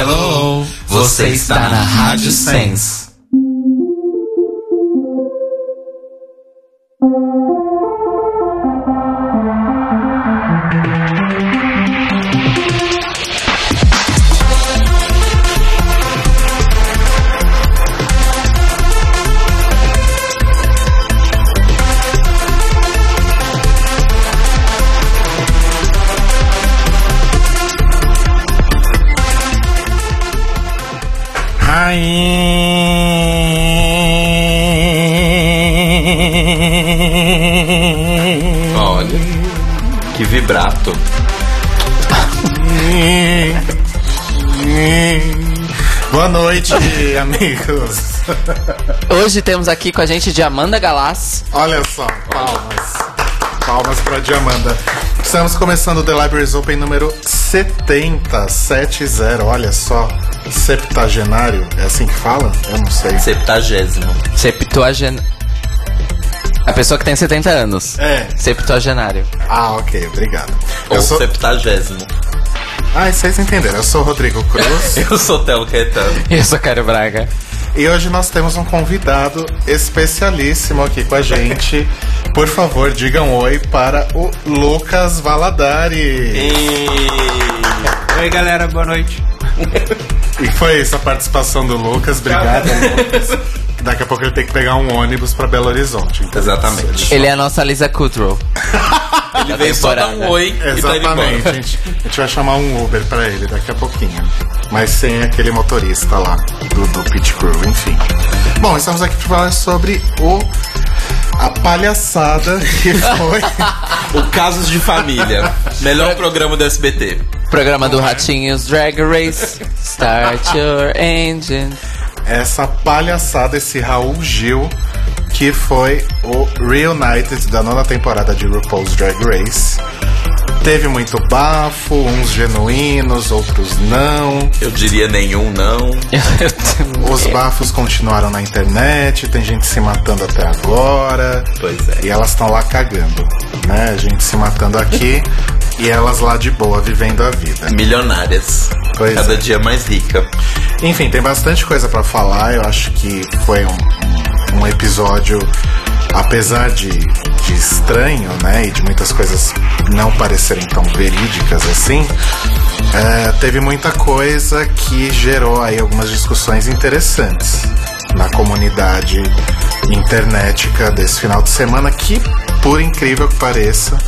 hello. Você está na Rádio Sense. Amigos. Hoje temos aqui com a gente Diamanda Galás. Olha só, palmas. Palmas pra Diamanda. Estamos começando o The Libraries Open número 70, 70. Olha só, septagenário. É assim que fala? Eu não sei. Septagésimo. Septuagen... A pessoa que tem 70 anos. É. Septuagenário. Ah, ok, obrigado. Ou Eu sou... septagésimo. Ah, vocês entenderam. Eu sou o Rodrigo Cruz. Eu sou Telo Caetano. Eu sou Caio Braga. E hoje nós temos um convidado especialíssimo aqui com a gente. Por favor, digam oi para o Lucas Valadari. E... Oi galera, boa noite. E foi isso a participação do Lucas. Obrigado, Lucas. Daqui a pouco ele tem que pegar um ônibus para Belo Horizonte. então. Exatamente. Ele é a nossa Lisa Kudrow. Ele veio só dar um oi e tá Exatamente. embora. A gente, a gente vai chamar um Uber para ele daqui a pouquinho. Mas sem aquele motorista lá do, do Pit Crew, enfim. Bom, estamos aqui para falar sobre o. A palhaçada que foi. O Casos de Família. Melhor programa do SBT. Programa do Ratinhos Drag Race. Start your engine. essa palhaçada, esse Raul Gil, que foi o Reunited da nona temporada de RuPaul's Drag Race. Teve muito bafo, uns genuínos, outros não. Eu diria nenhum não. Os bafos continuaram na internet, tem gente se matando até agora. Pois é. E elas estão lá cagando, né? A gente se matando aqui e elas lá de boa, vivendo a vida. Milionárias. Pois Cada é. dia mais rica. Enfim, tem bastante coisa pra falar. Eu acho que foi um, um- episódio, apesar de, de estranho, né? E de muitas coisas não parecerem tão verídicas assim. é, teve muita coisa que gerou aí algumas discussões interessantes na comunidade internetica desse final de semana que, por incrível que pareça,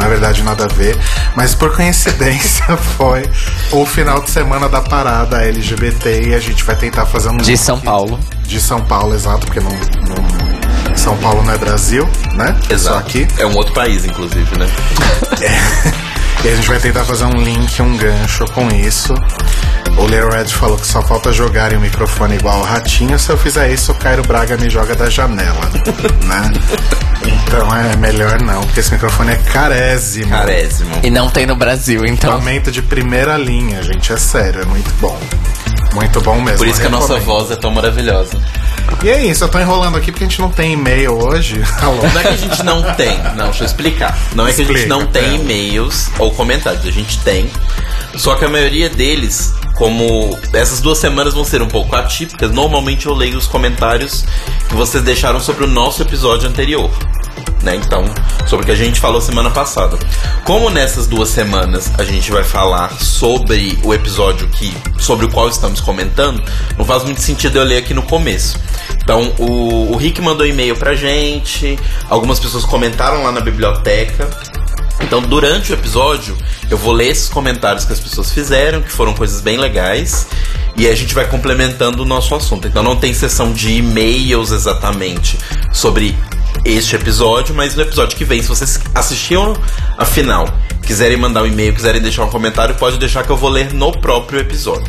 na verdade nada a ver, mas por coincidência foi o final de semana da parada LGBT e a gente vai tentar fazer um De São Paulo. De São Paulo, exato, porque não, não- São Paulo não é Brasil, né? Só Exato. aqui. É um outro país, inclusive, né? E a gente vai tentar fazer um link, um gancho com isso. O Leo Red falou que só falta jogarem o microfone igual o ratinho. Se eu fizer isso, o Cairo Braga me joga da janela, né? Então é melhor não, porque esse microfone é carésimo. Carésimo. E não tem no Brasil, então. Equipamento de primeira linha, gente. É sério, é muito bom. Muito bom mesmo. Por isso que a nossa voz é tão maravilhosa. E é isso, eu tô enrolando aqui porque a gente não tem e-mail hoje. Alô? Não é que a gente não tem, não, deixa eu explicar. Não é que a gente Explica, não tem é. e-mails ou comentários, a gente tem. Só que a maioria deles, como essas duas semanas vão ser um pouco atípicas, normalmente eu leio os comentários que vocês deixaram sobre o nosso episódio anterior. Né? Então, sobre o que a gente falou semana passada. Como nessas duas semanas a gente vai falar sobre o episódio que, sobre o qual estamos comentando, não faz muito sentido eu ler aqui no começo. Então, o, o Rick mandou e-mail pra gente, algumas pessoas comentaram lá na biblioteca. Então, durante o episódio, eu vou ler esses comentários que as pessoas fizeram, que foram coisas bem legais, e a gente vai complementando o nosso assunto. Então, não tem sessão de e-mails exatamente sobre este episódio, mas no episódio que vem, se vocês assistiram a final, quiserem mandar um e-mail, quiserem deixar um comentário, pode deixar que eu vou ler no próprio episódio.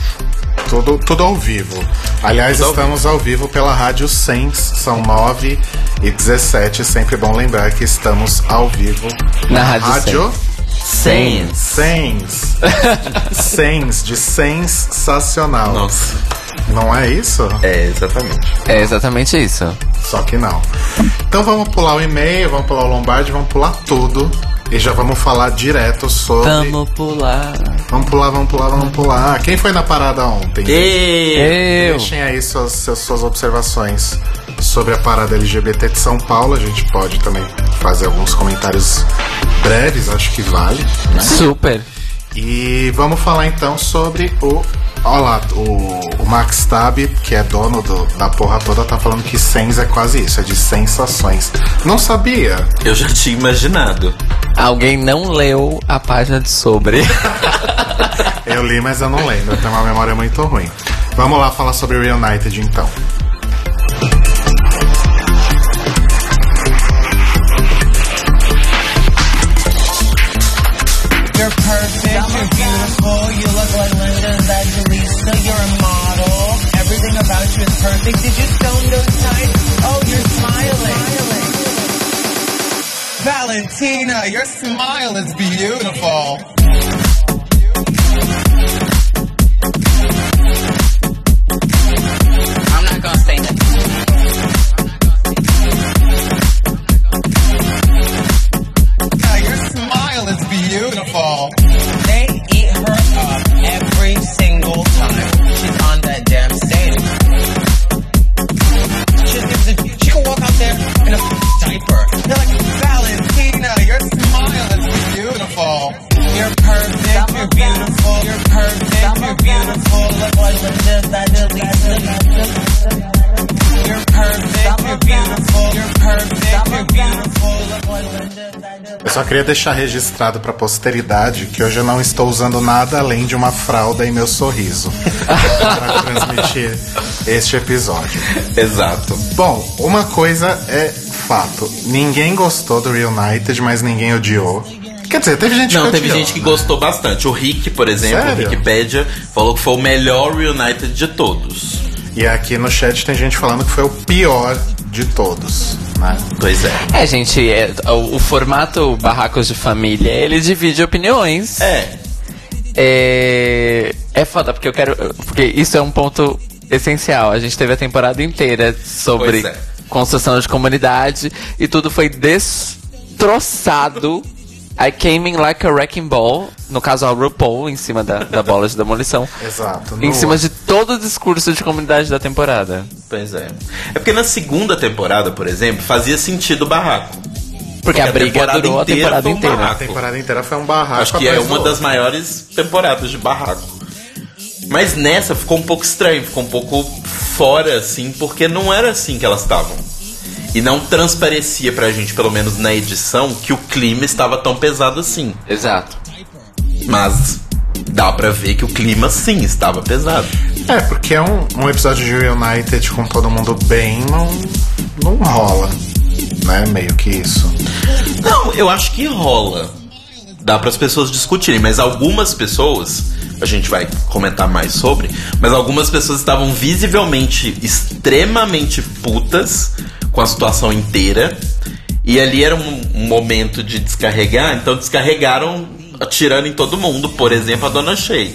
Tudo, tudo ao vivo. Aliás, Tudo ao estamos ao vivo pela Rádio Sens, são 9 e 17. Sempre bom lembrar que estamos ao vivo Na Rádio Rádio Sense. Sens. Sens, de sensacional. Nossa, Não é isso? é exatamente. É exatamente isso. Só que não. Então vamos pular o e-mail, vamos pular o Lombardi, vamos pular tudo e já vamos falar direto sobre. Vamos pular. Vamos pular, vamos pular, vamos pular. Quem foi na parada ontem? Eu. Deixem aí suas, suas, suas observações sobre a parada LGBT de São Paulo. A gente pode também fazer alguns comentários breves, acho que vale. Né? Super. E vamos falar então sobre o. Olha lá, o, o Max Tab, que é dono do- da porra toda, tá falando que Sens é quase isso, é de sensações. Não sabia? Eu já tinha imaginado. Alguém não leu a página de sobre. Eu li, mas eu não lembro, eu tenho uma memória muito ruim. Vamos lá falar sobre Reunited então. You're perfect, you're beautiful, you look like Perfect. Did you film those? Oh, you're smiling. Valentina, your smile is beautiful. Perfect, you're beautiful. Look like Linda Evangelista. You're perfect, you're beautiful, you're perfect, you're beautiful. Look like Linda Evangelista. Eu só queria deixar registrado pra posteridade que hoje eu não estou usando nada além de uma fralda e meu sorriso para transmitir este episódio. Exato. Bom, uma coisa é fato: ninguém gostou do Reunited, mas ninguém odiou. Quer dizer, teve gente Não, que teve odiou, gente que né? gostou bastante. O Rick, por exemplo, Sério? o Wikipedia, falou que foi o melhor Reunited de todos. E aqui no chat tem gente falando que foi o pior de todos, né? Pois é. É, gente, é, o, o formato Barracos de Família, ele divide opiniões. É. É, é foda, porque eu quero. Porque isso é um ponto essencial. A gente teve a temporada inteira sobre é. construção de comunidade e tudo foi destroçado. I came in like a wrecking ball. No caso, a RuPaul, em cima da, da bola de demolição. Exato. Em cima de todo o discurso de comunidade da temporada. Pois é. É porque na segunda temporada, por exemplo, fazia sentido o barraco. Porque, a a briga temporada durou a inteira temporada um inteira. A temporada inteira foi um barraco. Acho que é uma das maiores temporadas de barraco. Mas nessa ficou um pouco estranho, ficou um pouco fora, assim, porque não era assim que elas estavam. E não transparecia pra gente, pelo menos na edição, que o clima estava tão pesado assim. Exato. Mas dá pra ver que o clima sim estava pesado. É, porque é um, um episódio de Reunited com todo mundo bem, não, não rola. Né? Meio que isso. Não, eu acho que rola. Dá para as pessoas discutirem, mas algumas pessoas, a gente vai comentar mais sobre, mas algumas pessoas estavam visivelmente extremamente putas com a situação inteira. E ali era um, momento de descarregar, então descarregaram atirando em todo mundo, por exemplo, a Dona Shea,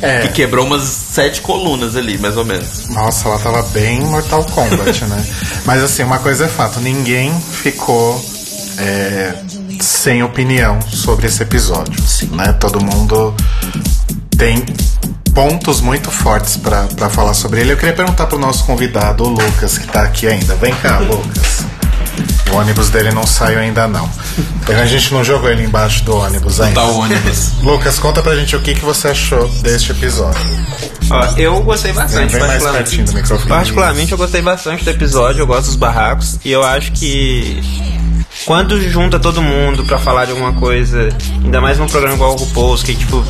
É. que quebrou umas sete colunas ali, mais ou menos. Nossa, ela tava bem Mortal Kombat, né? Mas assim, uma coisa é fato, ninguém ficou é, sem opinião sobre esse episódio. Né? Todo mundo tem pontos muito fortes pra pra falar sobre ele. Eu queria perguntar pro nosso convidado, o Lucas, que tá aqui ainda. Vem cá, Lucas. O ônibus dele não saiu ainda não. A gente não jogou ele embaixo do ônibus ainda. Tá o ônibus. Lucas, conta pra gente o que, que você achou deste episódio. Ó, eu gostei bastante, particularmente. pertinho do microfone. Particularmente, eu gostei bastante do episódio, eu gosto dos barracos, e eu acho que quando junta todo mundo pra falar de alguma coisa, ainda mais num programa igual o RuPaul's, que tipo,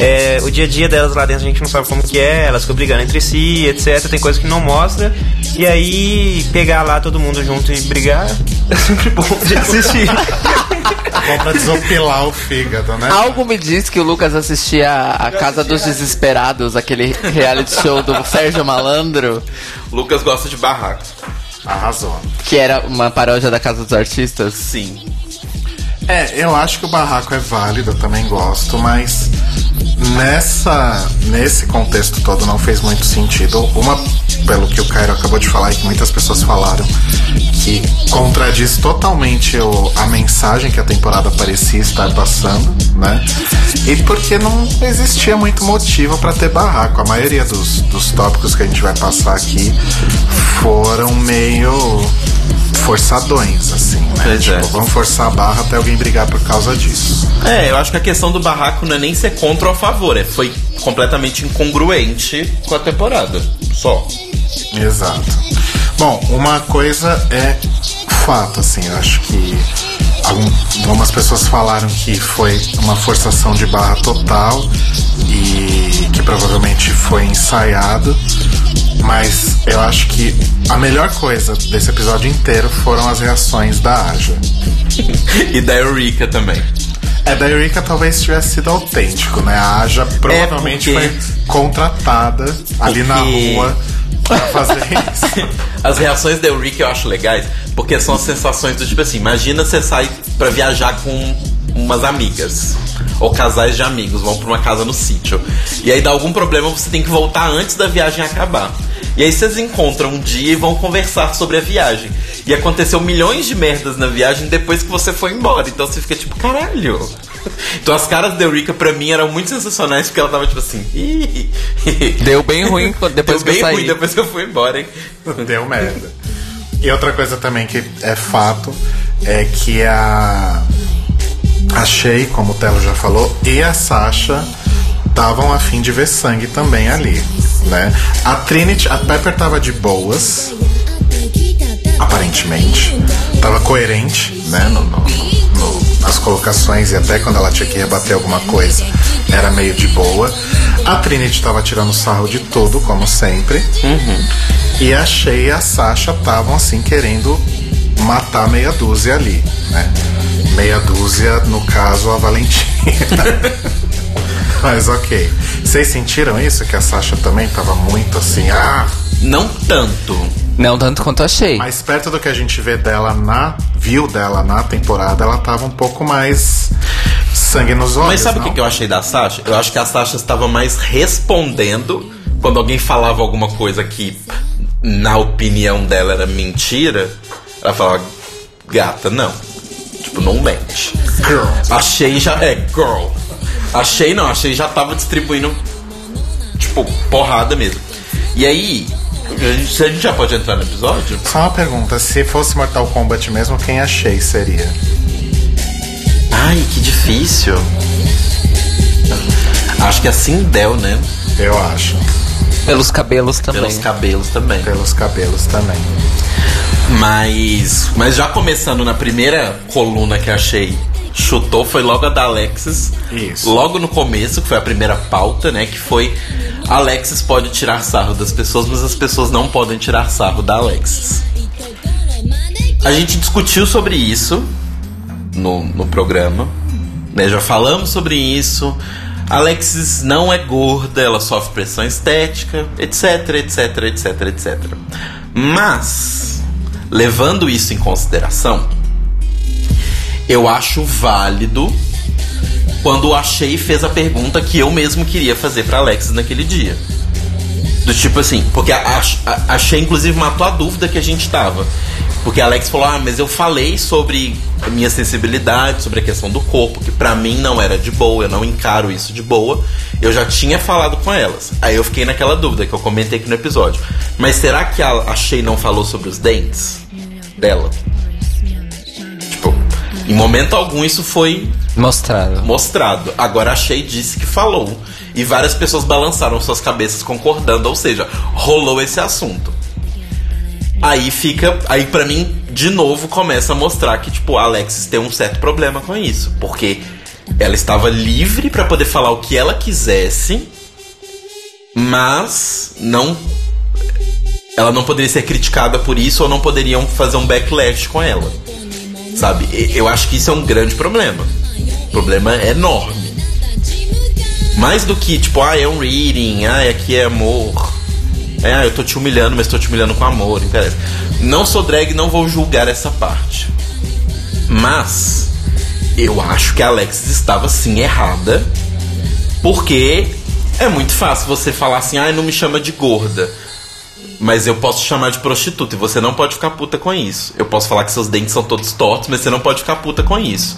é, o dia a dia delas lá dentro a gente não sabe como que é, elas ficam brigando entre si, etc. Tem coisa que não mostra, e aí pegar lá todo mundo junto e brigar é sempre bom de assistir. Bom pra desopilar o fígado, né? Algo me diz que o Lucas assistia a Casa dos Desesperados, aquele reality show do Sérgio Malandro, Lucas gosta de barraco. Arrasou. que era uma paródia da Casa dos Artistas. Sim. É, eu acho que o barraco é válido, eu também gosto, mas nessa nesse contexto todo não fez muito sentido. Uma, pelo que o Cairo acabou de falar e que muitas pessoas falaram, que contradiz totalmente o, a mensagem que a temporada parecia estar passando, né? E porque não existia muito motivo para ter barraco. A maioria dos, dos tópicos que a gente vai passar aqui foram meio forçadões, assim, né? Pois tipo, é. vamos forçar a barra até alguém brigar por causa disso. É, eu acho que a questão do barraco não é nem ser contra ou a favor, é foi completamente incongruente com a temporada. Só. Exato. Bom, uma coisa é fato, assim, eu acho que algum- algumas pessoas falaram que foi uma forçação de barra total e que provavelmente foi ensaiado, mas eu acho que a melhor coisa desse episódio inteiro foram as reações da Aja. E da Eureka também. É, da Eureka talvez tivesse sido autêntico, né? A Aja provavelmente É, porque- foi contratada ali na Porque- rua pra fazer isso. As reações da Eureka eu acho legais, porque são as sensações do tipo assim, imagina você sai pra viajar com umas amigas. Ou casais de amigos, vão pra uma casa no sítio. E aí dá algum problema, você tem que voltar antes da viagem acabar. E aí vocês encontram um dia e vão conversar sobre a viagem. E aconteceu milhões de merdas na viagem depois que você foi embora. Então você fica tipo, caralho. Então as caras da Eureka pra mim eram muito sensacionais porque ela tava tipo assim. "Ih". Deu bem ruim depois Deu que eu bem saí. ruim depois que eu fui embora, hein? Deu merda. E outra coisa também que é fato é que a a Shay, como o Telo já falou, e a Sasha estavam a fim de ver sangue também ali, né? A Trinity, a Pepper tava de boas, aparentemente, tava coerente, né? No, no- no- nas colocações e até quando ela tinha que rebater alguma coisa, era meio de boa. A Trinity tava tirando sarro de tudo, como sempre. E a Shay e a Sasha estavam assim querendo matar meia dúzia ali, né? Meia dúzia, no caso, a Valentina. Mas ok. Vocês sentiram isso? Que a Sasha também tava muito assim, ah, Não tanto. Não tanto quanto achei. mais perto do que a gente vê dela na. viu dela na temporada, ela tava um pouco mais sangue nos olhos. Mas sabe o que que eu achei da Sasha? Eu acho que a Sasha estava mais respondendo quando alguém falava alguma coisa que, na opinião dela, era mentira. Ela falava, gata, não. Tipo, não mente. Girl. Achei já. É, girl. Achei não, achei já tava distribuindo, tipo, porrada mesmo. E aí, a gente, se a gente já pode entrar no episódio? Só uma pergunta: se fosse Mortal Kombat mesmo, quem a Shay seria? Ai, que difícil. Acho que é a Sindel, né? Eu acho. Pelos cabelos também. Pelos cabelos também. Pelos cabelos também. Mas, mas já começando na primeira coluna que achei, chutou foi logo a da Alexis. Isso. Logo no começo, que foi a primeira pauta, né? Que foi Alexis pode tirar sarro das pessoas, mas as pessoas não podem tirar sarro da Alexis. A gente discutiu sobre isso no, no programa. né, Já falamos sobre isso. Alexis não é gorda, ela sofre pressão estética, etc, etc, etc, etc. Mas, levando isso em consideração, eu acho válido quando o Achei fez a pergunta que eu mesmo queria fazer pra Alexis naquele dia. Do tipo assim, porque a, a, achei inclusive matou a dúvida que a gente tava. Porque a Alex falou: "Ah, mas eu falei sobre a minha sensibilidade, sobre a questão do corpo, que pra mim não era de boa, eu não encaro isso de boa. Eu já tinha falado com elas. Aí eu fiquei naquela dúvida que eu comentei aqui no episódio. Mas será que a Achei não falou sobre os dentes dela? Em momento algum isso foi Mostrado. mostrado. Agora a Shay disse que falou. E várias pessoas balançaram suas cabeças concordando, ou seja, rolou esse assunto. Aí fica. Aí pra mim, de novo, começa a mostrar que, tipo, a Alexis tem um certo problema com isso. Porque ela estava livre pra poder falar o que ela quisesse, mas não. Ela não poderia ser criticada por isso ou não poderiam fazer um backlash com ela. Sabe? Eu acho que isso é um grande problema. Problema enorme. Mais do que, tipo, ah, é um reading, ah, aqui é amor. É, ah, eu tô te humilhando, mas tô te humilhando com amor, não interessa. Não sou drag, não vou julgar essa parte. Mas, eu acho que a Alexis estava sim errada. Porque é muito fácil você falar assim, ah, não me chama de gorda. Mas eu posso te chamar de prostituta e você não pode ficar puta com isso. Eu posso falar que seus dentes são todos tortos, mas você não pode ficar puta com isso.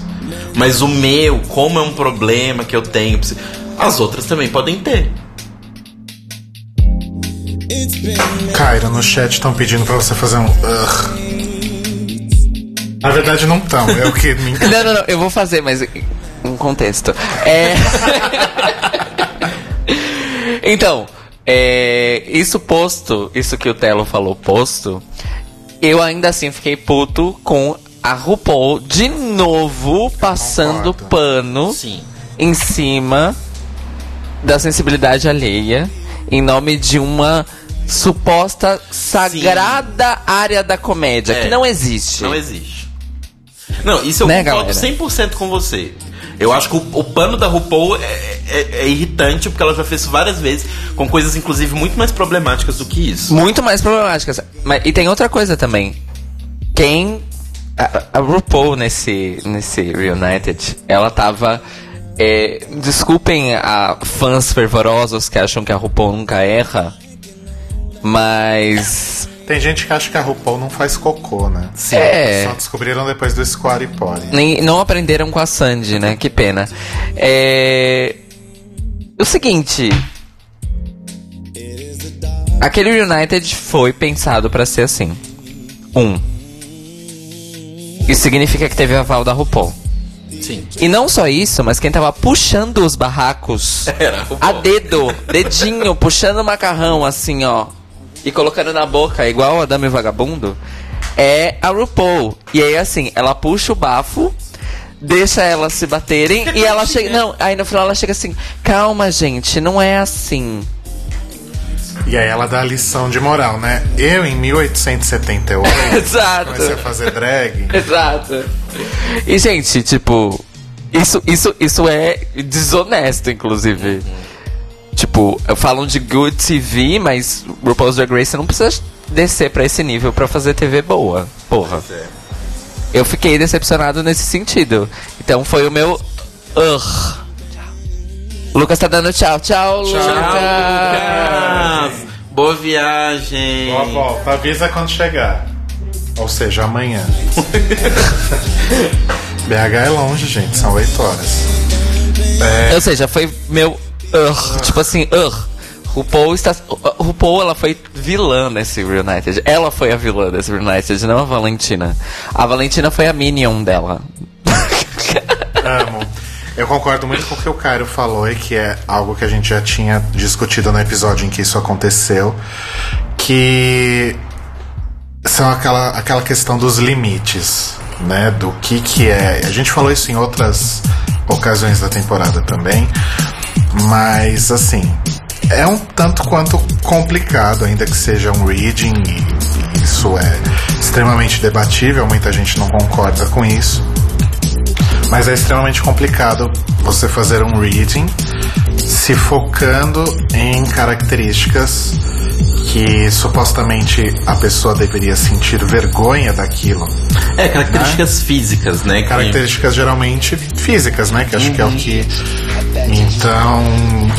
Mas o meu, como é um problema que eu tenho, as outras também podem ter. Cairo, no chat estão pedindo pra você fazer um. "Ugh". Na verdade, não estão. É o que me. Não, não, não, eu vou fazer, mas um contexto. É. então, é, isso posto, isso que o Telo falou posto, eu ainda assim fiquei puto com a RuPaul de novo passando pano Sim. em cima da sensibilidade alheia em nome de uma suposta sagrada área da comédia É. que não existe. Não existe. Não, isso eu Né, concordo galera? 100% com você. Eu acho que o, o pano da RuPaul é, é- é irritante porque ela já fez várias vezes com coisas inclusive muito mais problemáticas do que isso. Muito mais problemáticas. Mas, e tem outra coisa também. Quem. A, a RuPaul nesse, nesse Reunited, ela tava. é, desculpem a fãs fervorosos que acham que a RuPaul nunca erra. Mas. Tem gente que acha que a RuPaul não faz cocô, né? Sim. É. Só descobriram depois do Square. Nem, não aprenderam com a Sandy, né? Que pena. É. O seguinte. Aquele United foi pensado pra ser assim. Um. Isso significa que teve aval da RuPaul. Sim. E não só isso, mas quem tava puxando os barracos Era a RuPaul. a dedo, dedinho, puxando o macarrão assim, ó, e colocando na boca, igual a Dame Vagabundo, é a RuPaul. E aí, assim, ela puxa o bafo, deixa elas se baterem e ela chega. Não, aí no final ela chega assim: calma, gente, não é assim. E aí ela dá a lição de moral, né? Eu, em 1878, Exato. comecei a fazer drag. Exato. E, gente, tipo, isso, isso, isso é desonesto, inclusive. Tipo, falam de good TV, mas RuPaul's Drag Race não precisa descer pra esse nível pra fazer TV boa. Porra. Eu fiquei decepcionado nesse sentido. Então foi o meu. Ugh. O Lucas tá dando tchau. Tchau, Lucas. Lucas! Boa viagem! Boa volta, avisa quando chegar. Ou seja, amanhã. BH é longe, gente, são 8 horas. Ou seja, foi meu. Tipo assim, ugh. RuPaul está. RuPaul, ela foi vilã nesse Reunited. Ela foi a vilã desse Reunited, não a Valentina. A Valentina foi a Minion dela. Amo. Eu concordo muito com o que o Cairo falou e que é algo que a gente já tinha discutido no episódio em que isso aconteceu, que são aquela, aquela questão dos limites, né? Do que que é. A gente falou isso em outras ocasiões da temporada também, mas assim é um tanto quanto complicado, ainda que seja um reading e, isso é extremamente debatível. Muita gente não concorda com isso. Mas é extremamente complicado você fazer um reading se focando em características que supostamente a pessoa deveria sentir vergonha daquilo. É, características físicas, né? que- Características geralmente físicas, né? Que acho que é o que. Então.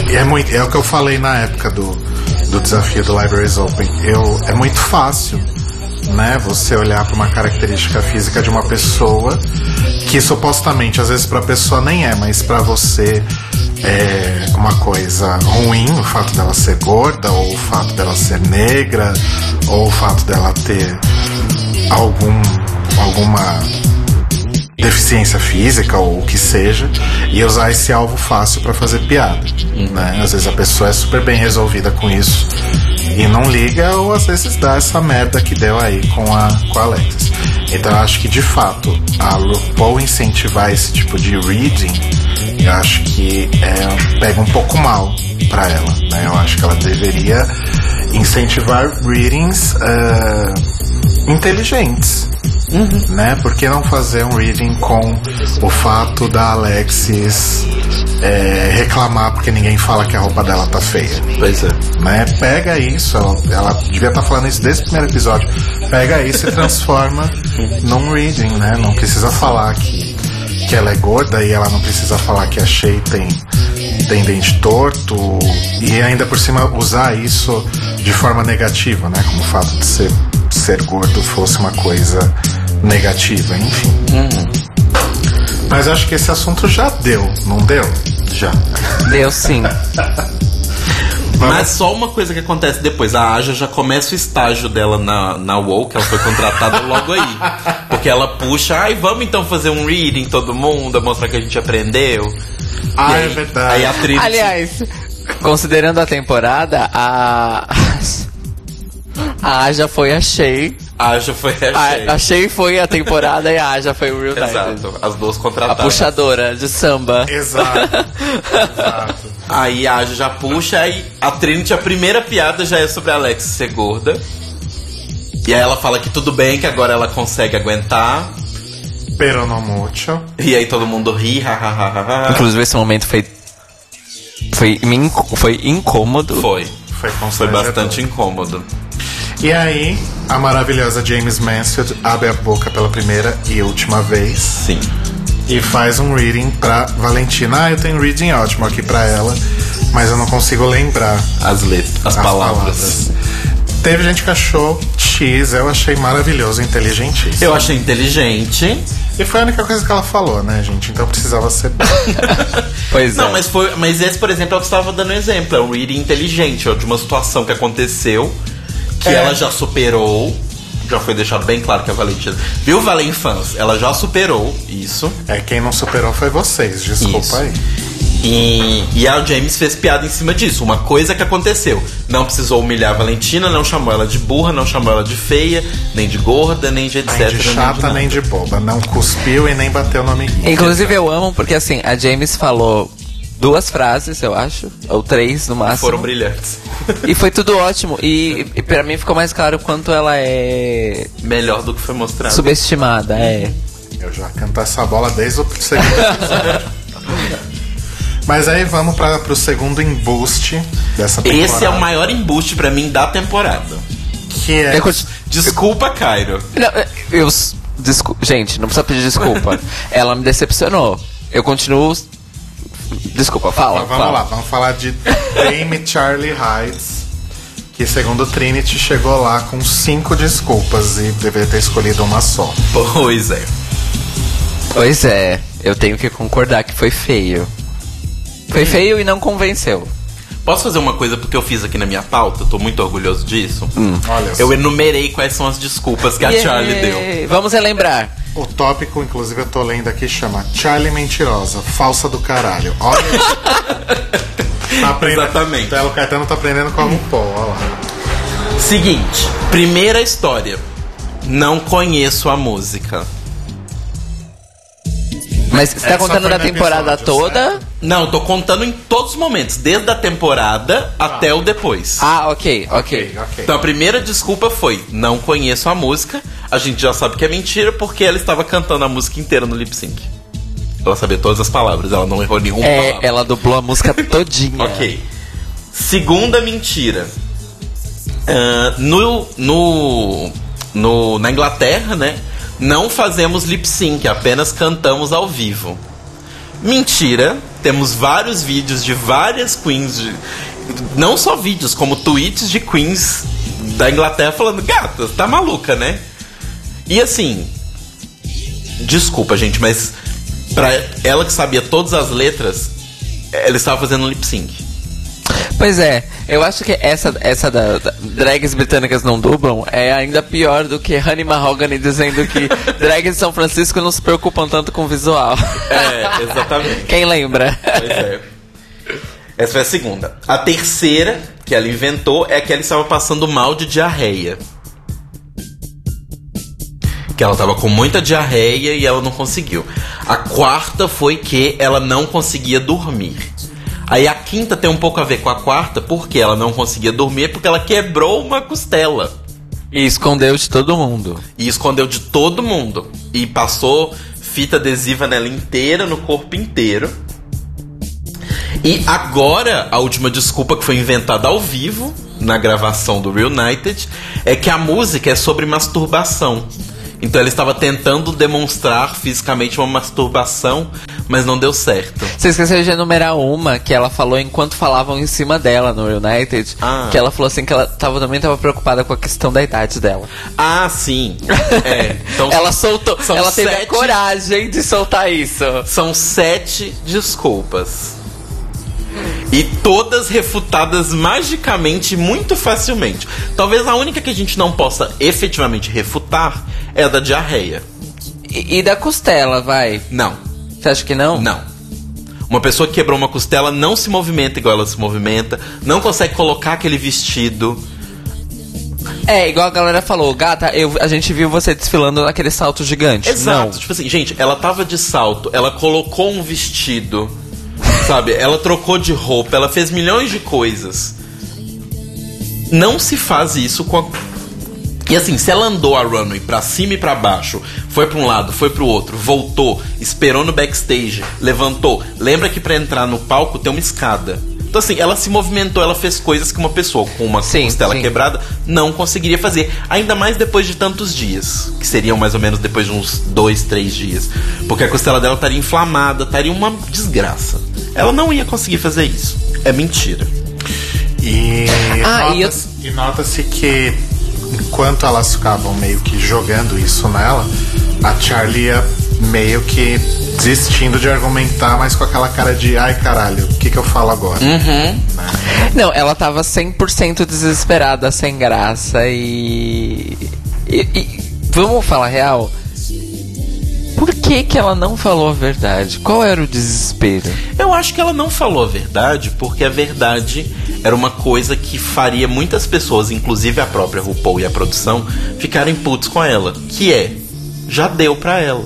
É, muito, é o que eu falei na época do, do desafio do Libraries Open. Eu, é muito fácil né? Você olhar para uma característica física de uma pessoa que supostamente às vezes para a pessoa nem é, mas para você é uma coisa ruim, o fato dela ser gorda ou o fato dela ser negra ou o fato dela ter algum alguma deficiência física ou o que seja e usar esse alvo fácil para fazer piada, né? Às vezes a pessoa é super bem resolvida com isso e não liga ou às vezes dá essa merda que deu aí com a com a Alexis. Então eu acho que de fato a RuPaul incentivar esse tipo de reading, eu acho que é, pega um pouco mal para ela, né? Eu acho que ela deveria incentivar readings eh, inteligentes. Né? Por que não fazer um reading com o fato da Alexis é, reclamar porque ninguém fala que a roupa dela tá feia? Pois é. Né? Pega isso, ela, ela devia estar falando isso desde o primeiro episódio. Pega isso e transforma num reading, né? Não precisa falar que, que ela é gorda e ela não precisa falar que a Shay tem tem dente torto e ainda por cima usar isso de forma negativa, né? Como o fato de ser, ser gordo fosse uma coisa negativa, enfim. Mas acho que esse assunto já deu, não deu? Já. Deu sim. Mas só uma coisa que acontece depois. A Aja já começa o estágio dela na, na WoW, que ela foi contratada logo aí. Porque ela puxa, ai, vamos então fazer um reading todo mundo, mostrar que a gente aprendeu. Ah, aí- é verdade. Aí a Trinity... Aliás, considerando a temporada, a. A Aja foi a Shay. A Aja foi a. A, a Shay foi a temporada e a Aja foi o Real. Exato, as duas A contratadas. puxadora de samba. Exato. Exato. Aí a Aja já puxa, aí a Trinity, a primeira piada já é sobre a Alex ser gorda. E aí ela fala que tudo bem, que agora ela consegue aguentar. Pero no mucho. E aí todo mundo ri, hahaha. Inclusive, esse momento foi. Foi, foi incômodo. Foi. Foi Foi bastante incômodo. E aí, a maravilhosa James Mansfield abre a boca pela primeira e última vez Sim. e faz um reading pra Valentina. Ah, eu tenho um reading ótimo aqui pra ela, mas eu não consigo lembrar As letras, as, as palavras. palavras. Teve gente que achou X, eu achei maravilhoso, inteligentíssimo. Eu achei inteligente. E foi a única coisa que ela falou, né, gente? Então precisava ser. Pois Não, é. mas foi. Mas esse, por exemplo, é o que eu estava dando exemplo. É um reading inteligente, é de uma situação que aconteceu, que É. ela já superou. Já foi deixado bem claro que a Valentina. Viu, Valen Fans? Ela já superou isso. É, quem não superou foi vocês, desculpa Isso. aí. E, e a James fez piada em cima disso. Uma coisa que aconteceu. Não precisou humilhar a Valentina, não chamou ela de burra, não chamou ela de feia, nem de gorda, nem de etc. Nem de chata, nada. nem de boba. Não cuspiu e nem bateu no amiguinho. Inclusive, eu amo porque assim, a James falou duas frases, eu acho, ou três no máximo. Foram brilhantes. E foi tudo ótimo. E, e pra mim ficou mais claro o quanto ela é Melhor do que foi mostrado. subestimada. É. Eu já canto essa bola desde o segundo. Mas aí vamos para pro segundo embuste dessa temporada. Esse é o maior embuste pra mim da temporada. Que é Desculpa, Cairo. Não, eu. Descu... Gente, não precisa pedir desculpa. ela me decepcionou. Eu continuo. Desculpa, fala. Então, vamos fala. lá, vamos falar de Dame Charlie Hides, que segundo Trinity chegou lá com cinco desculpas e deveria ter escolhido uma só. Pois é. Pois é, eu tenho que concordar que foi feio. Foi feio e não convenceu. Posso fazer uma coisa porque eu fiz aqui na minha pauta? Eu tô muito orgulhoso disso. Olha Eu só. enumerei quais são as desculpas que a Charlie deu. Vamos relembrar. O tópico, inclusive, eu tô lendo aqui, chama Charlie Mentirosa, falsa do caralho. Olha isso. Tá aprendendo- Exatamente. Telo Caetano tá aprendendo com a RuPaul, olha lá. Seguinte, primeira história. Não conheço a música. Mas você tá Essa contando da temporada episódio, toda? Não, eu tô contando em todos os momentos, desde a temporada até o depois. Ah, ok, ok. Ok. Então a primeira desculpa foi: não conheço a música. A gente já sabe que é mentira porque ela estava cantando a música inteira no lip sync. Ela sabia todas as palavras, ela não errou nenhuma É, palavra. ela dublou a música todinha. Ok. Segunda mentira. Ah, no, no, no, na Inglaterra, né? Não fazemos lip sync, apenas cantamos ao vivo. Mentira. Temos vários vídeos de várias queens. de- não só vídeos, como tweets de queens da Inglaterra falando: Gata, tá maluca, né? E assim. Desculpa, gente, mas pra ela que sabia todas as letras, ela estava fazendo lip sync. Pois é, eu acho que essa, essa da, da- drags britânicas não dublam é ainda pior do que Honey Mahogany dizendo que drags de São Francisco não se preocupam tanto com o visual. É, exatamente. Quem lembra? Pois é. Essa foi a segunda. A terceira que ela inventou é que ela estava passando mal de diarreia. Que ela estava com muita diarreia e ela não conseguiu. A quarta foi que ela não conseguia dormir. Aí a quinta tem um pouco a ver com a quarta, porque ela não conseguia dormir, porque ela quebrou uma costela. E escondeu de todo mundo. E escondeu de todo mundo. E passou fita adesiva nela inteira, no corpo inteiro. E agora, a última desculpa que foi inventada ao vivo, na gravação do Reunited, é que a música é sobre masturbação. Então ele estava tentando demonstrar fisicamente uma masturbação, mas não deu certo. Você esqueceu de enumerar uma que ela falou enquanto falavam em cima dela no United. Ah. Que ela falou assim que ela tava, também tava preocupada com a questão da idade dela. Ah, sim. É. Então ela soltou. ela teve a coragem de soltar isso. São sete desculpas. E todas refutadas magicamente muito facilmente. Talvez a única que a gente não possa efetivamente refutar é a da diarreia. E, e da costela, vai. Não, Você acha que não? não. Uma pessoa que quebrou uma costela não se movimenta igual ela se movimenta, não consegue colocar aquele vestido. É, igual a galera falou, gata, eu, a gente viu você desfilando naquele salto gigante. Exato. Não. Tipo assim, gente, ela tava de salto, ela colocou um vestido, sabe? Ela trocou de roupa, ela fez milhões de coisas. Não se faz isso com a. E assim, se ela andou a runway pra cima e pra baixo, foi pra um lado, foi pro outro, voltou, esperou no backstage, levantou. Lembra que pra entrar no palco tem uma escada. Então assim, ela se movimentou, ela fez coisas que uma pessoa com uma Sim, costela sim. quebrada não conseguiria fazer. Ainda mais depois de tantos dias. Que seriam mais ou menos depois de uns dois, três dias. Porque a costela dela estaria inflamada, estaria uma desgraça. Ela não ia conseguir fazer isso. É mentira. E Ah, nota-se e nota-se que enquanto elas ficavam meio que jogando isso nela, a Charlie ia meio que desistindo de argumentar, mas com aquela cara de ai caralho, o que, que eu falo agora? Não, ela tava 100% desesperada, sem graça e... e. e- Vamos falar real? Por que que ela não falou a verdade? Qual era o desespero? Eu acho que ela não falou a verdade, porque a verdade era uma coisa que faria muitas pessoas, inclusive a própria RuPaul e a produção, ficarem putos com ela. Que é, já deu pra ela.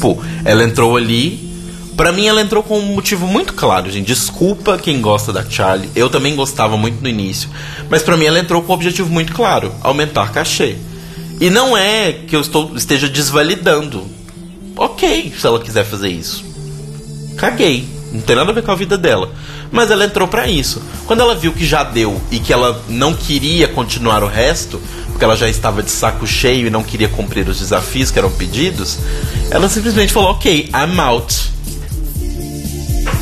Tipo, ela entrou ali. Pra mim, ela entrou com um motivo muito claro, gente. Desculpa quem gosta da Charlie. Eu também gostava muito no início. Mas pra mim, ela entrou com um objetivo muito claro: aumentar cachê. E não é que eu estou, esteja desvalidando. Ok, se ela quiser fazer isso caguei. Não tem nada a ver com a vida dela. Mas ela entrou pra isso. Quando ela viu que já deu e que ela não queria continuar o resto, porque ela já estava de saco cheio e não queria cumprir os desafios que eram pedidos, ela simplesmente falou: Ok, I'm out.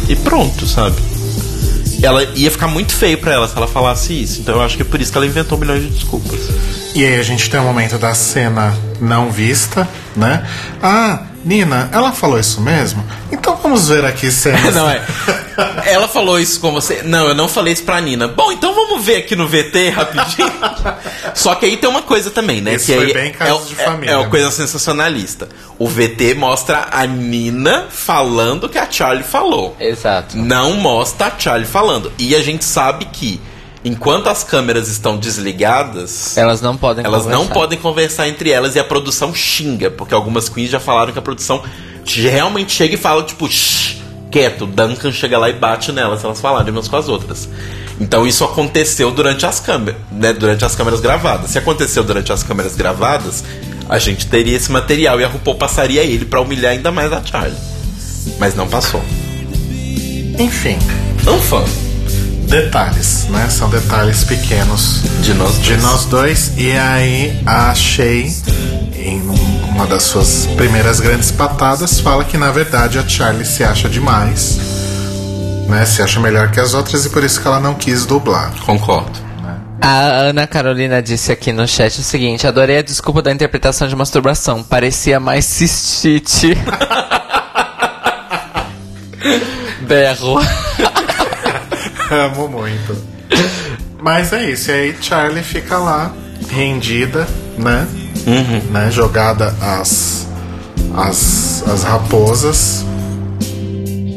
E pronto, sabe? Ela ia ficar muito feio pra ela se ela falasse isso. Então eu acho que é por isso que ela inventou milhões de desculpas. E aí a gente tem um momento da cena não vista, né? Ah, Nina, ela falou isso mesmo? Então vamos ver aqui cenas. Não é. Ela falou isso com você. Não, eu não falei isso pra Nina. Bom, então vamos ver aqui no VT rapidinho. Só que aí tem uma coisa também, né? Isso que foi aí bem é, casos o- de é- família, é uma né? coisa sensacionalista. O VT mostra a Nina falando que a Charlie falou. Exato. Não mostra a Charlie falando. E a gente sabe que enquanto as câmeras estão desligadas, Elas não podem elas não conversar. podem conversar entre elas e a produção xinga, porque algumas queens já falaram que a produção realmente chega e fala, tipo, shh, quieto. Duncan chega lá e bate nelas, elas falarem umas com as outras. Então isso aconteceu durante as câmeras, né? Durante as câmeras gravadas. Se aconteceu durante as câmeras gravadas, a gente teria esse material e a RuPaul passaria ele pra humilhar ainda mais a Charlie. Mas não passou. Enfim, Não fã detalhes, né? São detalhes pequenos de nós de dois. nós dois. E aí a Shay, em uma das suas primeiras grandes patadas, fala que na verdade a Charlie se acha demais, né? Se acha melhor que as outras e por isso que ela não quis dublar. Concordo. A Ana Carolina disse aqui no chat o seguinte: adorei a desculpa da interpretação de masturbação. Parecia mais cistite. Berro. Amo muito. Mas é isso, e aí Charlie fica lá, rendida, né? né? Jogada as, as, as raposas.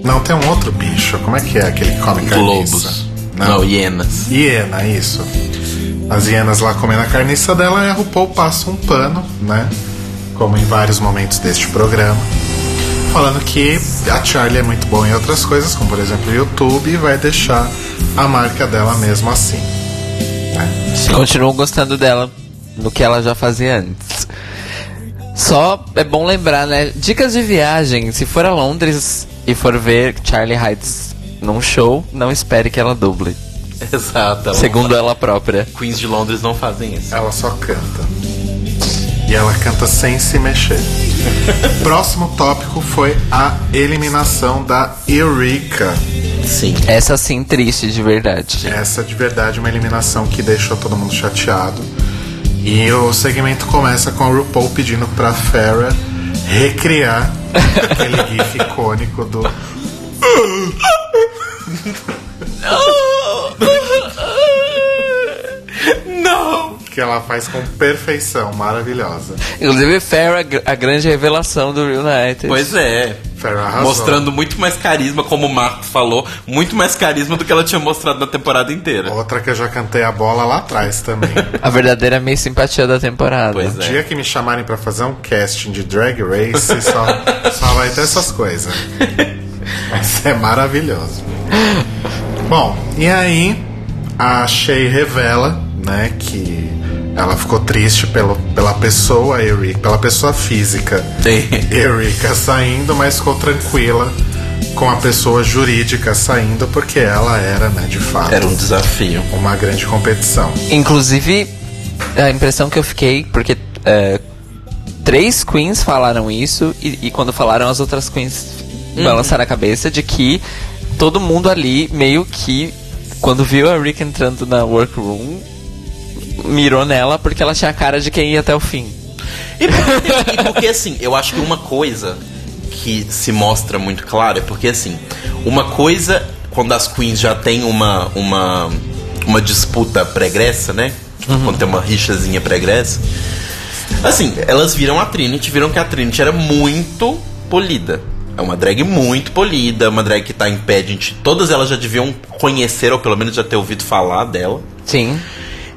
Não, tem um outro bicho. Como é que é aquele que come carniça? Globos. Não, hienas. Hiena, isso. As hienas lá comendo a carniça dela e a RuPaul passa um pano, né? Como em vários momentos deste programa. Falando que a Charlie é muito boa em outras coisas, como por exemplo o YouTube, e vai deixar a marca dela mesmo assim. Continuo gostando dela no que ela já fazia antes. Só é bom lembrar, né? Dicas de viagem. Se for a Londres e for ver Charlie Heights num show, não espere que ela duble. Exato. ela Segundo ela própria. Queens de Londres não fazem isso. Ela só canta. E ela canta sem se mexer. Próximo tópico foi a eliminação da Eureka. Sim. Essa sim triste de verdade. Essa de verdade é uma eliminação que deixou todo mundo chateado. E o segmento começa com a RuPaul pedindo pra Farrah recriar aquele gif icônico do. Que ela faz com perfeição, maravilhosa. Inclusive, Farrah, a grande revelação do United. Pois é. Mostrando muito mais carisma, como o Marco falou, muito mais carisma do que ela tinha mostrado na temporada inteira. Outra que eu já cantei a bola lá atrás também. A verdadeira meio simpatia da temporada. Pois O é. dia que me chamarem pra fazer um casting de Drag Race, só, só vai ter essas coisas. Vai ser maravilhoso. Bom, e aí a Shay revela, né, que ela ficou triste pelo, pela pessoa Eureka, pela pessoa física Eureka saindo, mas ficou tranquila com a pessoa jurídica saindo, porque ela era, né, de fato, Era um desafio. uma grande competição. Inclusive, a impressão que eu fiquei, porque é, três queens falaram isso, e, e quando falaram as outras queens balançaram a cabeça de que todo mundo ali meio que, quando viu a Rick entrando na workroom, mirou nela porque ela tinha a cara de quem ia até o fim. E porque, e porque, assim, eu acho que uma coisa que se mostra muito clara é porque assim, uma coisa quando as queens já tem uma uma uma disputa pregressa, né? Tipo, quando tem uma rixazinha pregressa. Assim, elas viram a Trinity, viram que a Trinity era muito polida. É uma drag muito polida, uma drag que tá em pageant. Todas elas já deviam conhecer, ou pelo menos já ter ouvido falar dela. Sim.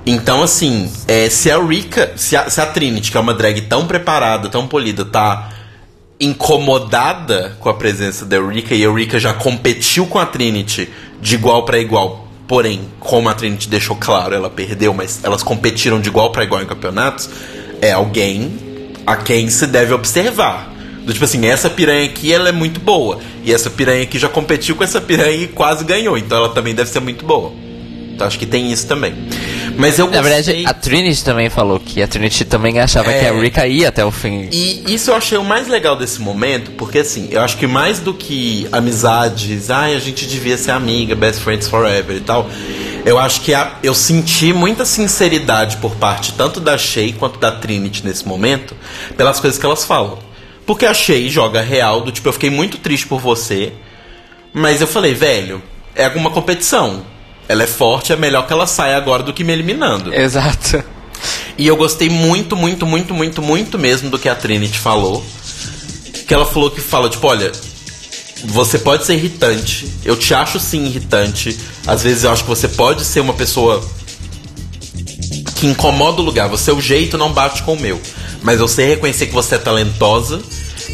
Então, assim, é, se a Rika, se a, se a Trinity, que é uma drag tão preparada, tão polida, tá incomodada com a presença da Eureka, e a Eureka já competiu com a Trinity de igual pra igual, porém, como a Trinity deixou claro, ela perdeu, mas elas competiram de igual pra igual em campeonatos, é alguém a quem se deve observar. Tipo assim, essa piranha aqui ela é muito boa. E essa piranha aqui já competiu com essa piranha e quase ganhou. Então ela também deve ser muito boa. Então acho que tem isso também. Mas eu Na verdade, a Trinity também falou que a Trinity também achava É. que a Rika ia até o fim. E isso eu achei o mais legal desse momento, porque assim, eu acho que mais do que amizades, ai, a gente devia ser amiga, best friends forever e tal, eu acho que a- eu senti muita sinceridade por parte tanto da Shay quanto da Trinity nesse momento, pelas coisas que elas falam. Porque a Shay joga real, do tipo, eu fiquei muito triste por você, mas eu falei, velho, é alguma competição. Ela é forte, é melhor que ela saia agora do que me eliminando. Exato. E eu gostei muito, muito, muito, muito, muito mesmo do que a Trinity falou. Que ela falou que fala, tipo, olha, você pode ser irritante. Eu te acho sim irritante. Às vezes eu acho que você pode ser uma pessoa que incomoda o lugar. Você, o jeito não bate com o meu. Mas eu sei reconhecer que você é talentosa.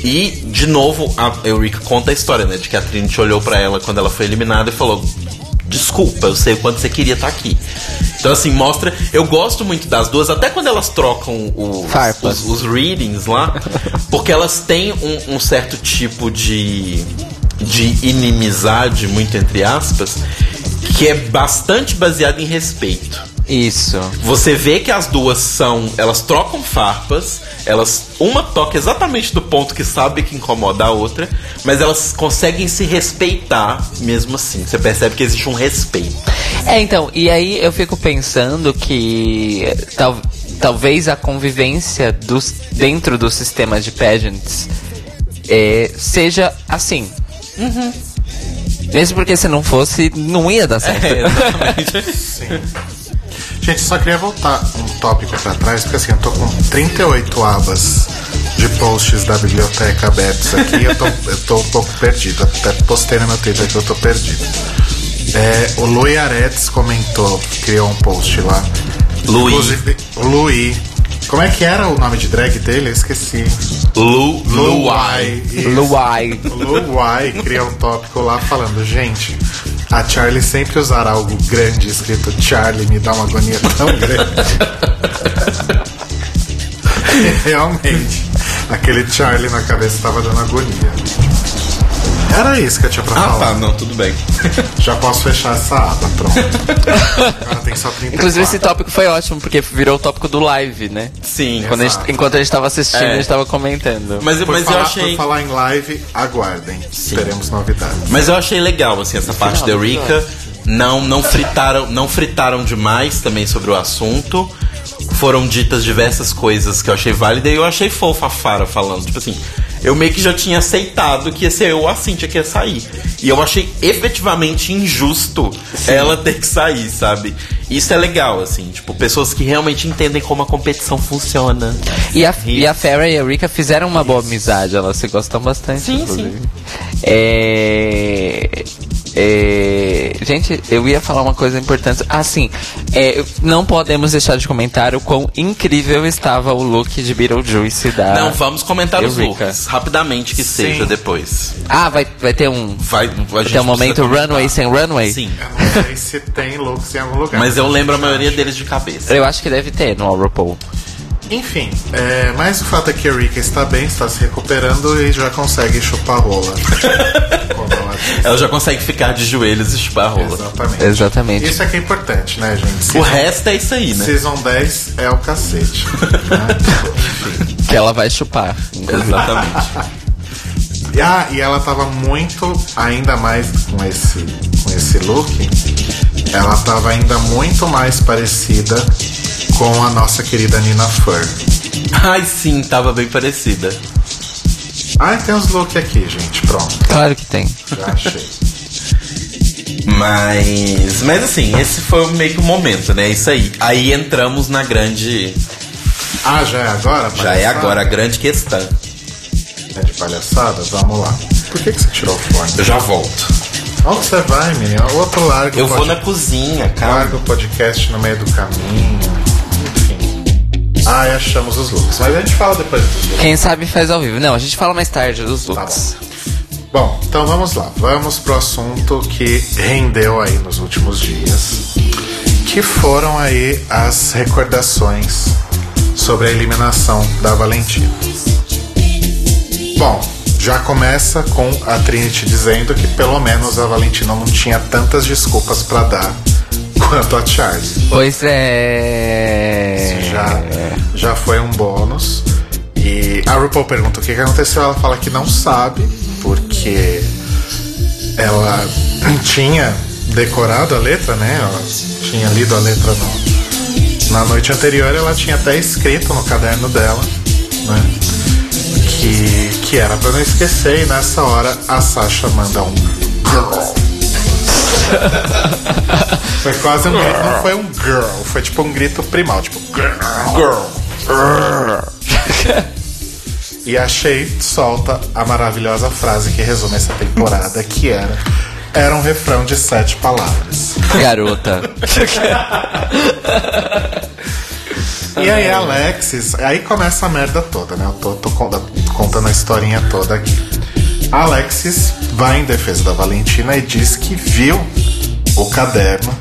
E, de novo, a Eureka conta a história, né? De que a Trinity olhou pra ela quando ela foi eliminada e falou: Desculpa, eu sei o quanto você queria estar aqui. Então, assim, mostra. Eu gosto muito das duas, até quando elas trocam os, os, os readings lá, porque elas têm um, um certo tipo de, de inimizade, muito entre aspas, que é bastante baseado em respeito. Isso. Você vê que as duas são. Elas trocam farpas, elas. Uma toca exatamente do ponto que sabe que incomoda a outra, mas elas conseguem se respeitar mesmo assim. Você percebe que existe um respeito. É, então, e aí eu fico pensando que eh, tal, talvez a convivência dos, dentro do sistema de pageants eh, seja assim. Mesmo porque se não fosse, não ia dar certo. É, exatamente. Gente, só queria voltar um tópico pra trás, porque assim, eu tô com 38 abas de posts da biblioteca abertos aqui e eu tô, eu tô um pouco perdido. Até postei no meu Twitter que eu tô perdido. É, o Louis Aretz comentou, criou um post lá. Louis. Inclusive. Como é que era o nome de drag dele? Eu esqueci. Lu, Luai. Luai. O Luai criou um tópico lá falando, gente, a Charlie sempre usar algo grande escrito Charlie me dá uma agonia tão grande. Realmente, aquele Charlie na cabeça tava dando agonia. Era isso que eu tinha pra Ah, falar. tá, não, tudo bem. Já posso fechar essa aba, pronto. Agora tem só 34. Inclusive esse tópico foi ótimo, porque virou o tópico do live, né? Sim. Quando a gente- enquanto a gente tava assistindo, É. a gente tava comentando. Mas, Por, mas falar, eu achei. por falar em live, aguardem. Teremos novidades. Mas eu achei legal, assim, essa parte da Eureka. Não, não fritaram, não fritaram demais também sobre o assunto. Foram ditas diversas coisas que eu achei válida e eu achei fofa a Fara falando. Tipo assim, eu meio que já tinha aceitado que ia ser eu a Cintia que ia sair. E eu achei efetivamente injusto ela ter que sair, sabe? Isso é legal, assim, tipo, pessoas que realmente entendem como a competição funciona. E a, e a Farrah e a Rika fizeram uma boa amizade, elas se gostam bastante. Sim, inclusive. É, é, gente, eu ia falar uma coisa importante. Ah, sim. É, não podemos deixar de comentar o quão incrível estava o look de Beetlejuice da. Não, vamos comentar os looks, rapidamente que seja depois. Ah, vai, vai ter um. Vai, Vai ter um momento runway sem runway? Sim. Eu não sei se tem looks em algum lugar. Mas eu lembro a maioria deles de cabeça. Eu acho que deve ter no RuPaul. Enfim, é, mas o fato é que a Rika está bem, está se recuperando e já consegue chupar rola. Ela já consegue ficar de joelhos e chupar a rola. Exatamente. Exatamente. Isso é que é importante, né, gente? O Season, resto é isso aí, né? Season 10 é o cacete. né? Enfim. Que ela vai chupar. Exatamente. E, Ah, e ela tava muito, ainda mais com esse, com esse look, ela tava ainda muito mais parecida com a nossa querida Nina Fur. Ai, sim, tava bem parecida. Ah, tem os looks aqui, gente. Pronto, Claro que tem. já achei. Mas. Mas assim, esse foi meio que o momento, né? Isso aí. Aí entramos na grande. Ah, já é agora? Já é palhaçada? agora a grande questão. É de palhaçada? Vamos lá. Por que, que você tirou o fone? Eu já volto. Onde você vai, menino? Outro largo. Eu vou pod- na cozinha, cara. Larga o podcast no meio do caminho. Enfim. Ah, e achamos os looks. Mas a gente fala depois dos looks. Quem sabe faz ao vivo. Não, a gente fala mais tarde dos Tá looks. Bom, então vamos lá. Vamos pro assunto que rendeu aí nos últimos dias. Que foram aí as recordações sobre a eliminação da Valentina. Bom, já começa com a Trinity dizendo que pelo menos a Valentina não tinha tantas desculpas pra dar quanto a Charlie. Pois é. Já, já foi um bônus. E a RuPaul pergunta o que, que aconteceu. Ela fala que não sabe, porque ela tinha decorado a letra, né? Ela tinha lido a letra no- na noite anterior. Ela tinha até escrito no caderno dela, né? Que, que era pra não esquecer. E nessa hora a Sasha manda um girl. Foi quase um grito, não foi um girl, foi tipo um grito primal, tipo girl. E a Shay solta a maravilhosa frase que resume essa temporada, que era era um refrão de sete palavras. Garota. E aí, Alexis, aí começa a merda toda, né? Eu tô, tô con- contando a historinha toda aqui. Alexis vai em defesa da Valentina e diz que viu o caderno,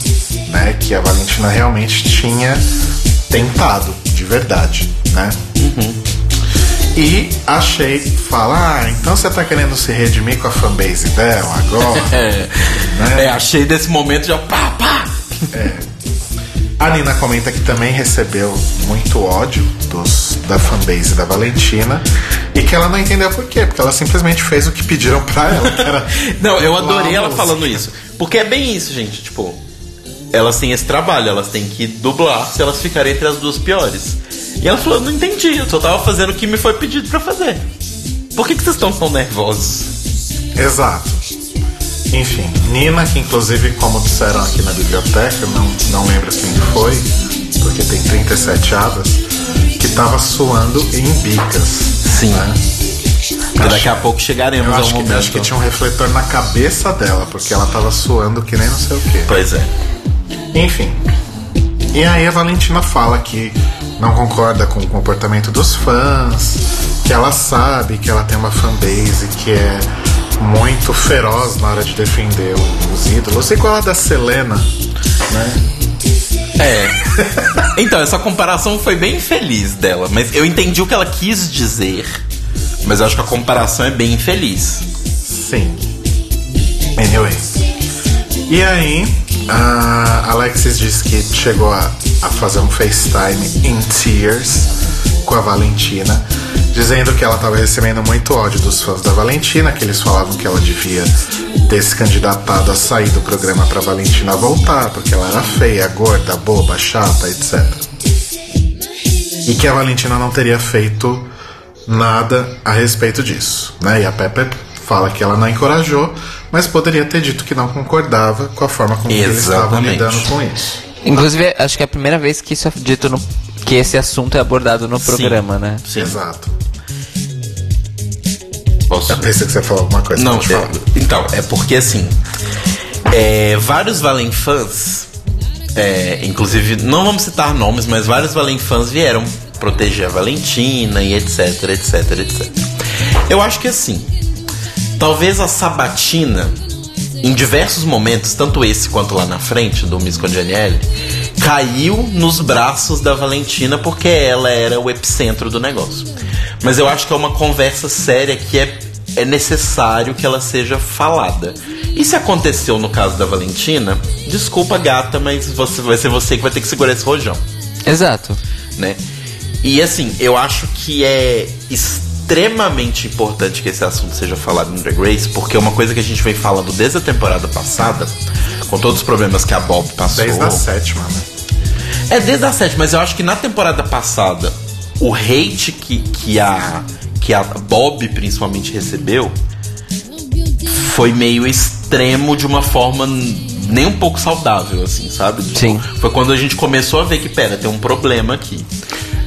né? Que a Valentina realmente tinha tentado, de verdade, né? E a Shay fala: Ah, então você tá querendo se redimir com a fanbase dela agora? É, Né? é, achei desse momento já pá, pá. A Nina comenta que também recebeu muito ódio dos, da fanbase da Valentina e que ela não entendeu por quê, porque ela simplesmente fez o que pediram pra ela. Não, eu adorei ela falando isso. Porque é bem isso, gente. Tipo, elas têm esse trabalho, elas têm que dublar se elas ficarem entre as duas piores. E ela falou: não entendi, eu só tava fazendo o que me foi pedido pra fazer. Por que, que vocês estão tão nervosos? Exato. Enfim, Nina, que inclusive, como disseram aqui na biblioteca, não, não lembro quem foi, porque tem 37 hadas, que tava suando em bicas. Sim. Né? E daqui a pouco chegaremos ao acho que, momento. acho que tinha um refletor na cabeça dela, porque ela tava suando que nem não sei o quê. Pois é. Enfim. E aí a Valentina fala que não concorda com o comportamento dos fãs, que ela sabe que ela tem uma fanbase que é muito feroz na hora de defender os ídolos, igual a da Selena, né? É. Então, essa comparação foi bem infeliz dela, mas eu entendi o que ela quis dizer. Mas eu acho que a comparação é bem infeliz. Sim. Anyway. E aí, A Alexis disse que chegou a, a fazer um FaceTime in tears com a Valentina, dizendo que ela estava recebendo muito ódio dos fãs da Valentina, que eles falavam que ela devia ter se candidatado a sair do programa para Valentina voltar, porque ela era feia, gorda, boba, chata, etc. E que a Valentina não teria feito nada a respeito disso, né? E a Pepe fala que ela não encorajou, mas poderia ter dito que não concordava com a forma como eles estavam Exatamente. lidando com isso. Inclusive, acho que é a primeira vez que isso é dito no. Que esse assunto é abordado no programa, né? Sim. Exato. Posso? Eu pensei que você falar alguma coisa. Não, pode é- falar. então, é porque assim. é, vários Valen fãs, é, inclusive, não vamos citar nomes, mas vários Valen fãs vieram proteger a Valentina e etc, etc, etc. Eu acho que assim, talvez a Sabatina, em diversos momentos, tanto esse quanto lá na frente, do Miss Congeniality, caiu nos braços da Valentina porque ela era o epicentro do negócio. Mas eu acho que é uma conversa séria que é, é necessário que ela seja falada. E se aconteceu no caso da Valentina, desculpa gata, mas você, vai ser você que vai ter que segurar esse rojão Exato. né? E assim, eu acho que é extremamente importante que esse assunto seja falado no Drag Race, porque é uma coisa que a gente vem falando desde a temporada passada, com todos os problemas que a Bob passou. Desde a sétima, né? É desde a sétima, mas eu acho que na temporada passada, o hate que, que, a, que a Bob principalmente recebeu foi meio extremo de uma forma nem um pouco saudável, assim, sabe? Sim. Foi quando a gente começou a ver que, pera, tem um problema aqui.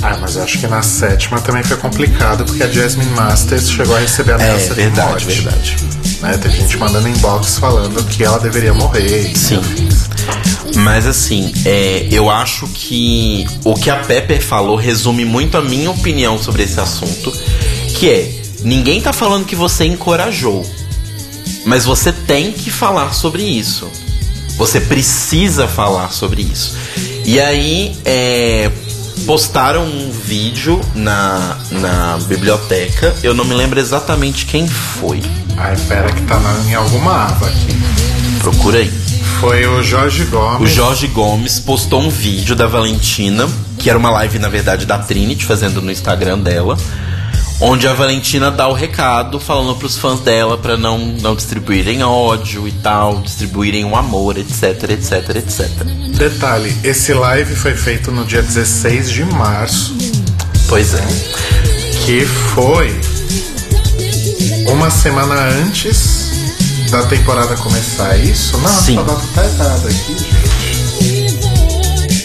Ah, mas eu acho que na sétima também foi complicado, porque a Jasmine Masters chegou a receber ameaça É, verdade, de morte. verdade. Né? Teve gente mandando inbox falando que ela deveria morrer. Sim. Mas assim, é, eu acho que o que a Pepper falou resume muito a minha opinião sobre esse assunto, que é ninguém tá falando que você encorajou, mas você tem que falar sobre isso. Você precisa falar sobre isso. E aí, é, postaram um vídeo na, na biblioteca. Eu não me lembro exatamente quem foi. Ai, pera que tá na- em alguma aba aqui. Procura aí. Foi o Jorge O Gomes. Jorge Gomes postou um vídeo da Valentina, que era uma live, na verdade, da Trinity, fazendo no Instagram dela, onde a Valentina dá o recado falando pros fãs dela pra não, não distribuírem ódio e tal, distribuírem o amor, etc, etc, etc. Detalhe, esse live foi feito no dia 16 de março, Pois é. que foi uma semana antes da temporada começar. É isso? Não, Sim. essa data tá errada aqui, gente.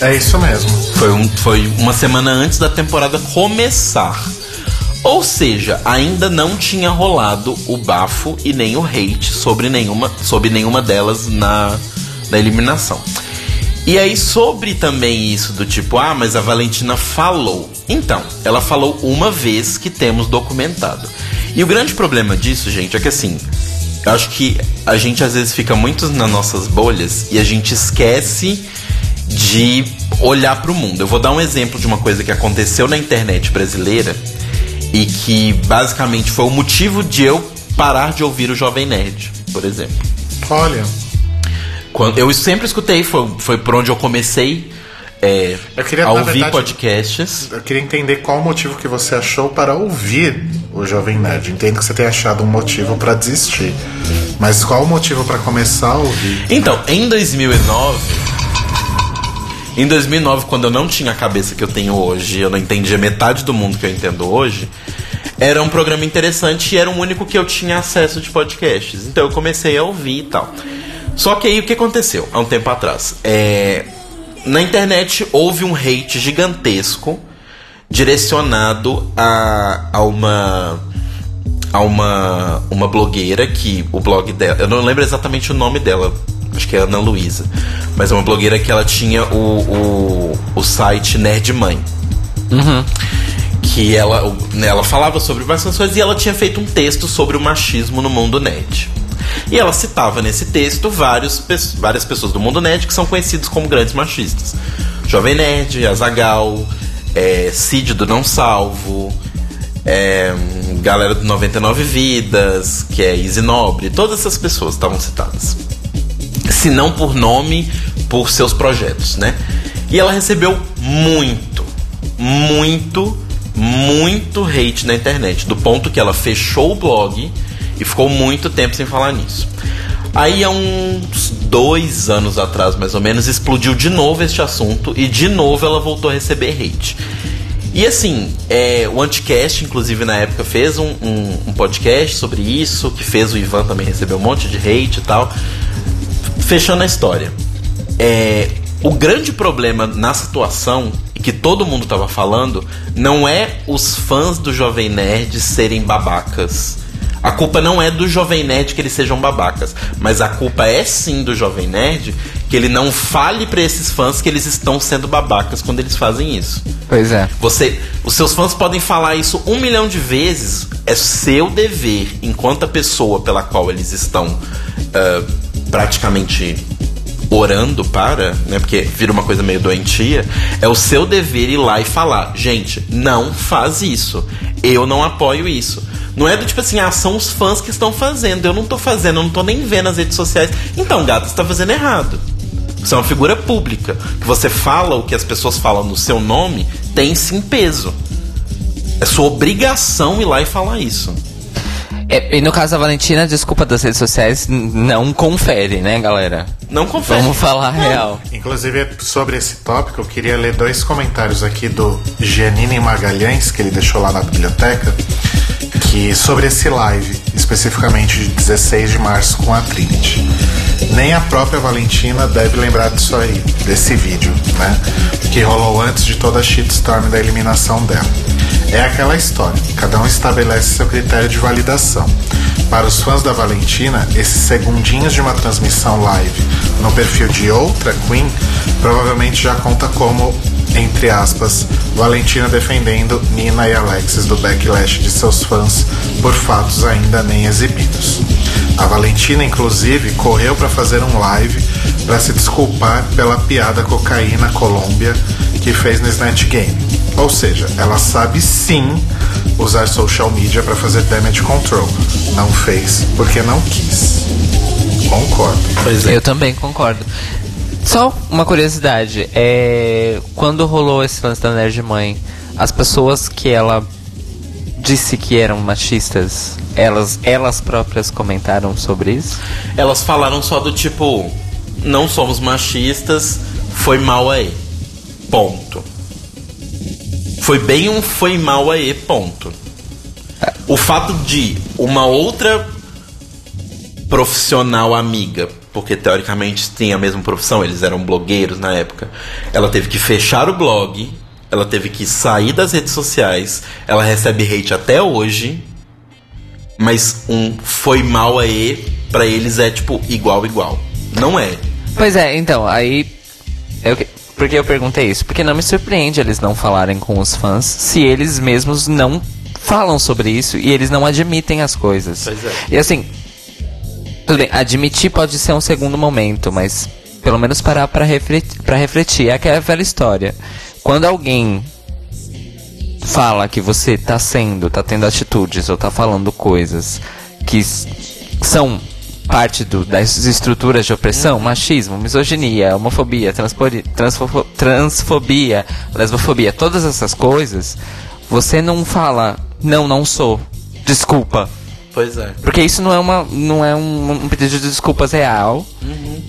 É isso mesmo. Foi, um, foi uma semana antes da temporada começar. Ou seja, ainda não tinha rolado o bafo e nem o hate sobre nenhuma, sobre nenhuma delas na, na eliminação. E aí, sobre também isso do tipo, ah, mas a Valentina falou. Então, ela falou uma vez que temos documentado. E o grande problema disso, gente, é que assim, eu acho que a gente às vezes fica muito nas nossas bolhas e a gente esquece de olhar para o mundo. Eu vou dar um exemplo de uma coisa que aconteceu na internet brasileira e que basicamente foi o motivo de eu parar de ouvir o Jovem Nerd, por exemplo. Olha, Quando, eu sempre escutei, foi, foi por onde eu comecei é, Eu queria, a ouvir verdade- podcasts. eu queria entender qual o motivo que você achou para ouvir o Jovem Nerd. Entendo que você tenha achado um motivo para desistir. Mas qual o motivo para começar a ouvir? Então, em 2009. Em 2009, quando eu não tinha a cabeça que eu tenho hoje, eu não entendia metade do mundo que eu entendo hoje, era um programa interessante e era o único que eu tinha acesso de podcasts. Então eu comecei a ouvir e tal. Só que aí o que aconteceu há um tempo atrás? É, na internet houve um hate gigantesco direcionado a, a uma a uma, uma blogueira que o blog dela. Eu não lembro exatamente o nome dela. Acho que é Ana Luísa. Mas é uma blogueira que ela tinha o, o, o site Nerd Mãe. Que ela, né, ela falava sobre bastante coisas e ela tinha feito um texto sobre o machismo no mundo nerd. E ela citava nesse texto vários, várias pessoas do mundo nerd que são conhecidos como grandes machistas. Jovem Nerd, Azagal, é, Cid do Não Salvo, é, galera do 99 Vidas, que é Easy Nobre, todas essas pessoas estavam citadas. Se não por nome, por seus projetos, né? E ela recebeu muito, muito, muito hate na internet, do ponto que ela fechou o blog e ficou muito tempo sem falar nisso. Aí, há uns dois anos atrás, mais ou menos, explodiu de novo este assunto e de novo ela voltou a receber hate. E assim, é, o Anticast, inclusive, na época, fez um, um, um podcast sobre isso, que fez o Ivan também receber um monte de hate e tal. Fechando a história. É, o grande problema na situação, e que todo mundo tava falando, não é os fãs do Jovem Nerd serem babacas. A culpa não é do Jovem Nerd que eles sejam babacas, mas a culpa é sim do Jovem Nerd que ele não fale pra esses fãs que eles estão sendo babacas quando eles fazem isso. Pois é. Você, os seus fãs podem falar isso um milhão de vezes. É seu dever, enquanto a pessoa pela qual eles estão ah, praticamente orando para, né? Porque vira uma coisa meio doentia. É o seu dever ir lá e falar, gente, não faz isso. Eu não apoio isso. Não é do tipo assim, ah, são os fãs que estão fazendo. Eu não tô fazendo, eu não tô nem vendo nas redes sociais. Então, gato, você tá fazendo errado. Você é uma figura pública. Que você fala o que as pessoas falam no seu nome tem sim peso. É sua obrigação ir lá e falar isso. É, e no caso da Valentina, a desculpa das redes sociais não confere, né, galera? Não confere. Vamos falar a real. Inclusive, sobre esse tópico, eu queria ler dois comentários aqui do Giannini Magalhães, que ele deixou lá na biblioteca, que sobre esse live, especificamente de 16 de março com a Trinity. Nem a própria Valentina deve lembrar disso aí, desse vídeo, né? Que rolou antes de toda a shitstorm da eliminação dela. É aquela história, cada um estabelece seu critério de validação. Para os fãs da Valentina, esses segundinhos de uma transmissão live no perfil de outra Queen provavelmente já conta como, entre aspas, Valentina defendendo Nina e Alexis do backlash de seus fãs por fatos ainda nem exibidos. A Valentina, inclusive, correu para fazer um live para se desculpar pela piada cocaína Colômbia que fez no Snatch Game. Ou seja, ela sabe sim usar social media para fazer damage control. Não fez porque não quis. Concordo. Pois é. Eu também concordo. Só uma curiosidade, é, quando rolou esse lance da Nerd Mãe, as pessoas que ela disse que eram machistas, elas, elas próprias comentaram sobre isso? Elas falaram só do tipo, não somos machistas, foi mal aí. Ponto. Foi bem um foi mal aí, ponto. O fato de uma outra profissional amiga, porque teoricamente tem a mesma profissão, eles eram blogueiros na época, ela teve que fechar o blog, ela teve que sair das redes sociais, ela recebe hate até hoje, mas um foi mal aí pra eles é tipo igual igual. Não é. Pois é, então, aí. Eu, que- por que eu perguntei isso? Porque não me surpreende eles não falarem com os fãs se eles mesmos não falam sobre isso e eles não admitem as coisas. Pois é. E assim, tudo bem, admitir pode ser um segundo momento, mas pelo menos parar pra refletir, pra refletir. É aquela velha história. Quando alguém fala que você tá sendo, tá tendo atitudes ou tá falando coisas que são parte do- das estruturas de opressão, machismo, misoginia, homofobia, transfofo- transfobia, lesbofobia, todas essas coisas, você não fala, não, não sou, desculpa. Pois é. Porque isso não é, uma, não é um, um pedido de desculpas real.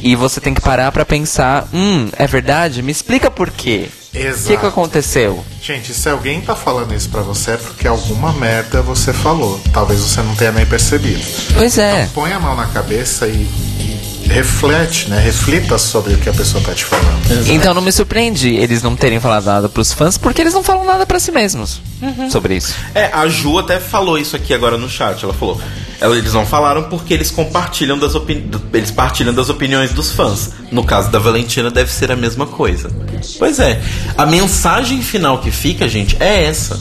E você tem que parar pra pensar, hum, é verdade? Me explica por quê. O que, que Exato. aconteceu? Gente, se alguém tá falando isso pra você é porque alguma merda você falou. Talvez você não tenha nem percebido. Pois é. Põe a mão na cabeça e, e reflete, né? Reflita sobre o que a pessoa tá te falando. Então não me surpreende eles não terem falado nada pros fãs, porque eles não falam nada pra si mesmos sobre isso. É, a Ju até falou isso aqui agora no chat. Ela falou: eles não falaram porque eles compartilham das eles partilham das opiniões dos fãs. No caso da Valentina deve ser a mesma coisa. Pois é. A mensagem final que fica, gente, é essa.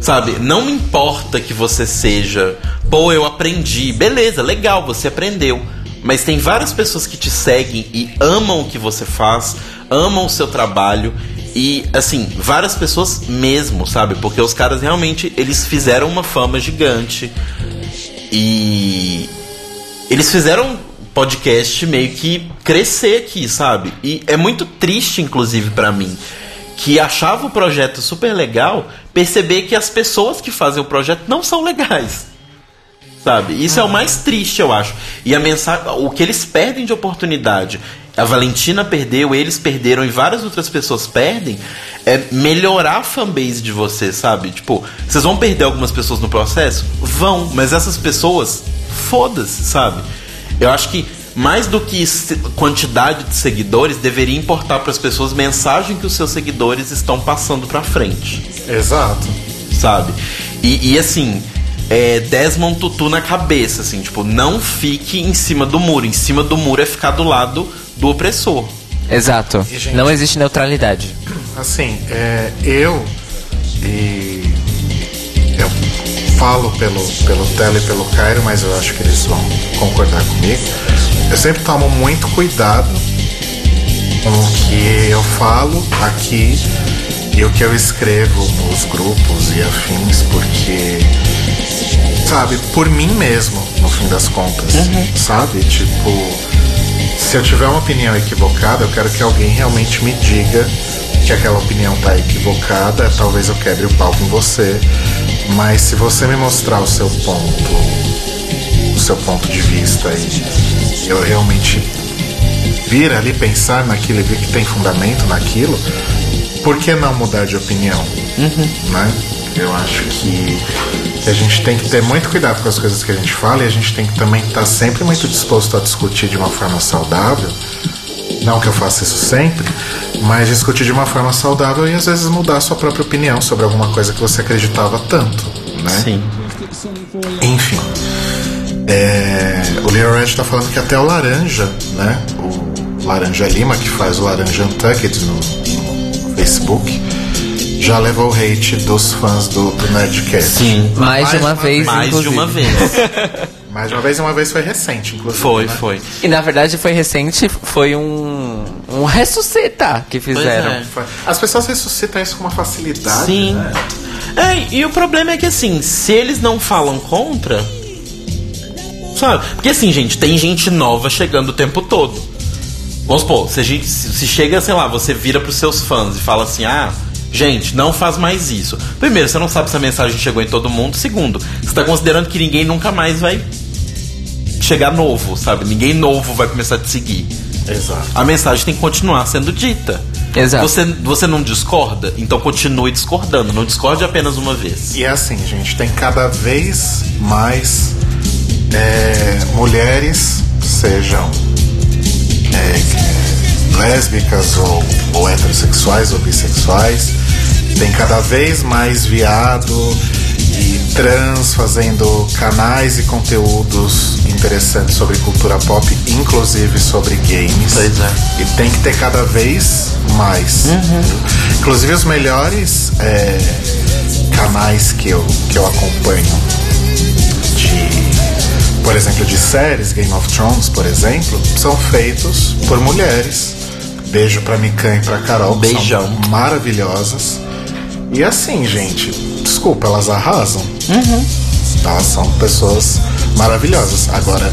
Sabe, não me importa que você seja, pô, eu aprendi. Beleza, legal, você aprendeu. Mas tem várias pessoas que te seguem e amam o que você faz, amam o seu trabalho e assim, várias pessoas mesmo, sabe? Porque os caras realmente eles fizeram uma fama gigante e eles fizeram podcast meio que crescer aqui, sabe? E é muito triste, inclusive, pra mim, que achava o projeto super legal, perceber que as pessoas que fazem o projeto não são legais. Sabe? Isso é o mais triste, eu acho. E a mensagem, o que eles perdem de oportunidade, a Valentina perdeu, eles perderam e várias outras pessoas perdem, é melhorar a fanbase de vocês, sabe? Tipo, vocês vão perder algumas pessoas no processo? Vão, mas essas pessoas, foda-se, sabe? Eu acho que mais do que quantidade de seguidores, deveria importar para as pessoas mensagem que os seus seguidores estão passando pra frente Exato. sabe? E, e, assim, é Desmond Tutu na cabeça, assim, tipo, não fique em cima do muro. Em cima do muro é ficar do lado do opressor. Exato. E, gente- Não existe neutralidade. Assim, é, eu e eu falo pelo, pelo Tele e pelo Cairo, mas eu acho que eles vão concordar comigo. Eu sempre tomo muito cuidado com o que eu falo aqui e o que eu escrevo nos grupos e afins, porque, sabe, por mim mesmo, no fim das contas, sabe? Tipo, se eu tiver uma opinião equivocada, eu quero que alguém realmente me diga que aquela opinião tá equivocada, talvez eu quebre o pau com você, mas se você me mostrar o seu ponto, o seu ponto de vista e eu realmente vir ali pensar naquilo e ver que tem fundamento naquilo, por que não mudar de opinião? Né? Eu acho que a gente tem que ter muito cuidado com as coisas que a gente fala e a gente tem que também estar sempre muito disposto a discutir de uma forma saudável. Não que eu faça isso sempre, mas discutir de uma forma saudável e às vezes mudar a sua própria opinião sobre alguma coisa que você acreditava tanto, né? Sim. Enfim. É, o Leo Red tá falando que até o Laranja, né? O Laranja Lima, que faz o Laranja Untucked no Facebook, já levou hate dos fãs do, do Nerdcast. Sim. Mais, de uma vez, Mais de inclusive. uma vez. Mais de uma vez e uma vez foi recente, inclusive. Foi, né? foi. E na verdade foi recente, foi um, um ressuscitar que fizeram. é. Foi. As pessoas ressuscitam isso com uma facilidade. Sim. né? É, e o problema é que assim, se eles não falam contra. Sabe? Porque assim, gente, tem gente nova chegando o tempo todo. Vamos supor, se, a gente, se se chega, sei lá, você vira pros seus fãs e fala assim, ah. Gente, não faz mais isso. Primeiro, você não sabe se a mensagem chegou em todo mundo. Segundo, você tá considerando que ninguém nunca mais vai chegar novo, sabe? Ninguém novo vai começar a te seguir. Exato. A mensagem tem que continuar sendo dita. Exato. Você, você não discorda? Então continue discordando. Não discorde apenas uma vez. E é assim, gente, tem cada vez mais é, mulheres, sejam é, lésbicas ou, ou heterossexuais ou bissexuais, tem cada vez mais viado e trans fazendo canais e conteúdos interessantes sobre cultura pop, inclusive sobre games. Pois é. E tem que ter cada vez mais. Inclusive os melhores é, canais que eu, que eu acompanho por exemplo, de séries, Game of Thrones, por exemplo, são feitos por mulheres. Beijo pra Mikan e pra Carol, que Beijão. são maravilhosas. E assim, gente, desculpa, elas arrasam. Elas são pessoas maravilhosas. Agora,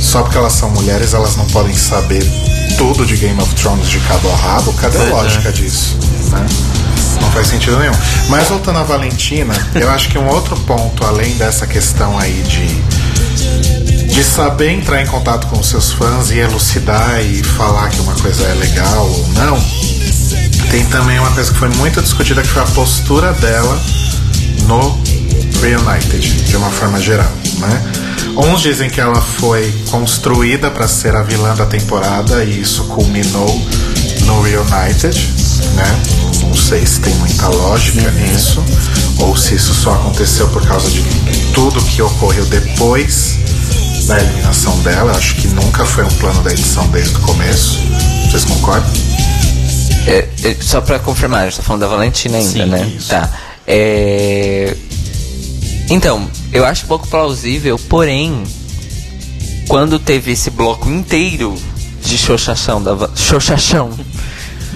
só porque elas são mulheres, elas não podem saber tudo de Game of Thrones de cabo a rabo. Cadê a é. lógica disso? Né? Não faz sentido nenhum. Mas voltando à Valentina, eu acho que um outro ponto, além dessa questão aí de, de saber entrar em contato com seus fãs e elucidar e falar que uma coisa é legal ou não, tem também uma coisa que foi muito discutida que foi a postura dela no Reunited, de uma forma geral, né? Uns dizem que ela foi construída para ser a vilã da temporada e isso culminou no Reunited, né? Não sei se tem muita lógica nisso ou se isso só aconteceu por causa de tudo que ocorreu depois da eliminação dela. Acho que nunca foi um plano da edição desde o começo. Vocês concordam? É, é, só pra confirmar, a gente tá falando da Valentina ainda, Sim, né? isso. Tá. É... Então, eu acho pouco plausível, porém, quando teve esse bloco inteiro de xoxação da, xoxação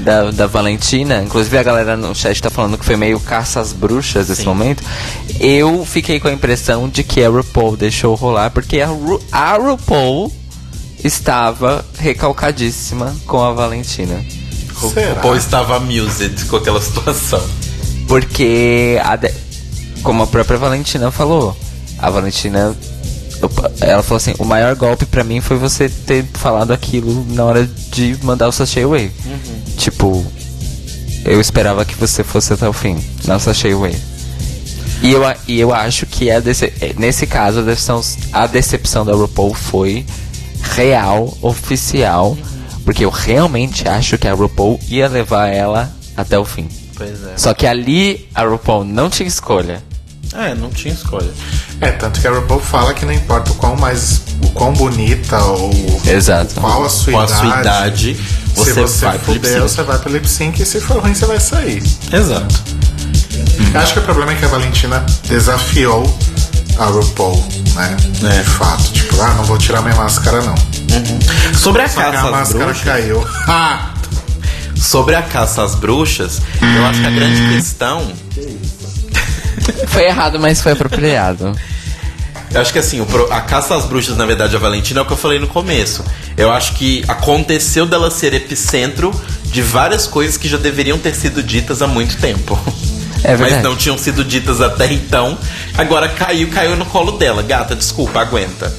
da, da Valentina, inclusive a galera no chat tá falando que foi meio caça às bruxas esse momento, eu fiquei com a impressão de que a RuPaul deixou rolar, porque a, Ru, a RuPaul estava recalcadíssima com a Valentina. O Será? Paul estava amused com aquela situação. Porque, a de- como a própria Valentina falou, a Valentina. Ela falou assim: o maior golpe pra mim foi você ter falado aquilo na hora de mandar o Sashay Away. Tipo, eu esperava que você fosse até o fim, não Sashay Away. E eu, e eu acho que a nesse caso a decepção, a decepção da RuPaul foi real, oficial, porque eu realmente acho que a RuPaul ia levar ela até o fim. É. Só que ali a RuPaul não tinha escolha. É, não tinha escolha. É, tanto que a RuPaul fala que não importa o quão mais. o quão bonita ou Exato. qual a sua a idade. sua idade, você, se você vai fuder, você vai pro lip sync e se for ruim, você vai sair. Exato. Eu Acho que o problema é que a Valentina desafiou a RuPaul, né? É. De fato. Tipo, ah, não vou tirar minha máscara, não. Sobre a Só que a caça às máscara bruxas, caiu. Ah! sobre a caça às bruxas, eu acho que a grande questão Foi errado, mas foi apropriado. Eu acho que assim, pro- a caça às bruxas, na verdade, a Valentina é o que eu falei no começo. Eu acho que aconteceu dela ser epicentro de várias coisas que já deveriam ter sido ditas há muito tempo. É verdade. Mas não tinham sido ditas até então. Agora caiu, caiu no colo dela. Gata, desculpa, aguenta.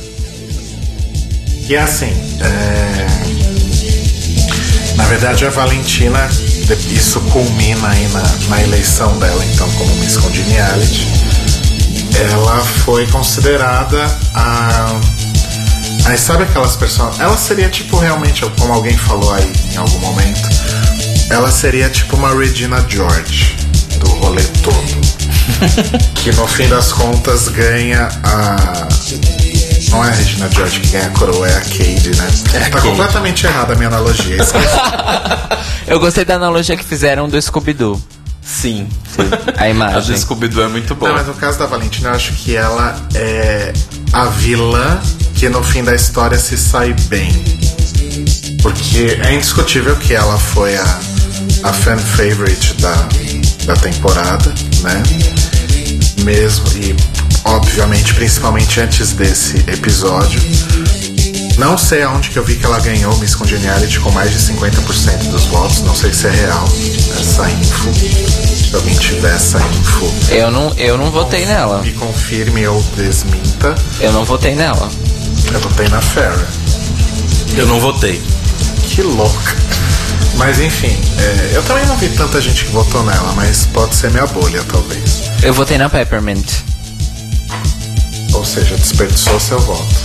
E assim, é... na verdade a Valentina, isso culmina aí na, na eleição dela, então, como Miss Congeniality. Ela foi considerada a. Aí sabe aquelas pessoas. Ela seria tipo realmente, como alguém falou aí em algum momento, ela seria tipo uma Regina George do rolê todo. que no fim das contas ganha a. Não é a Regina George que ganha a coroa, é a Cade, né? tá Cade. completamente errada a minha analogia. Eu gostei da analogia que fizeram do Scooby-Doo. Sim. A A imagem. do Scooby-Doo é muito boa. Não, mas no caso da Valentina, eu acho que ela é a vilã que no fim da história se sai bem. Porque é indiscutível que ela foi a, a fan favorite da, da temporada, né? Mesmo, e obviamente, principalmente antes desse episódio. Não sei aonde que eu vi que ela ganhou Miss Congeniality com mais de 50% dos votos. Não sei se é real essa info. Se alguém tiver essa info, Eu não, eu não votei nela. me confirme ou desminta. Eu não votei nela. Eu votei na Farrah. Eu não votei. Que louca. Mas enfim, é, eu também não vi tanta gente que votou nela, mas pode ser minha bolha, talvez. Eu votei na Peppermint. Ou seja, desperdiçou seu voto.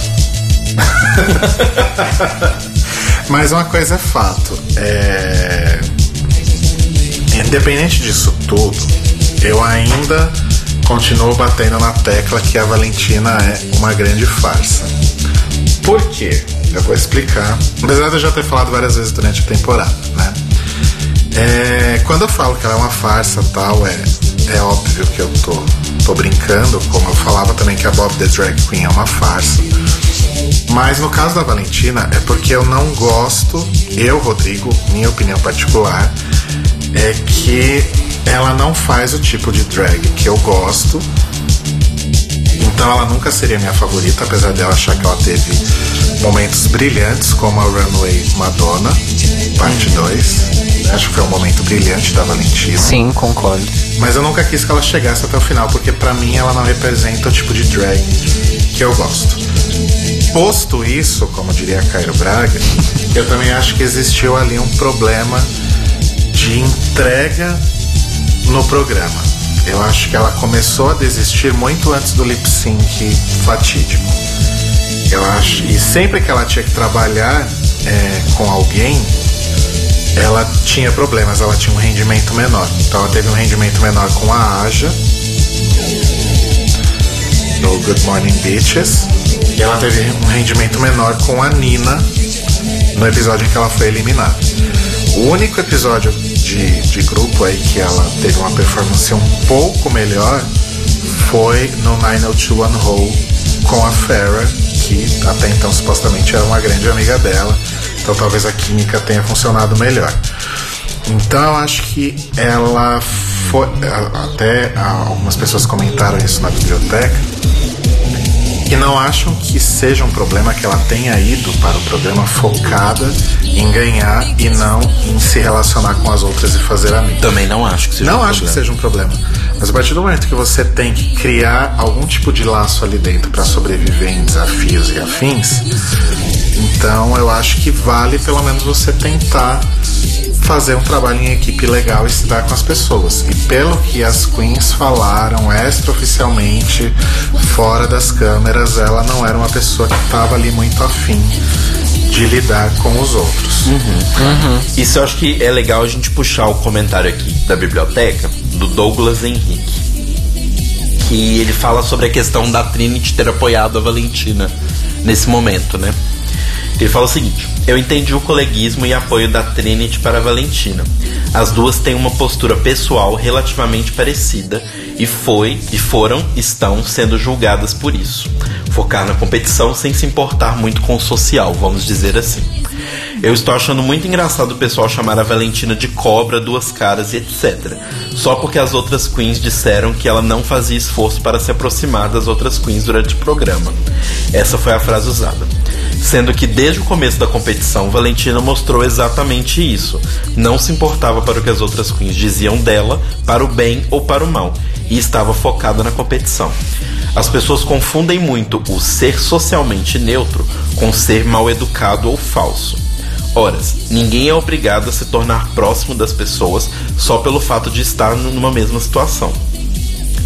Mas uma coisa é fato. É... Independente disso tudo, eu ainda continuo batendo na tecla que a Valentina é uma grande farsa. Por quê? Eu vou explicar. Apesar de eu já ter falado várias vezes durante a temporada, né? É, quando eu falo que ela é uma farsa tal, é, é óbvio que eu tô, tô brincando, como eu falava também que a Bob the Drag Queen é uma farsa. Mas no caso da Valentina é porque eu não gosto, eu, Rodrigo, minha opinião particular, é que ela não faz o tipo de drag que eu gosto. Então ela nunca seria minha favorita, apesar dela achar que ela teve momentos brilhantes, como a Runway Madonna, parte 2. Acho que foi um momento brilhante da Valentina. Sim, concordo. Mas eu nunca quis que ela chegasse até o final, porque pra mim ela não representa o tipo de drag que eu gosto. Posto isso, como diria Cairo Braga, eu também acho que existiu ali um problema de entrega no programa. Eu acho que ela começou a desistir muito antes do lip sync fatídico. Eu acho, e sempre que ela tinha que trabalhar é, com alguém, ela tinha problemas, ela tinha um rendimento menor. Então ela teve um rendimento menor com a Aja, do Good Morning Bitches, e ela teve um rendimento menor com a Nina no episódio em que ela foi eliminada. O único episódio de, de grupo aí que ela teve uma performance um pouco melhor foi no 90210 Hole com a Farrah, que até então supostamente era uma grande amiga dela. Então talvez a química tenha funcionado melhor. Então acho que ela foi. Até algumas pessoas comentaram isso na biblioteca. E não acham que seja um problema que ela tenha ido para o programa focada em ganhar e não em se relacionar com as outras e fazer amigos? Também não acho que seja Não um acho que problema. seja um problema. Mas a partir do momento que você tem que criar algum tipo de laço ali dentro para sobreviver em desafios e afins, então eu acho que vale pelo menos você tentar fazer um trabalho em equipe legal e se dar com as pessoas. E pelo que as queens falaram extraoficialmente, fora das câmeras, ela não era uma pessoa que estava ali muito afim de lidar com os outros. Isso eu acho que é legal a gente puxar o comentário aqui da biblioteca do Douglas Henrique. Que ele fala sobre a questão da Trinity ter apoiado a Valentina nesse momento, né? Ele fala o seguinte: Eu entendi o coleguismo e apoio da Trinity para a Valentina. As duas têm uma postura pessoal relativamente parecida e foi e foram estão sendo julgadas por isso. Focar na competição sem se importar muito com o social, vamos dizer assim. Eu estou achando muito engraçado o pessoal chamar a Valentina de cobra, duas caras e etc. Só porque as outras queens disseram que ela não fazia esforço para se aproximar das outras queens durante o programa. Essa foi a frase usada. Sendo que desde o começo da competição, Valentina mostrou exatamente isso. Não se importava para o que as outras queens diziam dela, para o bem ou para o mal, e estava focada na competição. As pessoas confundem muito o ser socialmente neutro com ser mal educado ou falso. Ora, ninguém é obrigado a se tornar próximo das pessoas só pelo fato de estar numa mesma situação.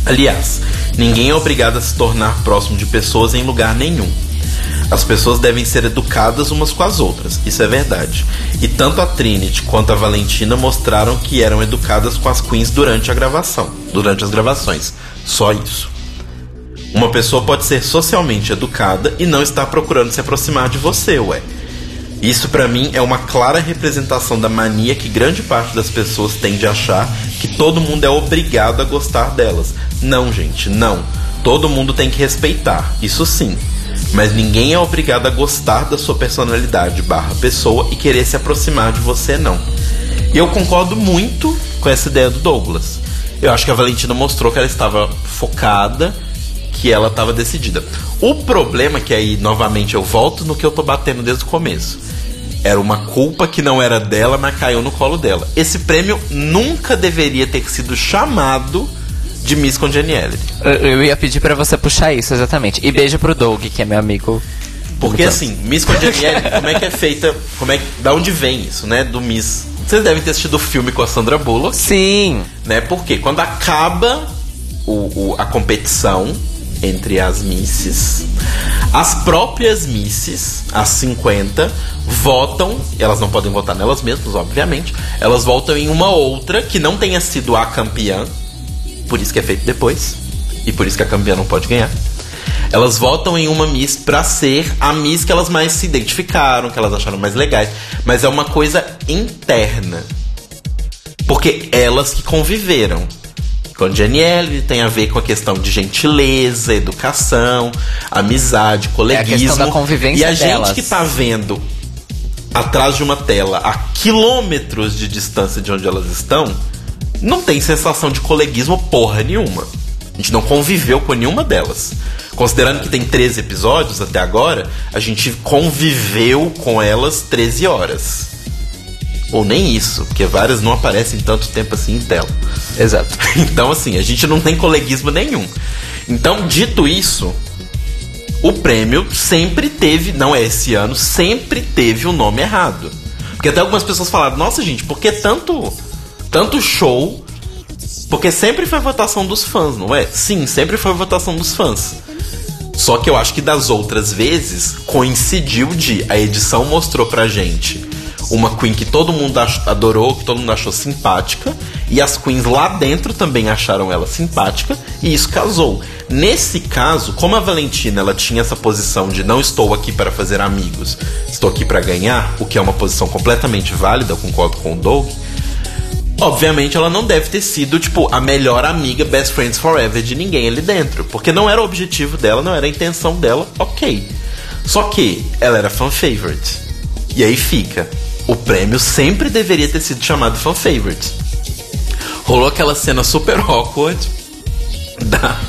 Aliás, ninguém é obrigado a se tornar próximo de pessoas em lugar nenhum. As pessoas devem ser educadas umas com as outras, isso é verdade. E tanto a Trinity quanto a Valentina mostraram que eram educadas com as queens durante a gravação, durante as gravações. Só isso. Uma pessoa pode ser socialmente educada e não estar procurando se aproximar de você, ué. Isso pra mim é uma clara representação da mania que grande parte das pessoas tem de achar que todo mundo é obrigado a gostar delas. Não, gente, não. Todo mundo tem que respeitar, isso sim. Mas ninguém é obrigado a gostar da sua personalidade barra pessoa e querer se aproximar de você, não. E eu concordo muito com essa ideia do Douglas. Eu acho que a Valentina mostrou que ela estava focada, que ela estava decidida. O problema é que aí, novamente, eu volto no que eu tô batendo desde o começo. Era uma culpa que não era dela, mas caiu no colo dela. Esse prêmio nunca deveria ter sido chamado de Miss Congeniality. Eu, eu ia pedir pra você puxar isso, exatamente. E beijo pro Doug, que é meu amigo. Porque Muito assim, Miss Congeniality, como é que é feita, como é da onde vem isso, né, do Miss? Vocês devem ter assistido o filme com a Sandra Bullock, Sim. né? Porque quando acaba o, o- a competição entre as misses, as próprias misses, as 50, votam, elas não podem votar nelas mesmas, obviamente, elas votam em uma outra que não tenha sido a campeã, por isso que é feito depois, e por isso que a campeã não pode ganhar. Elas votam em uma Miss pra ser a Miss que elas mais se identificaram, que elas acharam mais legais. Mas é uma coisa interna. Porque elas que conviveram. Com Danielle tem a ver com a questão de gentileza, educação, amizade, coleguismo. questão da convivência E a delas. gente que tá vendo atrás de uma tela a quilômetros de distância de onde elas estão, não tem sensação de coleguismo porra nenhuma. A gente não conviveu com nenhuma delas. Considerando que tem 13 episódios até agora, a gente conviveu com elas 13 horas. Ou nem isso, porque várias não aparecem tanto tempo assim em tela. Exato. Então, assim, a gente não tem coleguismo nenhum. Então, dito isso, o prêmio sempre teve, não é esse ano, sempre teve o nome errado. Porque até algumas pessoas falaram, nossa gente, por que tanto, tanto show? Porque sempre foi votação dos fãs, não é? Sim, sempre foi votação dos fãs. Só que eu acho que das outras vezes coincidiu de a edição mostrou pra gente uma Queen que todo mundo adorou, que todo mundo achou simpática, e as Queens lá dentro também acharam ela simpática, e isso casou. Nesse caso, como a Valentina ela tinha essa posição de não estou aqui para fazer amigos, estou aqui para ganhar, o que é uma posição completamente válida, eu concordo com o Doug. Obviamente ela não deve ter sido, tipo, a melhor amiga Best Friends Forever de ninguém ali dentro. Porque não era o objetivo dela, não era a intenção dela, ok. Só que ela era fan favorite. E aí fica. O prêmio sempre deveria ter sido chamado fan favorite. Rolou aquela cena super awkward da,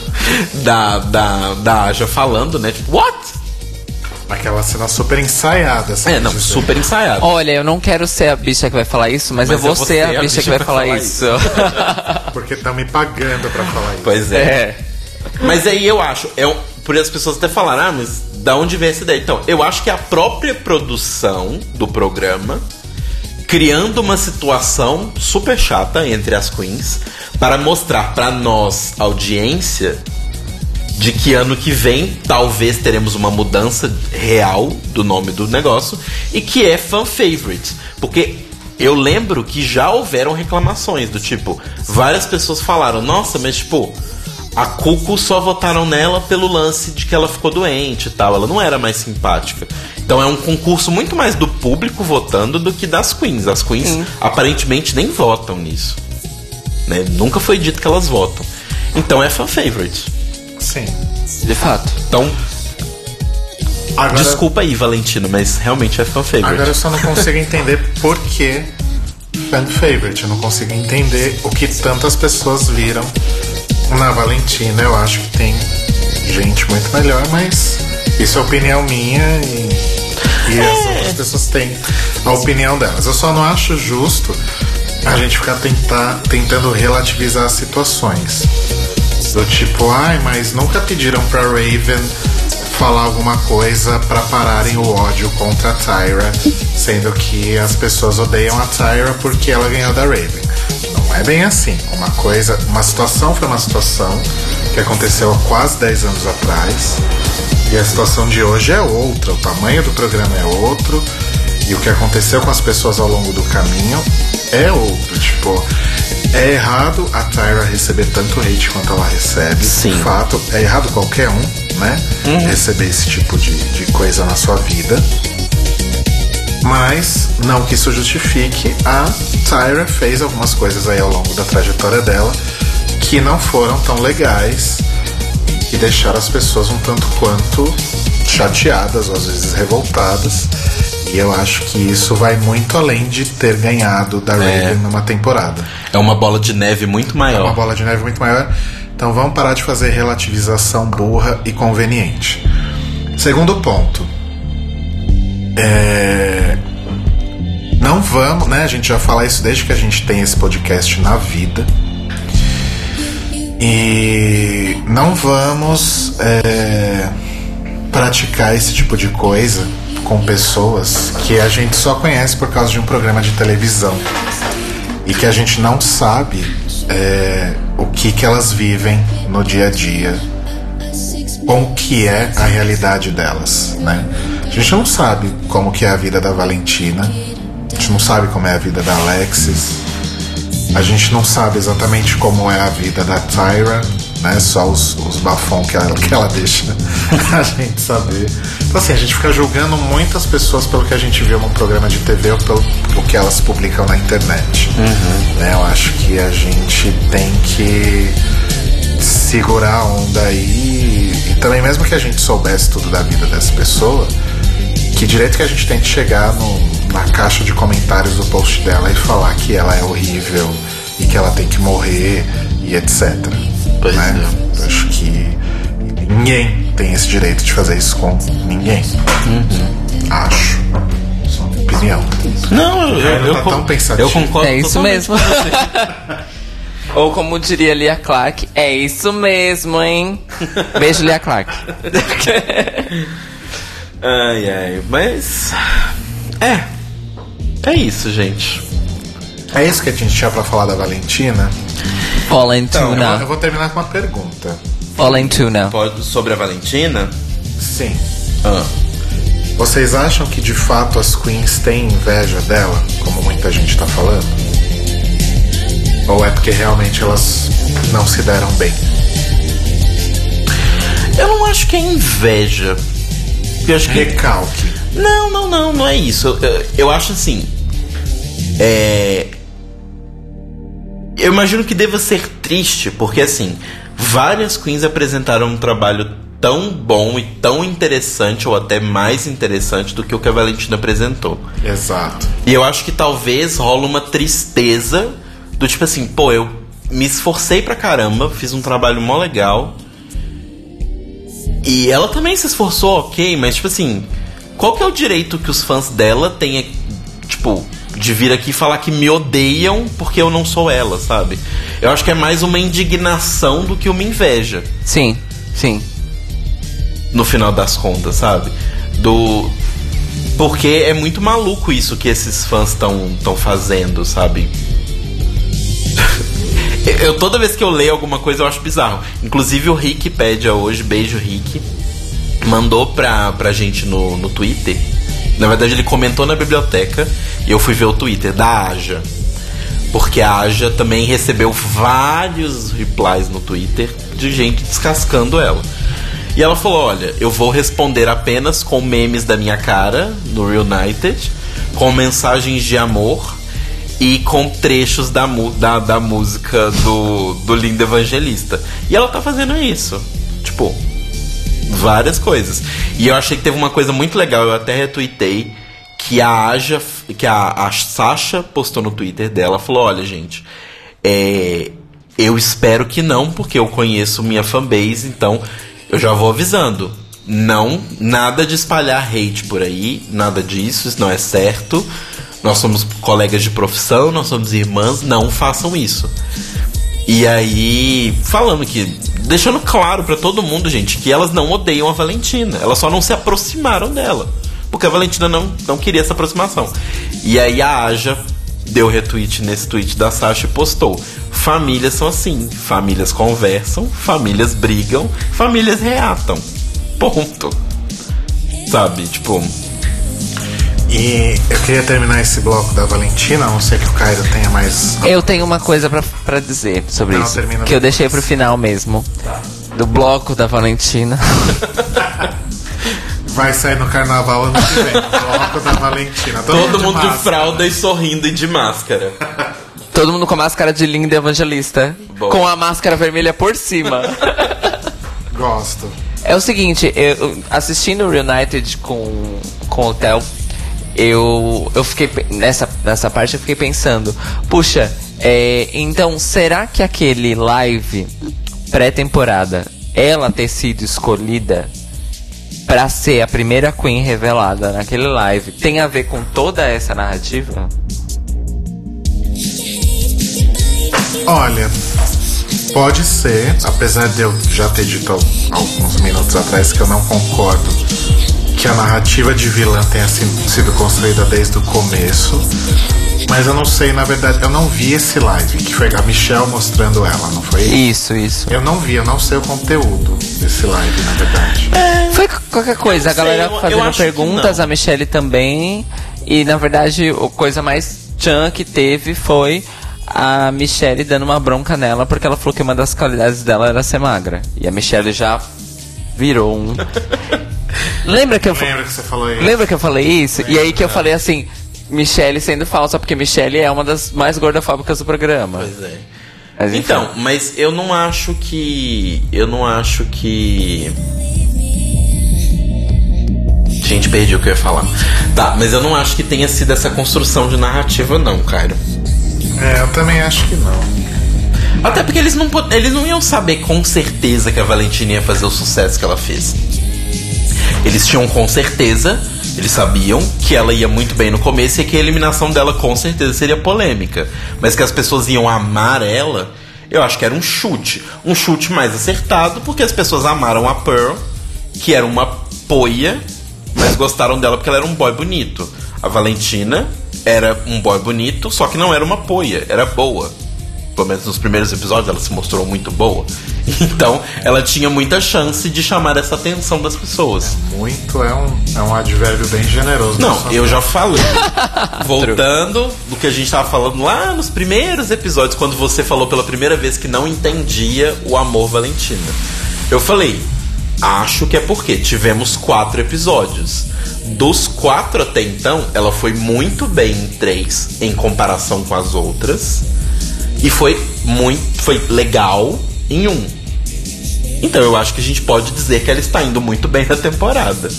da, da, da Aja falando, né? Tipo, what? Aquela cena super ensaiada. É, não, dizer. super ensaiado. Olha, eu não quero ser a bicha que vai falar isso, mas, eu vou ser a bicha que vai falar isso. Porque estão me pagando pra falar isso. Pois é. é. Mas aí eu acho, é um, por as pessoas até falaram, ah, mas da onde vem essa ideia? Então, eu acho que a própria produção do programa criando uma situação super chata entre as queens para mostrar pra nós, audiência, de que ano que vem talvez teremos uma mudança real do nome do negócio e que é fan favorite. Porque eu lembro que já houveram reclamações do tipo, várias pessoas falaram, nossa, mas tipo, a Cuco só votaram nela pelo lance de que ela ficou doente e tal, ela não era mais simpática. Então é um concurso muito mais do público votando do que das queens. As queens aparentemente nem votam nisso. Né? Nunca foi dito que elas votam. Então é fan favorite. Sim. De fato. Então, Agora, desculpa aí, Valentino, mas realmente é fan favorite. agora eu só não consigo entender por que fan favorite. Eu não consigo entender o que tantas pessoas viram na Valentina. Eu acho que tem gente muito melhor, mas isso é opinião minha e, e as outras pessoas têm a opinião delas. Eu só não acho justo a gente ficar tentar, tentando relativizar as situações. Do tipo, ai, mas nunca pediram pra Raven falar alguma coisa pra pararem o ódio contra a Tyra, sendo que as pessoas odeiam a Tyra porque ela ganhou da Raven. Não é bem assim. Uma coisa, uma situação foi uma situação que aconteceu há quase 10 anos atrás. E a situação de hoje é outra, o tamanho do programa é outro, e o que aconteceu com as pessoas ao longo do caminho é outro. Tipo, é errado a Tyra receber tanto hate quanto ela recebe. Sim. De fato, é errado qualquer um, né? Receber esse tipo de, de coisa na sua vida. Mas, não que isso justifique, a Tyra fez algumas coisas aí ao longo da trajetória dela que não foram tão legais e deixaram as pessoas um tanto quanto chateadas, ou às vezes revoltadas. E eu acho que isso vai muito além de ter ganhado da É. Raven numa temporada. É uma bola de neve muito É uma maior. bola de neve muito maior. Então vamos parar de fazer relativização burra e conveniente. Segundo ponto. É... Não vamos, né? A gente já fala isso desde que a gente tem esse podcast na vida. E não vamos é, praticar esse tipo de coisa com pessoas que a gente só conhece por causa de um programa de televisão. E que a gente não sabe é, o que, que elas vivem no dia a dia. Com o que é a realidade delas, né? A gente não sabe como que é a vida da Valentina, a gente não sabe como é a vida da Alexis, a gente não sabe exatamente como é a vida da Tyra, né? Só os, os bafão que ela, que ela deixa a gente saber. Então assim, a gente fica julgando muitas pessoas pelo que a gente viu num programa de TV ou pelo o que elas publicam na internet. Né? Eu acho que a gente tem que segurar a onda aí e também mesmo que a gente soubesse tudo da vida dessa pessoa, que direito que a gente tem de chegar no- na caixa de comentários do post dela e falar que ela é horrível e que ela tem que morrer e etc. Pois né? é. Eu Acho que ninguém tem esse direito de fazer isso com ninguém. Acho. Só minha opinião. Não, eu, É, eu, não tá pensativo. eu concordo. É isso mesmo. com. Ou como diria Lia Clark, é isso mesmo, hein? Beijo, Lia Clark. ai, ai, mas. É. É isso, gente. É isso que a gente tinha pra falar da Valentina. Então, eu, vou- Valentuna. eu vou terminar com uma pergunta. Valentuna. Pode, sobre a Valentina? Sim. Ah. Vocês acham que de fato as queens têm inveja dela, como muita gente tá falando? Ou é porque realmente elas não se deram bem? Eu não acho que é inveja. Eu acho que. Recalque. Não, não, não, não é isso. Eu, eu- eu acho assim. É. Eu imagino que deva ser triste, porque assim, várias queens apresentaram um trabalho tão bom e tão interessante, ou até mais interessante do que o que a Valentina apresentou. Exato. E eu acho que talvez rola uma tristeza do tipo assim, pô, eu me esforcei pra caramba, fiz um trabalho mó legal E ela também se esforçou, ok, mas tipo assim, qual que é o direito que os fãs dela têm, tipo, de vir aqui falar que me odeiam porque eu não sou ela, sabe? Eu acho que é mais uma indignação do que uma inveja, Sim, sim. no final das contas, sabe? Do. Porque é muito maluco isso que esses fãs estão tão fazendo, sabe? Eu, toda vez que eu leio alguma coisa eu acho bizarro. Inclusive o Rick Pédia hoje, beijo Rick, mandou pra, pra gente no, no Twitter. Na verdade ele comentou na biblioteca e eu fui ver o Twitter da Aja. Porque a Aja também recebeu vários replies no Twitter de gente descascando ela. E ela falou: Olha, eu vou responder apenas com memes da minha cara no Reunited, com mensagens de amor e com trechos da, da, da música do, do Lindo Evangelista. E ela tá fazendo isso. Tipo, várias coisas. E eu achei que teve uma coisa muito legal, eu até retuitei, que a Aja, que a, a Sasha postou no Twitter dela, falou, olha, gente, é, eu espero que não, porque eu conheço minha fanbase, então eu já vou avisando. Não, nada de espalhar hate por aí, nada disso, isso não é certo. Nós somos colegas de profissão, nós somos irmãs, não façam isso. E aí, falando que. Deixando claro pra todo mundo, gente, que elas não odeiam a Valentina. Elas só não se aproximaram dela. Porque a Valentina não, não queria essa aproximação. E aí a Aja deu retweet nesse tweet da Sasha e postou: Famílias são assim. Famílias conversam, famílias brigam, famílias reatam. Ponto. Sabe? Tipo. E eu queria terminar esse bloco da Valentina, a não ser que o Cairo tenha mais. Eu tenho uma coisa pra, pra dizer sobre Não, isso. Que eu depois. deixei pro final mesmo. Do bloco da Valentina. Vai sair no carnaval ano que vem. o bloco da Valentina. Todo mundo de máscara. fralda e sorrindo e de máscara. Todo mundo com máscara de linda evangelista. Bom. Com a máscara vermelha por cima. Gosto. É o seguinte, eu assistindo o Reunited com, com o Theo, eu, eu fiquei nessa, nessa parte eu fiquei pensando, puxa, é, então será que aquele live pré-temporada, ela ter sido escolhida pra ser a primeira Queen revelada naquele live, tem a ver com toda essa narrativa? Olha, pode ser, apesar de eu já ter dito al- alguns minutos atrás que eu não concordo que a narrativa de vilã tenha si- sido construída desde o começo. Mas eu não sei, na verdade, eu não vi esse live, que foi a Michelle mostrando ela, não foi? Isso, isso. Eu não vi, eu não sei o conteúdo desse live, na verdade. Foi c- qualquer coisa, Eu a galera sei, eu- eu fazendo que perguntas, a Michelle também. E na verdade, a coisa mais tchan que teve foi a Michelle dando uma bronca nela, porque ela falou que uma das qualidades dela era ser magra. E a Michelle já virou um. Lembra que eu fa- Lembra que você falou isso? Lembra que eu falei isso? E aí que eu falei assim, Michelle sendo falsa, porque Michelle é uma das mais gordofóbicas do programa. Pois é. Mas, enfim. Então, mas eu não acho que. Eu não acho que. Gente, perdi o que eu ia falar. Tá, mas eu não acho que tenha sido essa construção de narrativa, não, cara. É, eu também acho que não. Até porque eles não, eles não iam saber com certeza que a Valentina ia fazer o sucesso que ela fez. Eles tinham com certeza, eles sabiam que ela ia muito bem no começo e que a eliminação dela com certeza seria polêmica. Mas que as pessoas iam amar ela, eu acho que era um chute. Um chute mais acertado, porque as pessoas amaram a Pearl, que era uma poia, mas gostaram dela porque ela era um boy bonito. A Valentina era um boy bonito, só que não era uma poia, era boa pelo menos nos primeiros episódios, ela se mostrou muito boa. Então, ela tinha muita chance de chamar essa atenção das pessoas. Muito é um, é um advérbio bem generoso. Não, eu já falei. Voltando do que a gente tava falando lá nos primeiros episódios, quando você falou pela primeira vez que não entendia o amor Valentina. Eu falei, acho que é porque tivemos quatro episódios. Dos quatro até então, ela foi muito bem em três em comparação com as outras. E foi muito. Foi legal em um. Então eu acho que a gente pode dizer que ela está indo muito bem na temporada.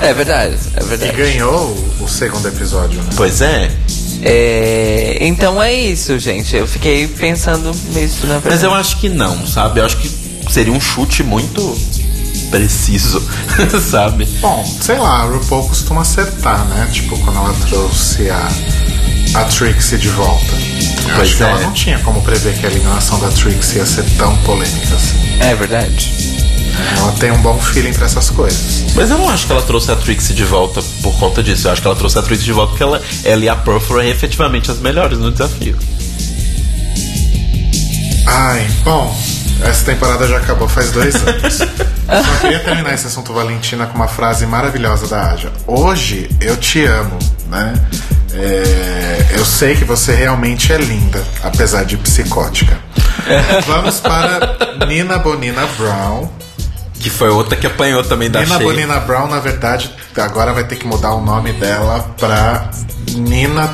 É verdade, é E verdade. ganhou o, o segundo episódio, né? Pois é. É, então é isso, gente. Eu fiquei pensando nisso, na verdade. Mas eu acho que não, sabe? Eu acho que seria um chute muito. preciso, sabe? Bom, sei lá, a RuPaul costuma acertar, né? Tipo, quando ela trouxe a, a Trixie de volta. Eu Pois acho que é. ela não tinha como prever que a eliminação da Trixie ia ser tão polêmica assim. É verdade. Ela tem um bom feeling pra essas coisas. Mas eu não acho que ela trouxe a Trixie de volta por conta disso. Eu acho que ela trouxe a Trixie de volta porque ela, ela e a Pearl foram efetivamente as melhores no desafio. Ai, bom, essa temporada já acabou faz dois anos. Só queria terminar esse assunto Valentina com uma frase maravilhosa da Aja. Hoje eu te amo, né? É, eu sei que você realmente é linda, apesar de psicótica. Vamos para Nina Bonina Brown. Que foi outra que apanhou também da Nina Shea. Bonina Brown, na verdade, agora vai ter que mudar o nome dela pra Nina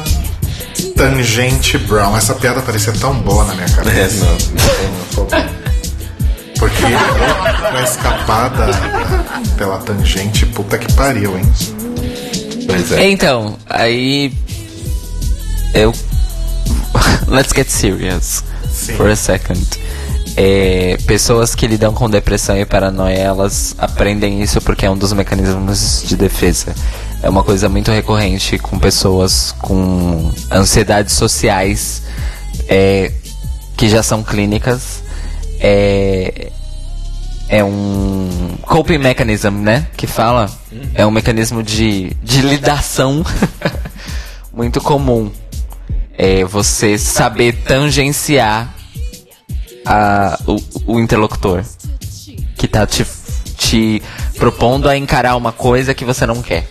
Tangente Brown. Essa piada parecia tão boa na minha É, cabeça. não. Porque pra escapar da, da- pela tangente, puta que pariu, hein? Pois é. Então, aí. Eu. Let's get serious Sim. for a second. É, pessoas que lidam com depressão e paranoia, elas aprendem isso porque é um dos mecanismos de defesa. É uma coisa muito recorrente com pessoas com ansiedades sociais é, que já são clínicas. É, é um coping mechanism, né? Que fala. É um mecanismo de, de lidação muito comum. É você saber tangenciar a, o, o interlocutor que tá te, te propondo a encarar uma coisa que você não quer.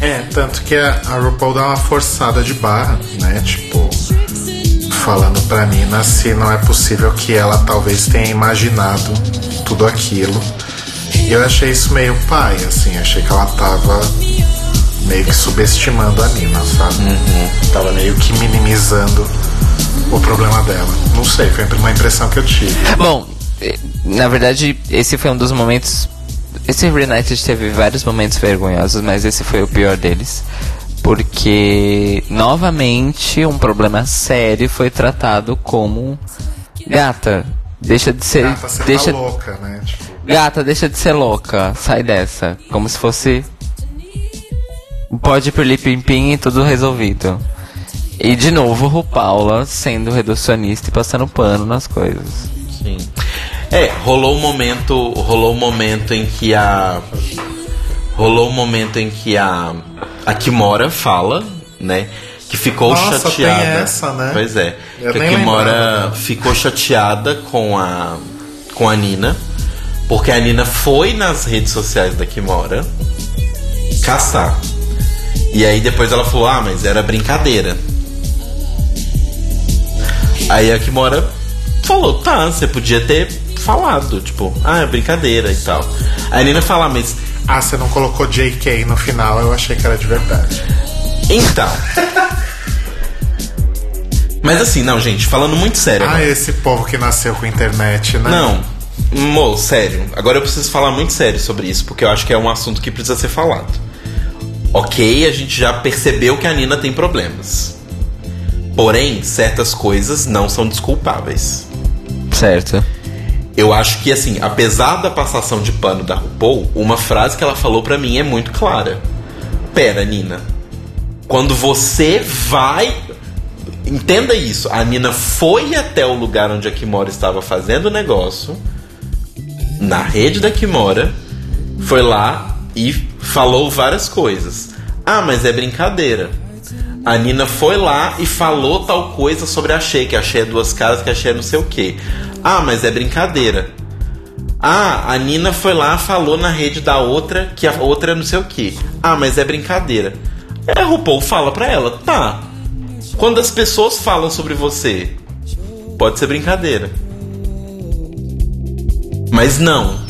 É, tanto que a, a RuPaul dá uma forçada de barra, né? Tipo, falando pra Nina se não é possível que ela talvez tenha imaginado tudo aquilo. E eu achei isso meio pai, assim, achei que ela tava meio que subestimando a Nina, sabe? Tava meio que minimizando o problema dela. Não sei, foi uma impressão que eu tive. Bom, eh, na verdade, esse foi um dos momentos. Esse Reunited teve vários momentos vergonhosos, mas esse foi o pior deles. Porque, novamente, um problema sério foi tratado como. Gata, deixa de ser. Gata, você deixa, tá louca, né? Tipo, Gata, deixa de ser louca, sai dessa. Como se fosse. Pode ir pim pim e tudo resolvido. E de novo, RuPaula sendo reducionista e passando pano nas coisas. Sim. É, rolou um momento, rolou um momento em que a rolou um momento em que a a Kimora fala, né, que ficou Nossa, chateada. tem essa, né? Pois é. Eu que a Kimora lembrava. ficou chateada com a com a Nina, porque a Nina foi nas redes sociais da Kimora caçar. E aí depois ela falou: "Ah, mas era brincadeira". Aí a Kimora falou, tá, você podia ter falado, tipo, ah, é brincadeira e tal. Aí a Nina fala, "Ah, mas ah, você não colocou JK no final, eu achei que era de verdade. então. mas assim, não, gente, falando muito sério. Ah, esse povo que nasceu com internet, né? Não, mo, sério. Agora eu preciso falar muito sério sobre isso, porque eu acho que é um assunto que precisa ser falado. Ok, a gente já percebeu que a Nina tem problemas. Porém, certas coisas não são desculpáveis. Certo. Eu acho que, assim, apesar da passação de pano da RuPaul, uma frase que ela falou pra mim é muito clara. Pera, Nina. Quando você vai. Entenda isso. A Nina foi até o lugar onde a Kimora estava fazendo o negócio. Na rede da Kimora. Foi lá e falou várias coisas. Ah, mas é brincadeira. A Nina foi lá e falou tal coisa sobre a Shea, que a Shea é duas caras, que a Shea é não sei o que. Ah, mas é brincadeira. Ah, a Nina foi lá falou na rede da outra que a outra é não sei o que. Ah, mas é brincadeira. É, a RuPaul fala pra ela, tá. Quando as pessoas falam sobre você, pode ser brincadeira. Mas não.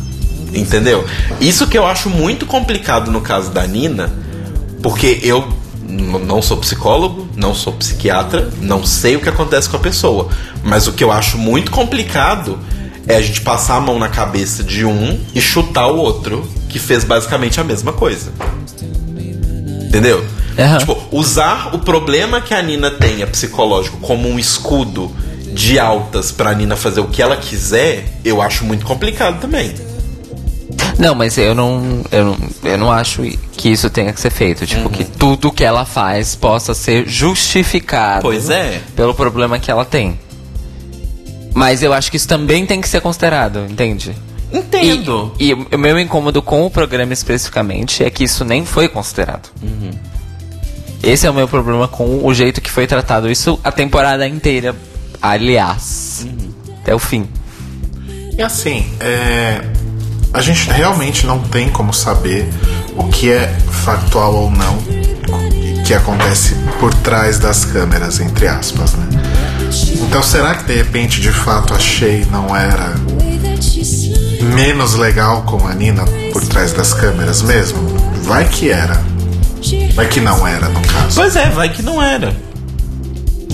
Entendeu? Isso que eu acho muito complicado no caso da Nina, porque eu não sou psicólogo, não sou psiquiatra, não sei o que acontece com a pessoa. Mas o que eu acho muito complicado é a gente passar a mão na cabeça de um e chutar o outro, que fez basicamente a mesma coisa. Entendeu? Aham. Tipo, usar o problema que a Nina tenha psicológico como um escudo de altas pra Nina fazer o que ela quiser, eu acho muito complicado também. Não, mas eu não, eu não, eu não acho que isso tenha que ser feito. Tipo, que tudo que ela faz possa ser justificado. Pois é. Pelo problema que ela tem. Mas eu acho que isso também tem que ser considerado, entende? Entendo. E, e o meu incômodo com o programa especificamente é que isso nem foi considerado. Esse é o meu problema com o jeito que foi tratado. Isso a temporada inteira, aliás. Até o fim. E assim, é, a gente realmente não tem como saber o que é factual ou não que acontece por trás das câmeras, entre aspas, né? Então será que de repente de fato a Shay não era menos legal com a Nina por trás das câmeras mesmo? Vai que era. Vai que não era, no caso. Pois é, vai que não era.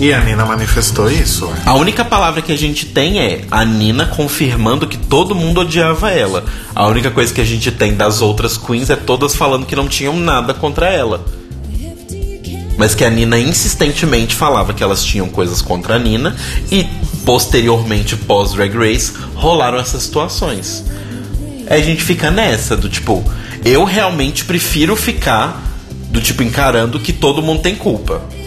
E a Nina manifestou isso. A única palavra que a gente tem é a Nina confirmando que todo mundo odiava ela. A única coisa que a gente tem das outras queens é todas falando que não tinham nada contra ela. Mas que a Nina insistentemente falava que elas tinham coisas contra a Nina e posteriormente, pós Drag Race, rolaram essas situações. Aí a gente fica nessa, do tipo, eu realmente prefiro ficar do tipo encarando que todo mundo tem culpa.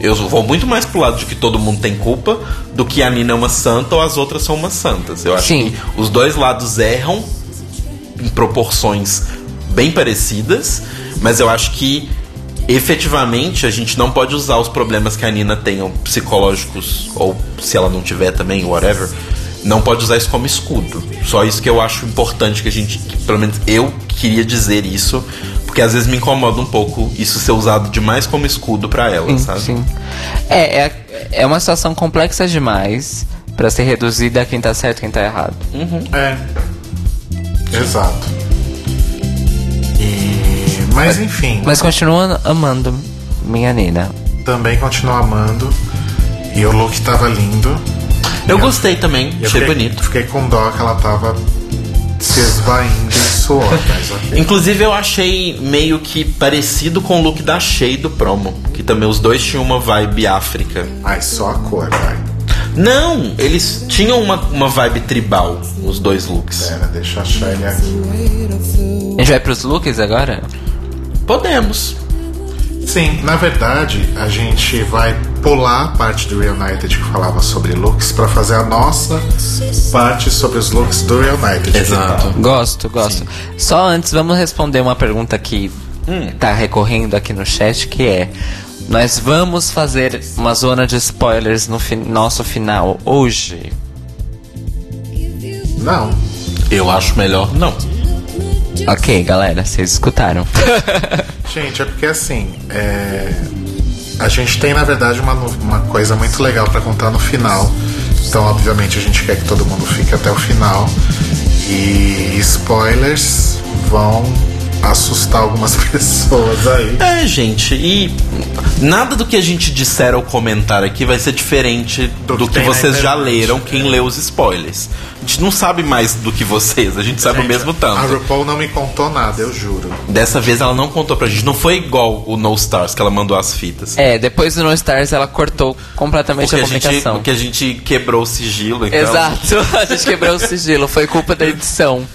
Eu vou muito mais pro lado de que todo mundo tem culpa do que a Nina é uma santa ou as outras são umas santas. Eu acho Sim. que os dois lados erram em proporções bem parecidas, mas eu acho que efetivamente a gente não pode usar os problemas que a Nina tem, ou psicológicos, ou se ela não tiver também, whatever, não pode usar isso como escudo. Só isso que eu acho importante que a gente, que, pelo menos eu queria dizer isso, porque às vezes me incomoda um pouco isso ser usado demais como escudo pra ela, Sim, sabe? sim. É, é, é uma situação complexa demais pra ser reduzida a quem tá certo e quem tá errado. É. Exato. E... Mas enfim, Mas continua amando minha Nina. também continuo amando. E o look tava lindo. Eu gostei também, Eu achei fiquei, bonito. Fiquei com dó que ela tava se esvaindo ok. Inclusive eu achei meio que parecido com o look da Shea do promo, que também os dois tinham uma vibe África. Ai, só a cor, vai. Não, eles tinham uma, uma vibe tribal, os dois looks. Pera, deixa eu achar ele aqui. A gente vai pros looks agora? Podemos. Sim, na verdade, a gente vai pular a parte do Reunited que falava sobre looks pra fazer a nossa parte sobre os looks do Reunited. Exato. Gosto, gosto. Só antes, vamos responder uma pergunta que tá recorrendo aqui no chat, que é... Nós vamos fazer uma zona de spoilers no fi- nosso final hoje? Não. Eu acho melhor não. Ok, galera, vocês escutaram. Gente, é porque assim, é, a gente tem na verdade uma, uma coisa muito legal pra contar no final. Então, obviamente, a gente quer que todo mundo fique até o final. E spoilers vão assustar algumas pessoas aí. É, gente, e nada do que a gente disser ou comentar aqui vai ser diferente do, Do que, que vocês já leram, quem leu os spoilers. A gente não sabe mais do que vocês, a gente sabe o Gente, mesmo A tanto. RuPaul não me contou nada, eu juro. Dessa vez ela não contou pra gente, não foi igual o No Stars que ela mandou as fitas. É, depois do No Stars ela cortou completamente Porque a a, gente, comunicação. porque a gente quebrou o sigilo, então. Exato, a gente quebrou o sigilo, foi culpa da edição.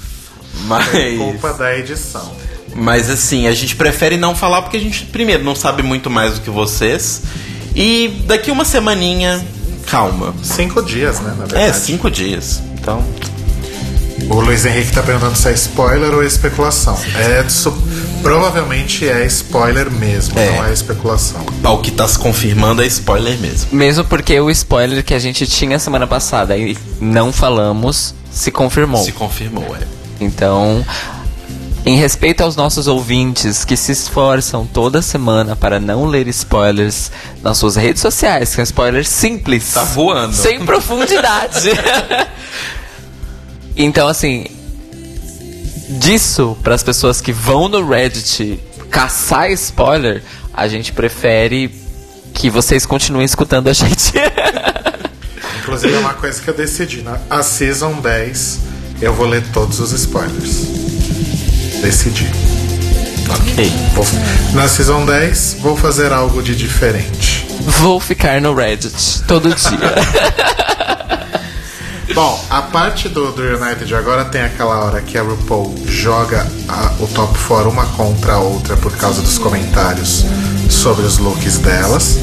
Mas, Culpa da edição. Mas assim, a gente prefere não falar porque a gente, primeiro, não sabe muito mais do que vocês. E daqui uma semaninha, calma. Cinco dias, né? Na É, verdade. cinco dias. Então. O Luiz Henrique tá perguntando se é spoiler ou especulação. É su- provavelmente é spoiler mesmo, É. não é especulação. O que tá se confirmando é spoiler mesmo. Mesmo porque o spoiler que a gente tinha semana passada e não falamos se confirmou. Se confirmou, é. Então, em respeito aos nossos ouvintes que se esforçam toda semana para não ler spoilers nas suas redes sociais, que é spoiler simples. Tá voando. Sem profundidade. então, assim, disso para as pessoas que vão no Reddit caçar spoiler, a gente prefere que vocês continuem escutando a gente. Inclusive é uma coisa que eu decidi. Na a Season 10 eu vou ler todos os spoilers. Decidi. Ok. Vou- na Season 10 vou fazer algo de diferente. Vou ficar no Reddit todo dia. Bom, a parte do, do United agora tem aquela hora que a RuPaul joga a- o top 4 uma contra a outra por causa dos comentários sobre os looks delas.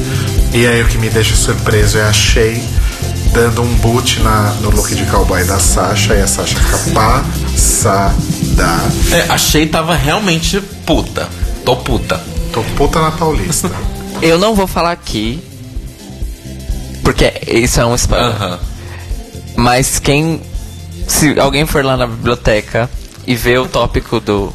E aí o que me deixa surpreso é a Shay dando um boot na, no look de cowboy da Sasha e a Sasha fica passada. É, achei tava realmente puta. Tô puta. Tô puta na Paulista. Eu não vou falar aqui. Porque isso é um spoiler. Aham. Mas quem. Se alguém for lá na biblioteca e ver o tópico do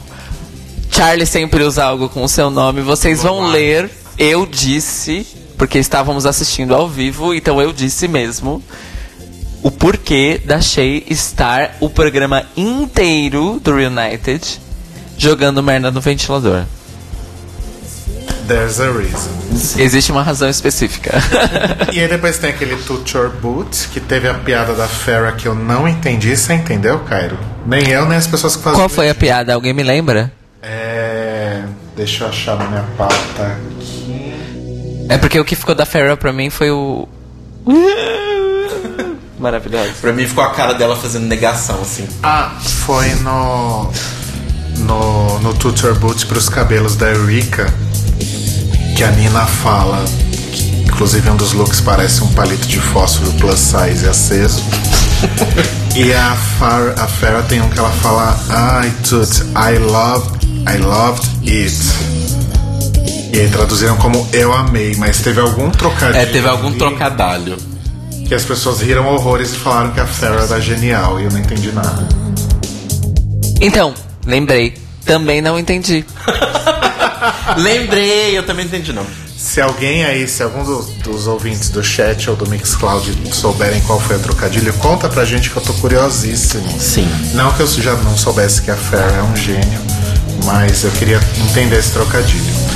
Charlie sempre usa algo com o seu nome, vocês vão ler Eu Disse, porque estávamos assistindo ao vivo, então eu disse mesmo o porquê da Shay estar o programa inteiro do Reunited jogando merda no ventilador. There's a reason. Existe uma razão específica. E aí depois tem aquele Toot Your Boot, que teve a piada da Farrah que eu não entendi. Você entendeu, Cairo? Nem eu, nem as pessoas que fazem Qual foi a piada? Alguém me lembra? É... Deixa eu achar na minha pauta aqui. É porque o que ficou da Farrah pra mim foi o. Maravilhoso. Pra mim ficou a cara dela fazendo negação, assim. Ah, foi no... No, no Toot Your Boot pros cabelos da Eureka, que a Nina fala... Que, inclusive um dos looks parece um palito de fósforo plus size aceso. E a, Far, a Farrah tem um que ela fala I toot, I loved, I loved it. E aí traduziram como eu amei, mas teve algum trocadilho. É, teve algum ali trocadalho. Que as pessoas riram horrores e falaram que a Farrah era genial e eu não entendi nada. Então, lembrei. Também não entendi. Lembrei, eu também entendi não. Se alguém aí, se algum dos, dos ouvintes do chat ou do Mixcloud souberem qual foi o trocadilho, conta pra gente que eu tô curiosíssimo. Sim. Não que eu já não soubesse que a Farrah é um gênio, mas eu queria entender esse trocadilho.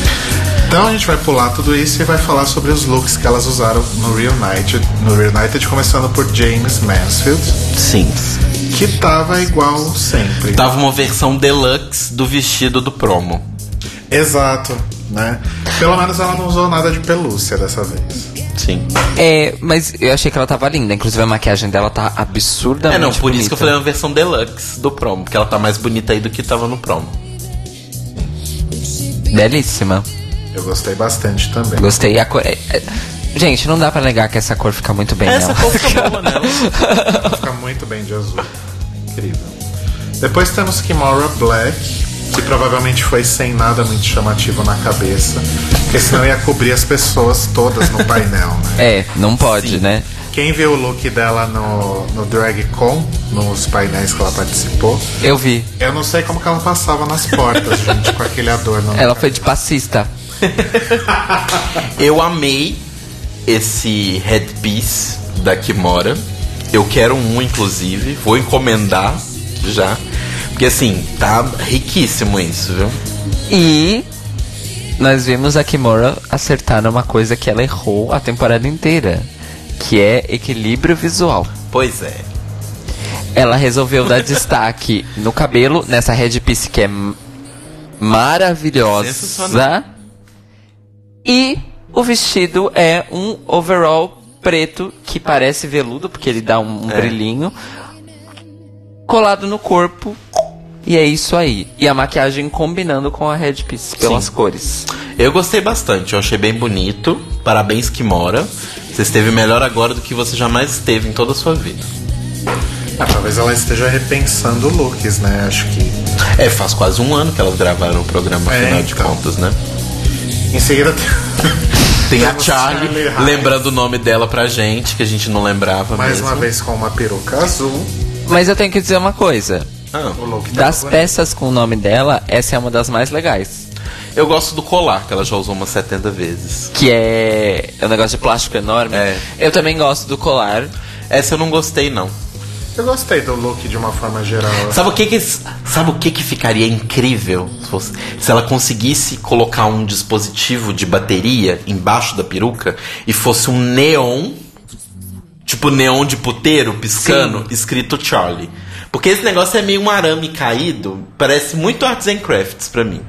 Então a gente vai pular tudo isso e vai falar sobre os looks que elas usaram no Reunited, no Reunited começando por James Mansfield, Sim. que tava igual sempre. Tava uma versão deluxe do vestido do promo. Exato, né? Pelo menos ela não usou nada de pelúcia dessa vez. Sim. É, mas eu achei que ela tava linda. Inclusive a maquiagem dela tá absurdamente É, não, por isso que eu falei bonita. uma versão deluxe do promo, porque ela tá mais bonita aí do que tava no promo. Belíssima. Eu gostei bastante também. Gostei. A cor... é- é- Gente, não dá pra negar que essa cor fica muito bem Essa nela. cor fica boa nela. Fica muito bem de azul. Incrível. Depois temos Kimora Black, que provavelmente foi sem nada muito chamativo na cabeça, porque senão ia cobrir as pessoas todas no painel, né? É, não pode, né? Quem viu o look dela no, no DragCon, nos painéis que ela participou, Eu vi. eu não sei como que ela passava nas portas, gente, com aquele adorno. Ela foi de passista. Eu amei esse headpiece da Kimora. Eu quero um, inclusive. Vou encomendar já. Porque assim, tá riquíssimo isso, viu? E nós vimos a Kimura acertar numa coisa que ela errou a temporada inteira, que é equilíbrio visual. Pois é. Ela resolveu dar destaque no cabelo, nessa headpiece que é maravilhosa. E o vestido é um overall preto que parece veludo, porque ele dá um, um É. brilhinho, colado no corpo. E é isso aí. E a maquiagem combinando com a headpiece pelas Sim. cores. Eu gostei bastante, eu achei bem bonito. Parabéns, Kimora. Você esteve melhor agora do que você jamais esteve em toda a sua vida. Ah, talvez ela esteja repensando looks, né? Acho que. É, faz quase um ano que elas gravaram o programa, É, afinal de então. contas, né? Em seguida tem. Tem a Charlie, lembrando o nome dela pra gente, que a gente não lembrava Mais mesmo. uma vez com uma peruca azul. Mas eu tenho que dizer uma coisa. Ah, tá Das bonito. peças com o nome dela, essa é uma das mais legais. eu gosto do colar, que ela já usou umas 70 vezes. Que é, é um negócio de plástico enorme. É. Eu também gosto do colar. Essa eu não gostei, não. Eu gostei do look de uma forma geral. Sabe o que que, sabe o que, que ficaria incrível se, fosse- se ela conseguisse colocar um dispositivo de bateria embaixo da peruca e fosse um neon, tipo neon de puteiro piscando, escrito Charlie. Porque esse negócio é meio um arame caído, parece muito Arts and Crafts pra mim.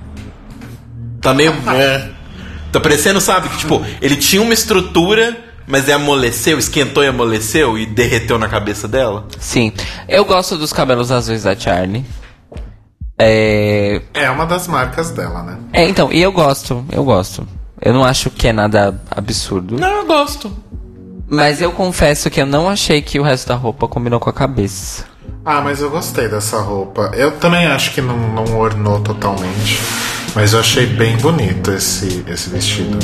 Tá meio. é. Tá parecendo, sabe? Que tipo, ele tinha uma estrutura Mas é amoleceu, esquentou e amoleceu e derreteu na cabeça dela? Sim. Eu gosto dos cabelos azuis da Charlie. É, É uma das marcas dela, né? é, então, e eu gosto, eu gosto. Eu não acho que é nada absurdo. Não, eu gosto. Mas eu confesso que eu não achei que o resto da roupa combinou com a cabeça. Ah, mas eu gostei dessa roupa. Eu também acho que não, não ornou totalmente. Mas eu achei bem bonito esse, esse vestido.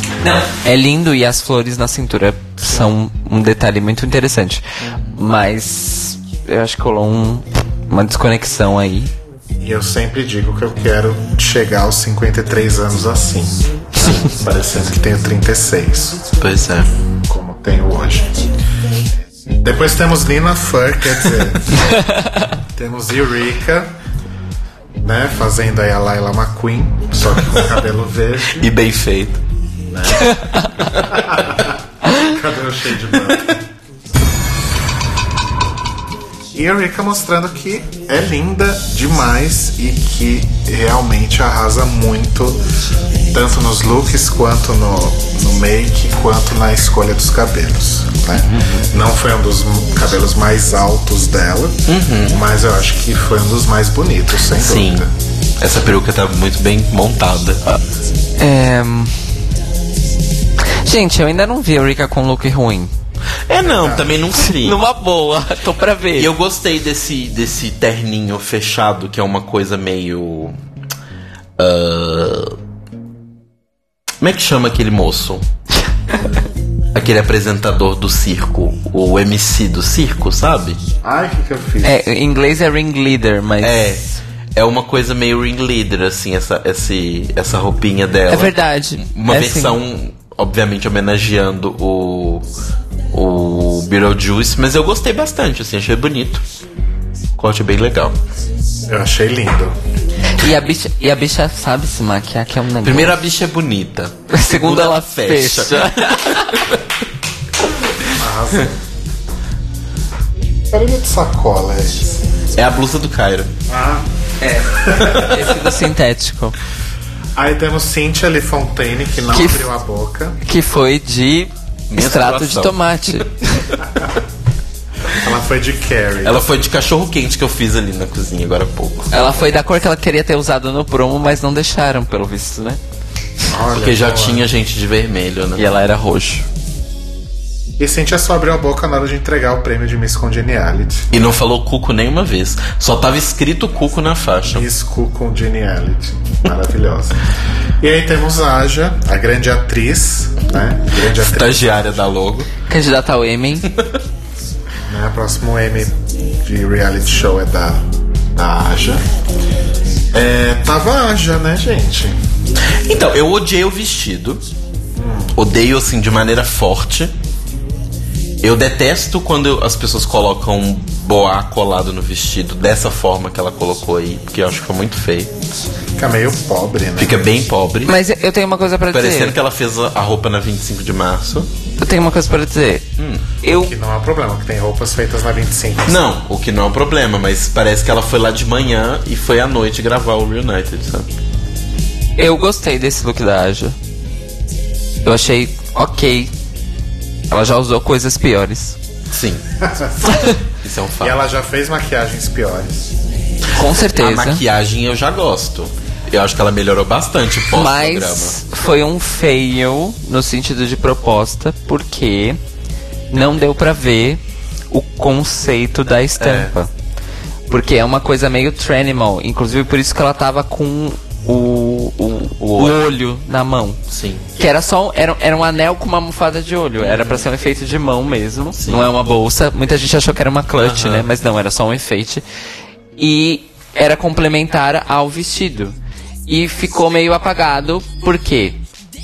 É lindo e as flores na cintura são um detalhe muito interessante. Mas eu acho que rolou um- uma desconexão aí. E eu sempre digo que eu quero chegar aos 53 anos assim. Parecendo que tenho 36, Pois é. como tenho hoje. Depois temos Nina Fur, quer dizer. temos Eureka, né? Fazendo aí a Laila McQueen, só que com cabelo verde. E bem feito. Cabelo cheio de branco. E a Eureka mostrando que é linda demais e que realmente arrasa muito, tanto nos looks, quanto no, no make, quanto na escolha dos cabelos. Né? Não foi um dos cabelos mais altos dela, mas eu acho que foi um dos mais bonitos, sem Sim. dúvida. Essa peruca tá muito bem montada. É... Gente, eu ainda não vi a Rika com look ruim. É não, também não queria. Numa boa, tô pra ver. E eu gostei desse, desse terninho fechado, que é uma coisa meio. ah, como é que chama aquele moço? aquele apresentador do circo, o MC do circo, sabe? Ai, o que, que eu fiz? É, em inglês é ringleader, mas. É. É uma coisa meio ringleader, assim, essa, esse, essa roupinha dela. É verdade. Uma É versão, obviamente, homenageando o, o Beetlejuice, mas eu gostei bastante, assim, achei bonito. Corte bem legal. Eu achei lindo. E a bicha, e a bicha sabe se maquiar, que é um negócio. Primeiro, a bicha é bonita. Segundo, ela fecha. Arrasou. Barulho de sacola é esse. É a blusa do Cairo. Esse do sintético. Aí temos Cynthia Lee Fontaine, que não Que abriu a boca. Que foi de extrato de tomate. Ela foi de Carrie. Ela foi de cachorro quente que eu fiz ali na cozinha agora há pouco. Ela foi da cor que ela queria ter usado no promo, mas não deixaram, pelo visto, né? Olha, Porque já boa. tinha gente de vermelho, né? E ela era roxo. E Cynthia só abriu a boca na hora de entregar o prêmio de Miss Congeniality. E não falou cuco nenhuma vez. Só tava escrito cuco na faixa. Miss Cu Congeniality. Maravilhosa. e aí temos a Aja, a grande atriz, né? Grande atriz. Estagiária da logo. Candidata ao Emmy. Né? O próximo Emmy de reality show é da, da Aja. É, tava a Aja, né, gente? Então, eu odiei o vestido. Odeio, assim, de maneira forte. Eu detesto quando as pessoas colocam boa colado no vestido dessa forma que ela colocou aí, porque eu acho que foi muito feio. Fica meio pobre, né? Fica bem pobre. Mas eu tenho uma coisa pra Parecendo dizer. que ela fez a roupa na 25 de março. Eu tenho uma coisa pra dizer. Eu Que não é um problema, que tem roupas feitas na 25. Não, o que não é um problema, mas parece que ela foi lá de manhã e foi à noite gravar o Reunited, sabe? Eu gostei desse look da Aja. Eu achei ok. Ela já usou coisas piores. Sim. Isso é um E fato. ela já fez maquiagens piores. Com A certeza. maquiagem eu já gosto. Eu acho que ela melhorou bastante pós-programa. Mas foi um fail no sentido de proposta, porque não deu pra ver o conceito da estampa. Porque é uma coisa meio Tranimal. Inclusive por isso que ela tava com o, o, o olho na mão. Sim. Que era só um, era, era um anel com uma almofada de olho. Era pra ser um efeito de mão mesmo. Não é uma bolsa. Muita gente achou que era uma clutch, Aham. né? Mas não, era só um enfeite. E era complementar ao vestido. E ficou meio apagado, porque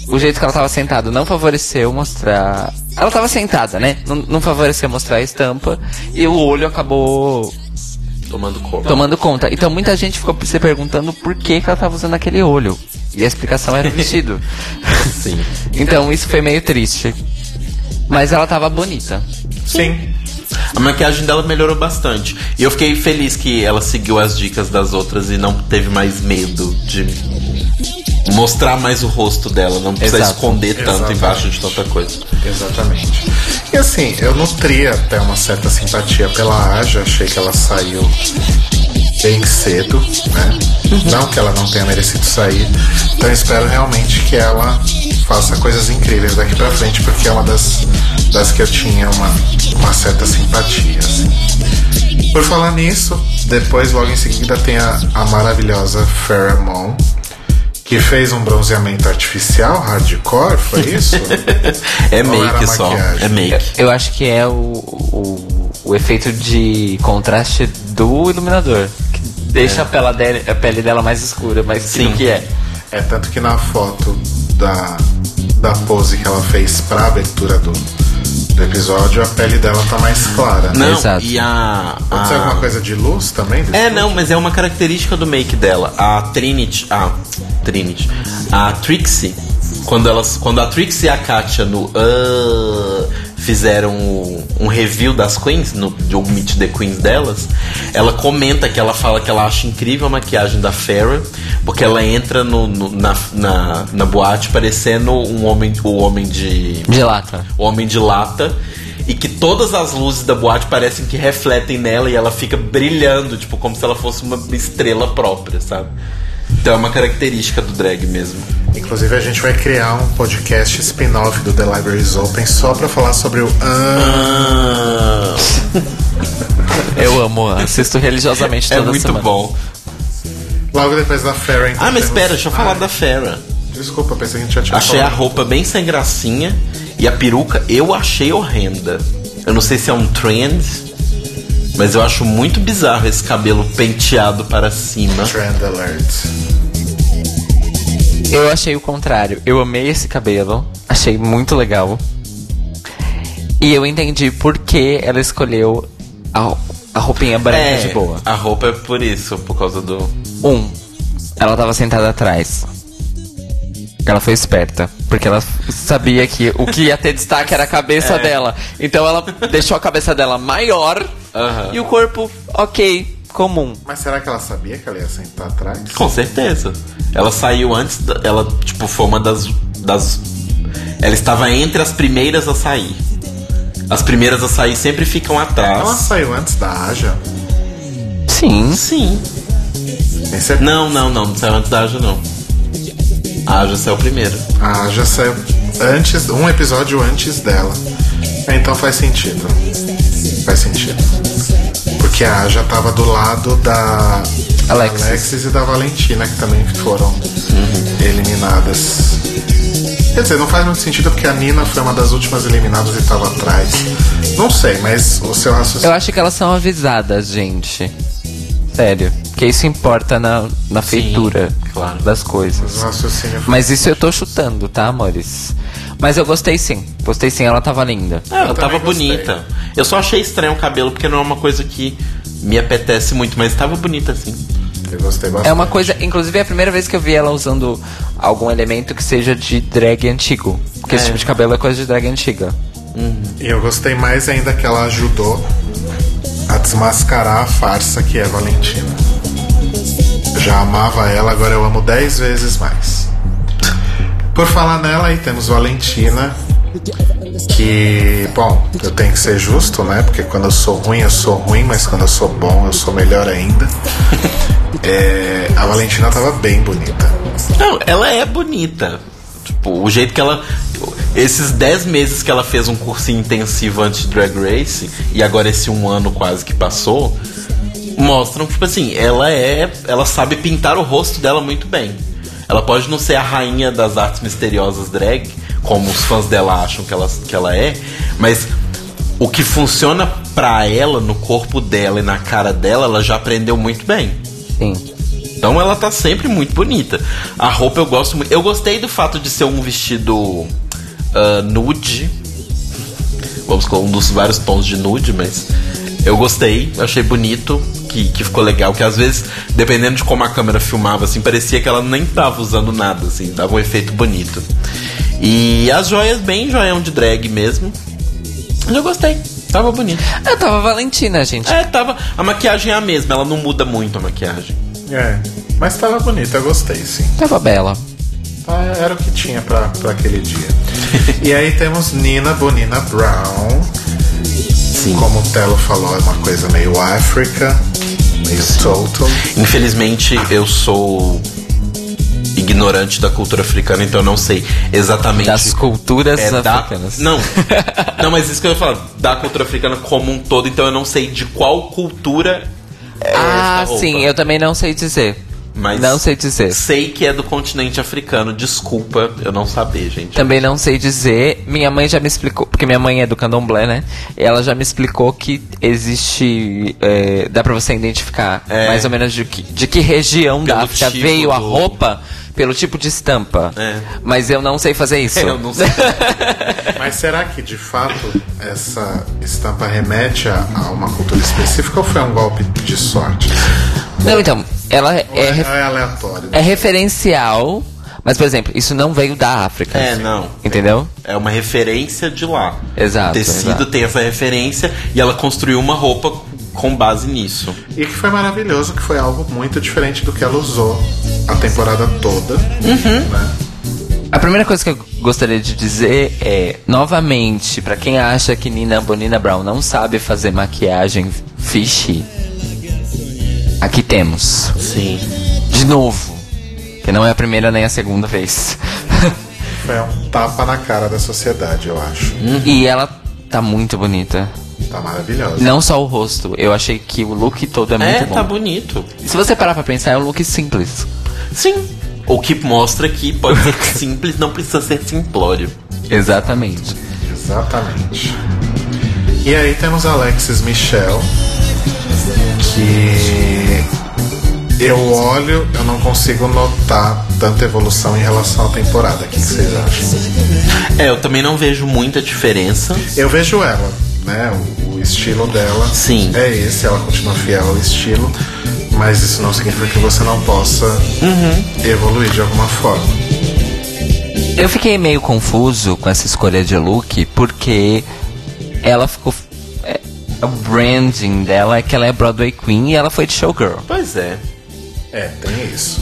o jeito que ela tava sentada não favoreceu mostrar. Ela tava sentada, né? Não, não favoreceu mostrar a estampa. E o olho acabou Tomando conta. tomando conta. Então muita gente ficou se perguntando por que, que ela tava usando aquele olho. E a explicação era o vestido. Sim. Então isso foi meio triste. Mas ela tava bonita. Sim. A maquiagem dela melhorou bastante. E eu fiquei feliz que ela seguiu as dicas das outras e não teve mais medo de mostrar mais o rosto dela, não precisa Exato. esconder tanto Exatamente. embaixo de tanta coisa. Exatamente. E assim, eu nutria até uma certa simpatia pela Aja, achei que ela saiu bem cedo, né? Não que ela não tenha merecido sair. Então eu espero realmente que ela faça coisas incríveis daqui pra frente, porque é uma das, das que eu tinha uma, uma certa simpatia. assim. Por falar nisso, depois, logo em seguida, tem a, a maravilhosa Farrah Moon, que fez um bronzeamento artificial, hardcore, foi isso? É Ou era make só. maquiagem? É make. Eu acho que é o, o, o efeito de contraste do iluminador. Deixa a, pele dela, a pele dela mais escura, mas sim que é. É tanto que na foto da, da pose que ela fez pra abertura do, do episódio, a pele dela tá mais clara. né? Não, Exato. e a. Pode ser a- alguma coisa de luz também? É, não, mas é uma característica do make dela. A Trinity. A Trinity. A Trixie. Quando, elas, quando a Trixie e a Katia no Ah, fizeram um, review das Queens, no, de um Meet the Queens delas, ela comenta que ela fala que ela acha incrível a maquiagem da Farrah, porque ela entra no, no- na, na, na boate parecendo um homem, o homem de. De lata. o Homem de Lata. E que todas as luzes da boate parecem que refletem nela e ela fica brilhando, tipo, como se ela fosse uma estrela própria, sabe? Então é uma característica do drag mesmo. Inclusive, a gente vai criar um podcast spin-off do The Libraries Open só pra falar sobre o. Ah, Eu amo, assisto religiosamente é toda muito semana. bom. logo depois da Farrah. então, Ah, mas temos- espera, deixa eu falar Ah, da Farrah. Desculpa, pensei que a gente já tinha Achei a falado. roupa bem sem gracinha e a peruca eu achei horrenda. Eu não sei se é um trend, mas eu acho muito bizarro esse cabelo penteado para cima. Trend alert. Eu achei o contrário. Eu amei esse cabelo. Achei muito legal. E eu entendi por que ela escolheu a, a roupinha branca de boa. a roupa é por isso, por causa do. Um, ela tava sentada atrás. Ela foi esperta, porque ela sabia que o que ia ter destaque era a cabeça dela. Então ela deixou a cabeça dela maior Aham. e o corpo, ok, comum. Mas será que ela sabia que ela ia sentar atrás? Com certeza. Ela saiu antes. da- ela, tipo, foi uma das. das ela estava entre as primeiras a sair. As primeiras a sair sempre ficam atrás. Ela saiu antes da Aja? Sim. Sim. Tem certeza? Não, não, não. Não saiu antes da Aja, não. A Aja saiu primeiro. A Aja saiu antes, um episódio antes dela. Então faz sentido. Faz sentido. Porque a Aja tava do lado da Alexis. Alexis e da Valentina, que também foram eliminadas. Quer dizer, não faz muito sentido porque a Nina foi uma das últimas eliminadas e tava atrás. Não sei, mas o seu Eu raciocínio. acho que elas são avisadas, gente. Sério. Que isso importa na, na feitura claro. das coisas. Mas isso eu tô chutando, tá, amores? Mas eu gostei sim. Gostei sim, ela tava linda. É, ela Eu tava gostei. bonita. Eu só achei estranho o cabelo porque não é uma coisa que me apetece muito, mas tava bonita assim. Eu gostei bastante. É uma coisa, inclusive é a primeira vez que eu vi ela usando algum elemento que seja de drag antigo. Porque esse É. tipo de cabelo é coisa de drag antiga. E eu gostei mais ainda que ela ajudou a desmascarar a farsa que é a Valentina. Já amava ela, agora eu amo dez vezes mais. Por falar nela, aí temos Valentina. Que, bom, eu tenho que ser justo, né? Porque quando eu sou ruim, eu sou ruim, mas quando eu sou bom, eu sou melhor ainda. É, a Valentina tava bem bonita. Não, ela é bonita. Tipo, o jeito que ela. Esses 10 meses que ela fez um cursinho intensivo antes de Drag Race, e agora esse um ano quase que passou, mostram que, tipo assim, ela é. Ela sabe pintar o rosto dela muito bem. Ela pode não ser a rainha das artes misteriosas drag, como os fãs dela acham que ela, que ela é, mas o que funciona pra ela, no corpo dela e na cara dela, ela já aprendeu muito bem. Sim. Então ela tá sempre muito bonita. A roupa eu gosto muito. Eu gostei do fato de ser um vestido ah, nude. Vamos com um dos vários tons de nude, mas eu gostei, achei bonito, que, que ficou legal. Que às vezes, dependendo de como a câmera filmava, assim, parecia que ela nem tava usando nada, assim, dava um efeito bonito. E as joias, bem joião de drag mesmo. Eu gostei, tava bonito. Eu tava Valentina, gente. É, tava. A maquiagem é a mesma, ela não muda muito a maquiagem. É, mas tava bonita, eu gostei, sim. Tava bela. Ah, era o que tinha pra, pra aquele dia. e aí temos Nina Bonina Brown. Sim. Como o Telo falou, é uma coisa meio África, meio total. Infelizmente, eu sou ignorante da cultura africana, então eu não sei exatamente. Das culturas é da... africanas. Não, não, mas isso que eu ia falar, da cultura africana como um todo, então eu não sei de qual cultura Ah, sim, eu também não sei dizer. Mas Não sei dizer. Sei que é do continente africano, desculpa eu não saber, gente. Também não sei dizer. Minha mãe já me explicou, porque minha mãe é do candomblé, né? Ela já me explicou que existe. é, dá pra você identificar É. mais ou menos de que, de que região da Pelo África tipo veio a do- roupa pelo tipo de estampa. É. Mas eu não sei fazer isso. Eu não sei. Mas será que de fato essa estampa remete a, a uma cultura específica ou foi um golpe de sorte? Não, então, ela é, é, ref- é aleatório? é referencial, mas, por exemplo, isso não veio da África. É, não. Entendeu? É uma referência de lá. Exato, O tecido exato. tem essa referência e ela construiu uma roupa com base nisso. E que foi maravilhoso, que foi algo muito diferente do que ela usou a temporada toda. Uhum. Né? A primeira coisa que eu gostaria de dizer é, novamente, pra quem acha que Nina Bonina Brown não sabe fazer maquiagem fishy, aqui temos. Sim. De novo. Que não é a primeira nem a segunda vez. Foi um tapa na cara da sociedade, eu acho. e ela tá muito bonita. Tá maravilhosa. Não só o rosto, eu achei que o look todo é muito É, bom. tá bonito. Se você parar pra pensar, é um look simples. Sim. O que mostra que pode ser simples, não precisa ser simplório. Exatamente. Exatamente. E aí temos Alexis Michel, que eu olho, eu não consigo notar tanta evolução em relação à temporada. O que que vocês acham? É, eu também não vejo muita diferença. Eu vejo ela, né? O, o estilo dela Sim. é esse, ela continua fiel ao estilo, mas isso não significa que você não possa evoluir de alguma forma. Eu fiquei meio confuso com essa escolha de look, porque ela ficou. é, o branding dela é que ela é Broadway Queen e ela foi de showgirl. Pois é. É, tem isso.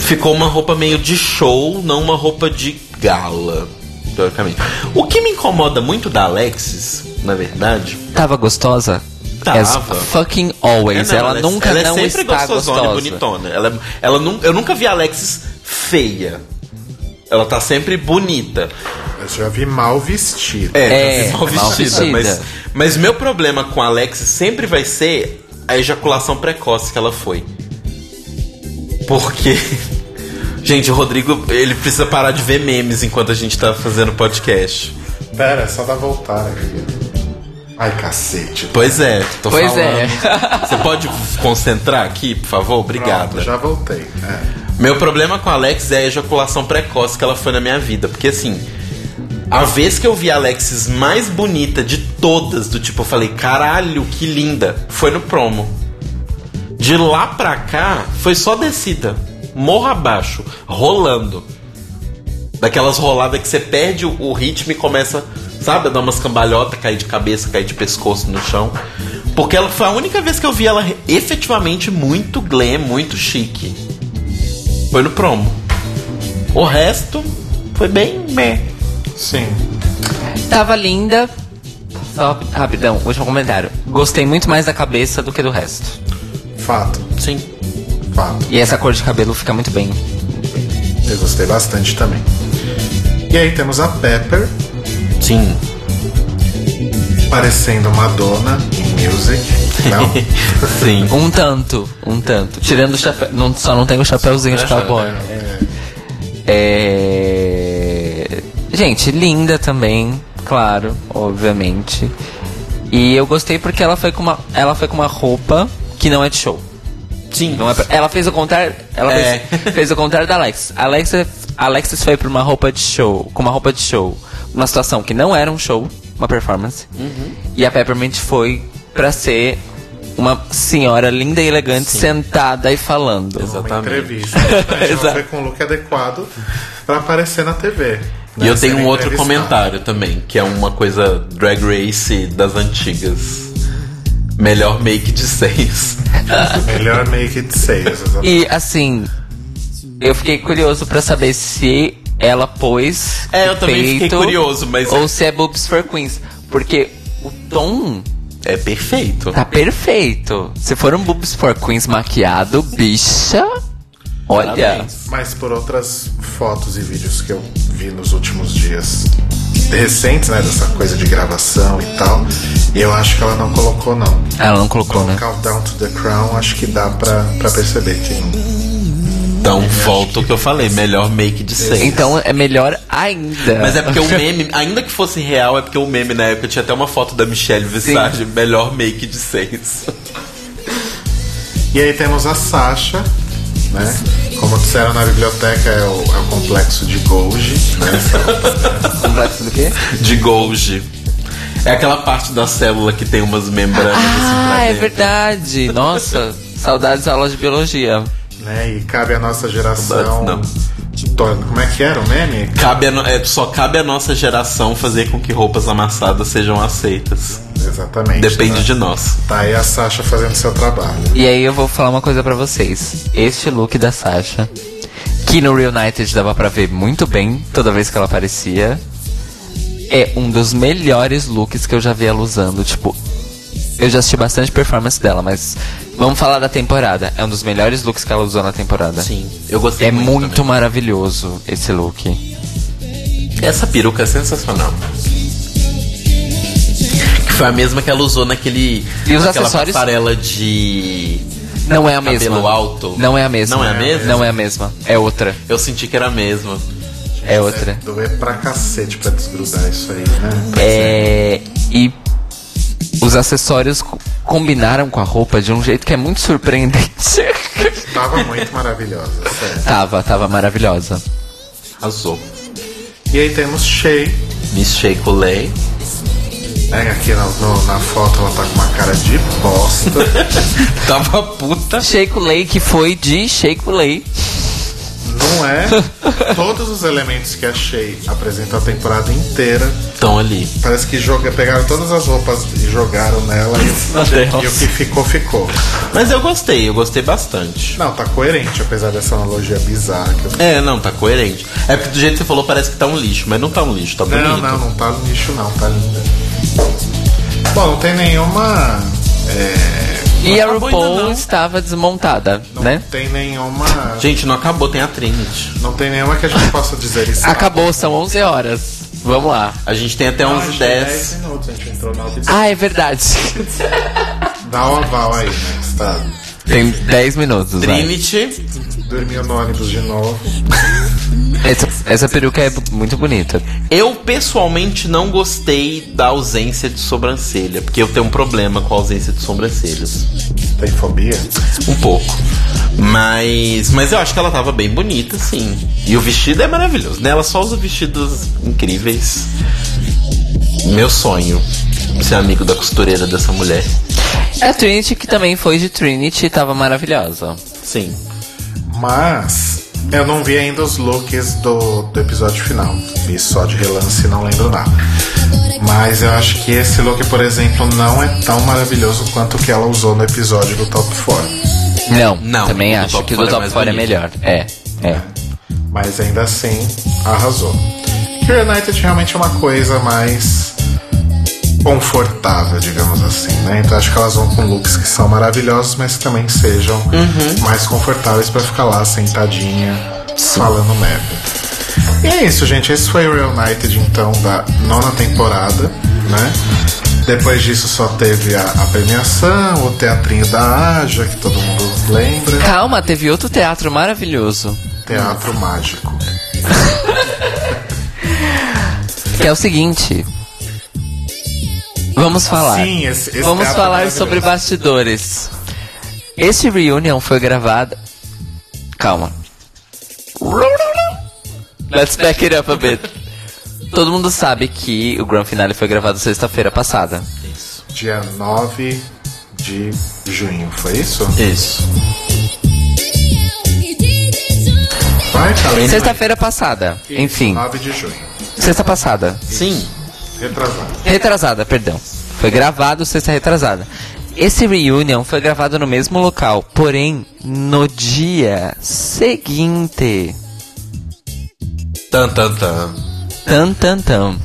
Ficou uma roupa meio de show, não uma roupa de gala, teoricamente. O que me incomoda muito da Alexis, na verdade, Tava gostosa? Tava. As fucking always. É, não, ela, é- nunca ela é não sempre está gostosona gostosa. e bonitona. Ela, ela eu nunca vi a Alexis feia. Ela tá sempre bonita. Eu já vi mal vestido. É, mal mal vestida. vestida. Mas, mas meu problema com a Alexis sempre vai ser a ejaculação precoce que ela foi. Porque. Gente, o Rodrigo, ele precisa parar de ver memes enquanto a gente tá fazendo podcast. Pera, é só dar voltar aqui. Ai, cacete. Pois é, tô Pois falando. é. Você pode concentrar aqui, por favor? Obrigado. Pronto, já voltei. É. Meu problema com a Alex é a ejaculação precoce que ela foi na minha vida. Porque assim, a vez que eu vi a Alexis mais bonita de todas, do tipo, eu falei, caralho, que linda, foi no promo. De lá pra cá, foi só descida. Morro abaixo, rolando. Daquelas roladas que você perde o, o ritmo e começa, sabe, a dar umas cambalhotas, cair de cabeça, cair de pescoço no chão. Porque ela foi a única vez que eu vi ela efetivamente muito glam, muito chique. Foi no promo. O resto foi bem meh. Sim. Tava linda. Só rapidão, último comentário. Gostei muito mais da cabeça do que do resto. Fato. Sim. Fato. E essa cor de cabelo fica muito bem. Eu gostei bastante também. E aí temos a Pepper, Sim. parecendo Madonna em Music. Não? Sim. Um tanto, um tanto. Tirando o chapéu. Não, só não tem o chapéuzinho de cowboy. É... Gente, linda também, claro, obviamente. E eu gostei porque ela foi com uma, ela foi com uma roupa que não é de show. Sim. Não é pra- ela fez o contrário. Ela É. fez, fez o contrário da Alex. A Alexis, a Alexis foi pra uma roupa de show, com uma roupa de show, uma situação que não era um show, uma performance. E a Peppermint foi pra ser uma senhora linda e elegante sentada e falando. Uma Exatamente. entrevista. Ela Exato. foi com o look adequado pra aparecer na TV. E eu tenho um outro comentário também, que é uma coisa drag race das antigas. Melhor make de seis. Melhor make sales. exatamente. E assim, eu fiquei curioso pra saber se ela pôs É, eu o também fiquei curioso, mas- ou se é boobs for queens, porque o tom É perfeito. tá perfeito. Se for um boobs for queens maquiado, bicha, olha. Mas por outras fotos e vídeos que eu vi nos últimos dias recentes, né, dessa coisa de gravação e tal, eu acho que ela não colocou não. Ela não colocou, né? Countdown to the Crown, acho que dá pra, pra perceber que não. Então, volta o que eu falei, melhor make de seis. Então é melhor ainda. Mas é porque o meme, ainda que fosse real, é porque o meme na época tinha até uma foto da Michelle Visage, melhor make de seis. E aí temos a Sasha, né? Como disseram na biblioteca, é o, é o complexo de Golgi, né? complexo do quê? De Golgi. É aquela parte da célula que tem umas membranas assim Ah, é dentro. verdade. Nossa, saudades da aula de biologia. né? E cabe à nossa geração. Não. Como é que era o meme? Cabe a no- é, só cabe à nossa geração fazer com que roupas amassadas sejam aceitas. Exatamente. Depende né? de nós. Tá aí a Sasha fazendo seu trabalho. E aí eu vou falar uma coisa pra vocês. Este look da Sasha, que no Reunited dava pra ver muito bem toda vez que ela aparecia, é um dos melhores looks que eu já vi ela usando. Tipo, eu já assisti bastante performance dela, mas vamos falar da temporada. É um dos melhores looks que ela usou na temporada. Sim, eu gostei É muito. muito maravilhoso esse look. Essa peruca é sensacional. Que foi a mesma que ela usou naquele. E os naquela acessórios? passarela de. Não é a Cabelo mesma. alto? Não é a mesma. Não é a mesma? Não é a mesma. É outra. Eu senti que era a mesma. É outra. Doer pra cacete pra desgrudar isso aí, né? É, e os acessórios co- combinaram com a roupa de um jeito que é muito surpreendente. Tava muito maravilhosa, sério. tava, tava maravilhosa. Arrasou. E aí temos Shay. Miss Shake Lay. né? Aqui na, no- na foto ela tá com uma cara de bosta. Tava puta. Shake Lay que foi de Shake Lay. Não é? Todos os elementos que a Shay apresentou a temporada inteira. Estão ali. Parece que joga, pegaram todas as roupas e jogaram nela e, e o que ficou, ficou. Mas eu gostei, eu gostei bastante. Não, tá coerente, apesar dessa analogia bizarra eu É, não, tá coerente. É porque do jeito que você falou parece que tá um lixo, mas não tá um lixo, tá bonito. Não, não, não tá no lixo não, tá linda. Bom, não tem nenhuma. é, E a RuPaul não. estava desmontada, não né? tem nenhuma. Gente, não acabou, tem a Trinity. Não tem nenhuma que a gente possa dizer isso. Acabou, são 11 horas. Vamos lá. A gente tem até Não, 11 acho e que 10. 10 minutos, a gente entrou na. Ah, é verdade. Dá o aval aí, né? Tá. Tem 10 minutos. vai. Dormiu no ônibus de novo. Essa, essa peruca é muito bonita. Eu pessoalmente não gostei da ausência de sobrancelha, porque eu tenho um problema com a ausência de sobrancelhas. Tem fobia? Um pouco. Mas. Mas eu acho que ela tava bem bonita, sim. E o vestido é maravilhoso, né? Ela só usa vestidos incríveis. Meu sonho. Ser amigo da costureira dessa mulher. A Trinity, que também foi de Trinity, tava maravilhosa. Sim. Mas eu não vi ainda os looks do, do episódio final. Vi só de relance e não lembro nada. Mas eu acho que esse look, por exemplo, não é tão maravilhoso quanto o que ela usou no episódio do Top 4. Não, Não, também acho que o do é Top mais 4 é bonito. melhor. É, é. Mas ainda assim, arrasou. Que United realmente é uma coisa mais confortável, digamos assim, né? Então acho que elas vão com looks que são maravilhosos, mas que também sejam mais confortáveis pra ficar lá sentadinha falando merda. E é isso, gente. Esse foi o Real United, então, da nona temporada, né? Depois disso só teve a, a premiação, o teatrinho da Aja, que todo mundo lembra. Calma, teve outro teatro maravilhoso. Teatro mágico. Que é o seguinte. Vamos falar. Sim, esse- esse Vamos é falar sobre bastidores. Esse reunion foi gravado. Calma. Let's back it up a bit. Todo mundo sabe que o Grand Finale foi gravado sexta-feira passada. Dia 9 de junho, foi isso? Isso. Sexta-feira passada. Enfim, 9 de junho. sexta passada. Sim. Retrasado. Retrasada, perdão. Foi gravado sexta retrasada. esse reunion foi gravado no mesmo local, porém no dia seguinte. Tan, tan, tan. Tan, tan, tan.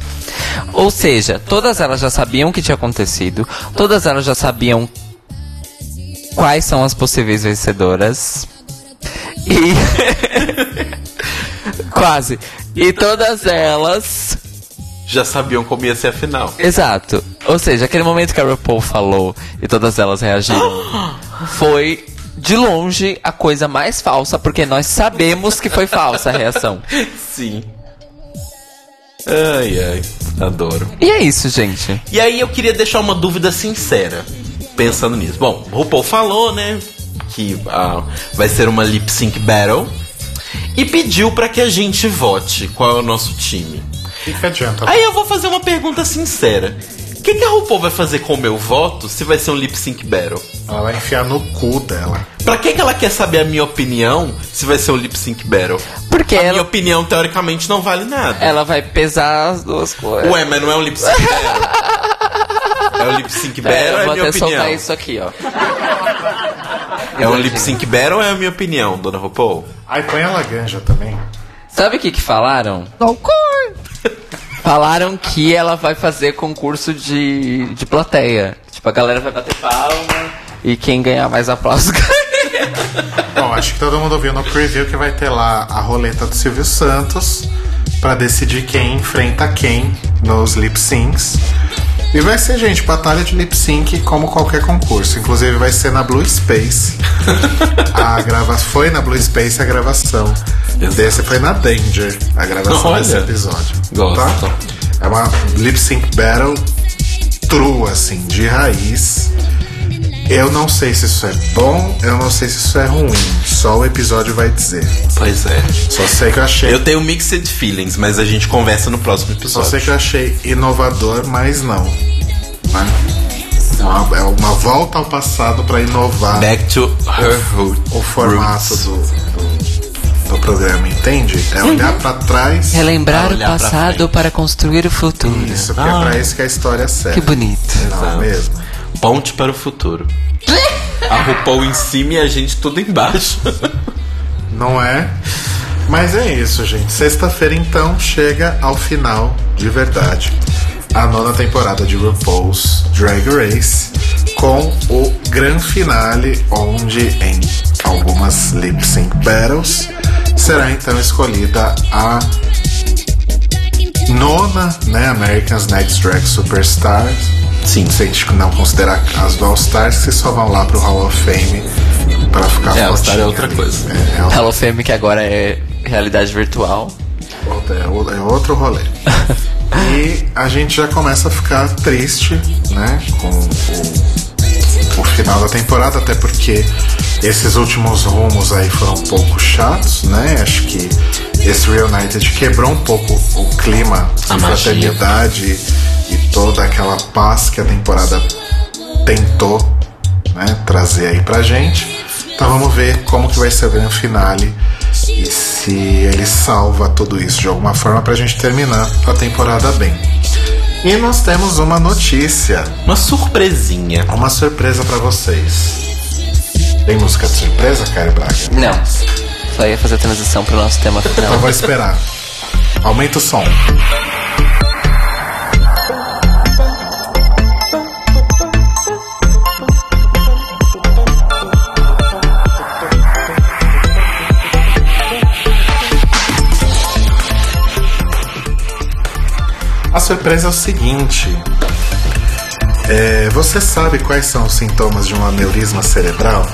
Ou seja, todas elas já sabiam o que tinha acontecido, todas elas já sabiam quais são as possíveis vencedoras. E. Quase. E todas elas. Já sabiam como ia ser a final. Exato. Ou seja, aquele momento que a RuPaul falou e todas elas reagiram foi. De longe, a coisa mais falsa, porque nós sabemos que foi falsa a reação. Sim. Ai, ai. Adoro. E é isso, gente. E aí eu queria deixar uma dúvida sincera, pensando nisso. Bom, o RuPaul falou, né, que ah, vai ser uma lip sync battle e pediu pra que a gente vote qual é o nosso time. O que, que adianta? Aí eu vou fazer uma pergunta sincera. O que, que a RuPaul vai fazer com o meu voto se vai ser um lip sync battle? Ela vai enfiar no cu dela. Pra que, que ela quer saber a minha opinião se vai ser um lip sync battle? Porque a ela- minha opinião, teoricamente, não vale nada. Ela vai pesar as duas coisas. Ué, mas não é um lip sync battle. É um lip sync battle, Pera, é eu a vou minha até opinião. soltar isso aqui, ó. É um lip sync battle ou é a minha opinião, dona RuPaul? Aí põe a Laganja também. Sabe o que que falaram? Falaram que ela vai fazer concurso de, de plateia. Tipo, a galera vai bater palma e quem ganhar mais aplausos ganha. Bom, acho que todo mundo viu no preview que vai ter lá a roleta do Silvio Santos pra decidir quem enfrenta quem nos lip syncs. E vai ser, gente, batalha de lip sync como qualquer concurso. Inclusive vai ser na Blue Space. a grava foi na Blue Space a gravação. Desse foi na Danger, a gravação Olha. desse episódio. Gosto. Tá? É uma lip sync battle true, assim, de raiz. Eu não sei se isso é bom, eu não sei se isso é ruim. Só o episódio vai dizer. Pois é. Só sei que eu achei. Eu tenho mixed feelings, mas a gente conversa no próximo Só episódio. sei que eu achei inovador, mas não. Né? É uma, é uma volta ao passado pra inovar Back to her root. o formato roots. do, do, do programa, entende? É olhar pra trás. Relembrar Pra o passado para construir o futuro. Isso, porque é pra isso que a história serve. Que bonito. Não é mesmo? Ponte para o futuro. A RuPaul em cima e a gente tudo embaixo. Não é? Mas é isso, gente. Sexta-feira, então, chega ao final, de verdade, a nona temporada de RuPaul's Drag Race, com o grande finale, onde em algumas lip sync battles será então escolhida a nona, né, American's Next Drag Superstars. Sim. Se a gente não considerar as do All Stars, que só vão lá pro Hall of Fame pra ficar É, All Star é outra ali. coisa. É, é Hello Fame, que agora é realidade virtual. é, é outro rolê. e a gente já começa a ficar triste, né? Com o, o final da temporada, até porque esses últimos rumos aí foram um pouco chatos, né? Acho que esse Reunited quebrou um pouco o clima A de fraternidade e toda aquela paz que a temporada tentou né, trazer aí pra gente. Então vamos ver como que vai ser o grande finale e se ele salva tudo isso de alguma forma pra gente terminar a temporada bem. E nós temos uma notícia, Uma surpresinha. uma surpresa pra vocês. Tem música de surpresa, Caio Braga? Não. Só ia fazer a transição pro nosso tema Então final. vou esperar. Aumenta o som. A surpresa é o seguinte. É, você sabe quais são os sintomas de um aneurisma cerebral?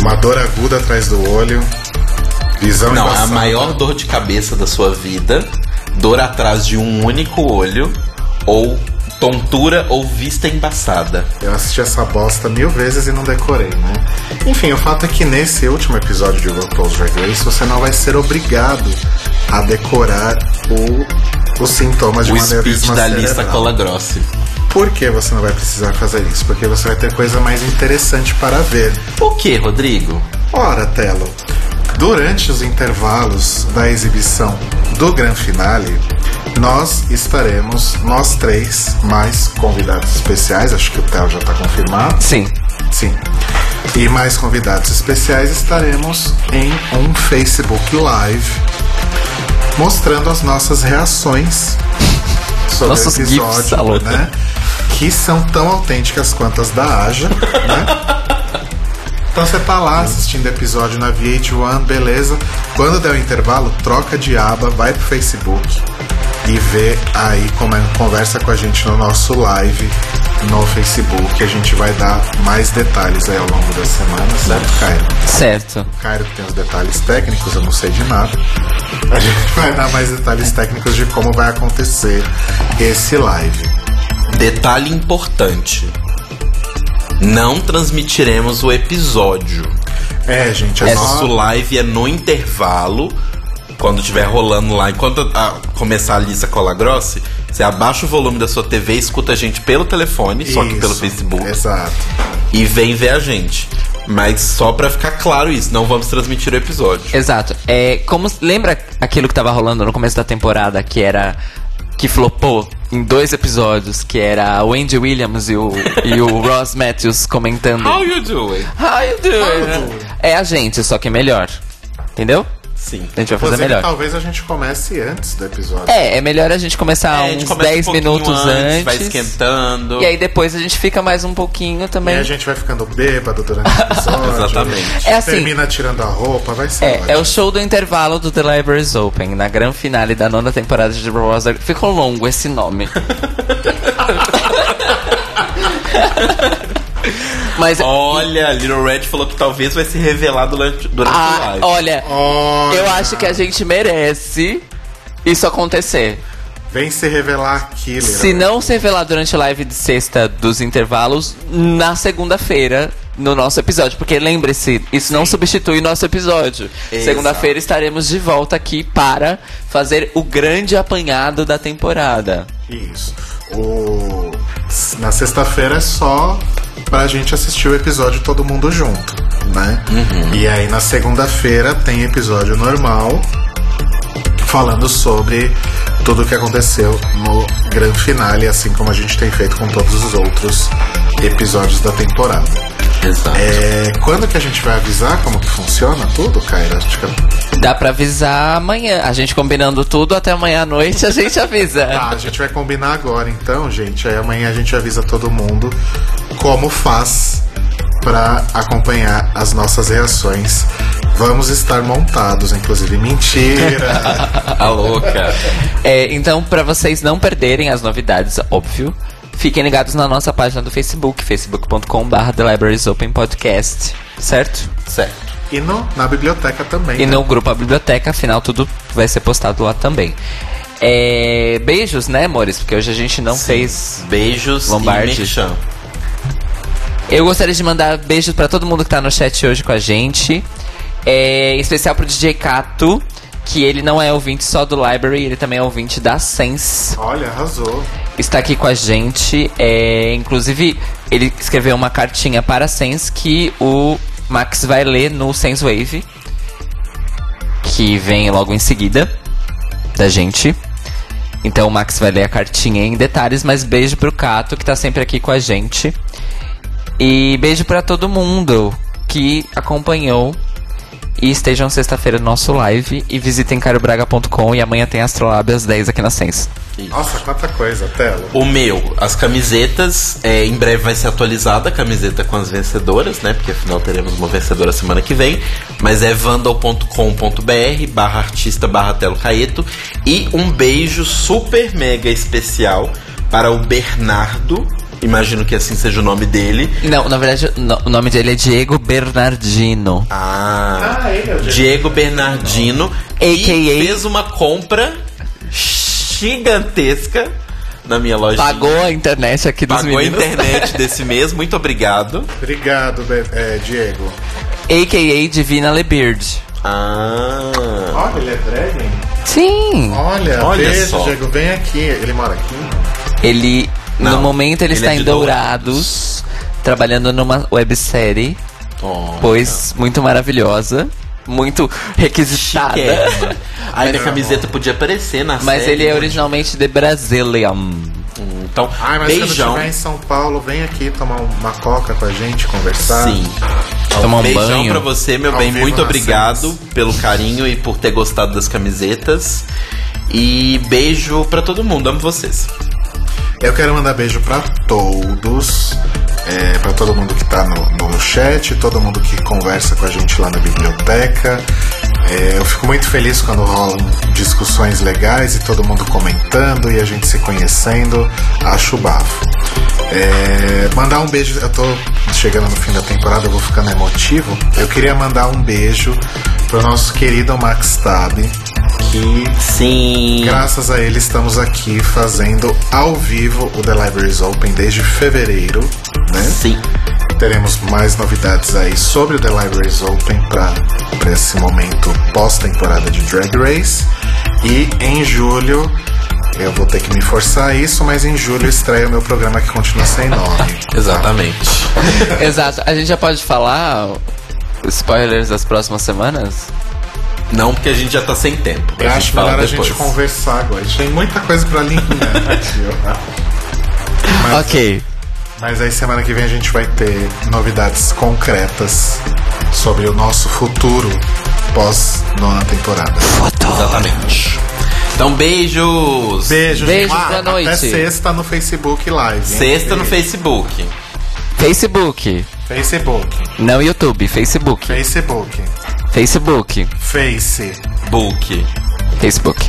Uma dor aguda atrás do olho, visão Não, é a embaçada. maior dor de cabeça da sua vida, dor atrás de um único olho, ou tontura ou vista embaçada. Eu assisti essa bosta mil vezes e não decorei, né? Enfim, o fato é que nesse último episódio de RuPaul's Drag Race você não vai ser obrigado a decorar o, os sintomas de O speech aneurisma da cerebral. lista cola grossa. Por que você não vai precisar fazer isso? Porque você vai ter coisa mais interessante para ver. O que, Rodrigo? Ora, Telo, durante os intervalos da exibição do Gran Finale, nós estaremos, nós três, mais convidados especiais, acho que o Theo já está confirmado. Sim. Sim. E mais convidados especiais estaremos em um Facebook Live mostrando as nossas reações sobre Nossos o episódio, tá né? Que são tão autênticas quanto as da Aja, né? Então você tá lá assistindo episódio na VH1, beleza. Quando der o intervalo, troca de aba, vai pro Facebook e vê aí como é, conversa com a gente no nosso live no Facebook. A gente vai dar mais detalhes aí ao longo da semana, certo, Cairo? Certo. Cairo tem os detalhes técnicos, eu não sei de nada. A gente vai dar mais detalhes técnicos de como vai acontecer esse live. Detalhe importante. Não transmitiremos o episódio. É, gente, é Nosso só... live é no intervalo. Quando estiver rolando lá, enquanto a- começar a Lisa Cola Grosse, você abaixa o volume da sua TV, escuta a gente pelo telefone, só que pelo Isso, Facebook, Exato. e vem ver a gente. Mas só pra ficar claro isso, não vamos transmitir o episódio. Exato. É, como lembra aquilo que tava rolando no começo da temporada, que era que flopou em dois episódios, que era o Andy Williams e o, e o Ross Matthews comentando. How you doing? How you doing? É a gente, só que melhor. Entendeu? Sim. A gente vai fazer Inclusive, melhor. talvez a gente comece antes do episódio. É, é melhor a gente começar É, gente uns começa um 10 pouquinho minutos antes. vai esquentando. E aí depois a gente fica mais um pouquinho E também. a gente vai ficando bêbado durante o episódio. Exatamente. É assim. Termina tirando a roupa, vai ser É, é o show do intervalo do The Libraries Open, na grande finale da nona temporada de The Brother. Ficou longo esse nome. Mas. Olha, Little Red falou que talvez vai se revelar durante, durante o Ah, live. olha, Olha, eu acho que a gente merece isso acontecer. Vem se revelar aqui, Lira. Se não se revelar durante a live de sexta dos intervalos, na segunda-feira, no nosso episódio. Porque lembre-se, isso não substitui nosso episódio. Segunda-feira estaremos de volta aqui para fazer o grande apanhado da temporada. Isso. O... Na sexta-feira é só pra gente assistir o episódio todo mundo junto, né? Uhum. E aí na segunda-feira tem episódio normal falando sobre tudo o que aconteceu no grande finale, assim como a gente tem feito com todos os outros episódios da temporada. Exato. É, quando que a gente vai avisar como que funciona tudo, que Dá pra avisar amanhã. A gente combinando tudo, até amanhã à noite a gente avisa. Tá, a gente vai combinar agora então, gente. Aí amanhã a gente avisa todo mundo como faz pra acompanhar as nossas reações. Vamos estar montados, inclusive. Mentira! A louca. É, então, pra vocês não perderem as novidades, óbvio, fiquem ligados na nossa página do Facebook, facebook.com.br The Libraries Open Podcast, certo? certo. e no, na biblioteca também. E né? no grupo A Biblioteca, afinal, tudo vai ser postado lá também. É, beijos, né, amores? Porque hoje a gente não fez. Beijos Lombardi. e. Eu gostaria de mandar beijos pra todo mundo que tá no chat hoje com a gente. É, em especial pro DJ Cato, que ele não é ouvinte só do Library, ele também é ouvinte da Sense. Olha, arrasou. Está aqui com a gente. É, inclusive, ele escreveu uma cartinha para a Sense que o Max vai ler no Sense Wave. Que vem logo em seguida da gente. Então o Max vai ler a cartinha em detalhes, mas beijo pro Cato que tá sempre aqui com a gente. E beijo pra todo mundo que acompanhou. E estejam sexta-feira no nosso live. E visitem carobraga.com. E amanhã tem Astrolab às 10 aqui na Sense. Nossa, quanta coisa, Telo. O meu, as camisetas, é, em breve vai ser atualizada a camiseta com as vencedoras, né? Porque afinal teremos uma vencedora semana que vem. Mas é vandal.com.br barra artista barra Telo Caeto. E um beijo super mega especial para o Bernardo. Imagino que assim seja o nome dele. Não, na verdade, no- o nome dele é Diego Bernardino. Ah, Ah, ele é o Diego Bernardino. AKA E fez uma compra gigantesca na minha loja. Pagou a internet aqui dos Pagou a meninos. internet desse mês, muito obrigado. Obrigado, Be- é, Diego. AKA Divina Lebeard. Ah. Olha, ele é drag, hein? Sim. Olha, Olha beijo, só. Diego. Vem aqui. Ele mora aqui? Ele, no Não, momento, ele, ele está é em de Dourados, trabalhando numa websérie, Oh. pois muito maravilhosa. Muito requisitada. Chiquérrima. Aí a camiseta podia aparecer na Mas série, ele é originalmente de Brasília. Então, Ai, mas quando beijão. estiver em São Paulo, vem aqui tomar uma coca com a gente, conversar. Sim. Tomar um beijão banho. pra você, meu Ao bem. Muito obrigado cenas. pelo carinho e por ter gostado das camisetas. E beijo pra todo mundo. Amo vocês. Eu quero mandar beijo pra todos, é, para todo mundo que tá no, no chat, todo mundo que conversa com a gente lá na biblioteca. É, eu fico muito feliz quando rolam discussões legais e todo mundo comentando e a gente se conhecendo. Acho bafo. É, mandar um beijo, eu tô chegando no fim da temporada, eu vou ficando emotivo. Eu queria mandar um beijo pro nosso querido Max Tab, que Sim. Graças a ele estamos aqui fazendo ao vivo o The Libraries Open desde fevereiro, né? Sim. Teremos mais novidades aí sobre o The Libraries Open para esse momento pós-temporada de Drag Race. E em julho eu vou ter que me forçar a isso, mas em julho estreia o meu programa que continua sem nome. Exatamente. Exato. A gente já pode falar spoilers das próximas semanas? Não, porque a gente já tá sem tempo. Eu acho melhor a gente conversar agora. A gente tem muita coisa pra alinhar. Mas- Ok. Mas aí semana que vem a gente vai ter novidades concretas sobre o nosso futuro pós nona temporada. Exatamente. Então, beijos. Beijo, Beijo, gente. boa noite. Até sexta no Facebook Live. hein? Sexta no. Facebook. Facebook. Facebook. Não YouTube, Facebook. Facebook. Facebook. Face. Book. Facebook.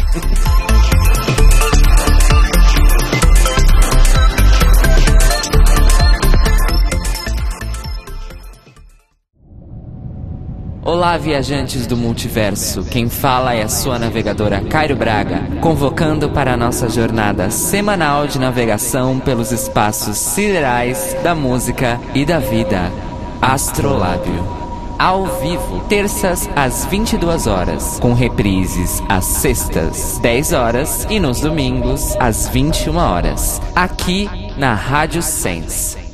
Olá, viajantes do multiverso. Quem fala é a sua navegadora Cairo Braga, convocando para a nossa jornada semanal de navegação pelos espaços siderais da música e da vida. Astrolábio. Ao vivo, terças às 22 horas, com reprises às sextas, 10 horas e nos domingos às 21 horas, aqui na Rádio Sense.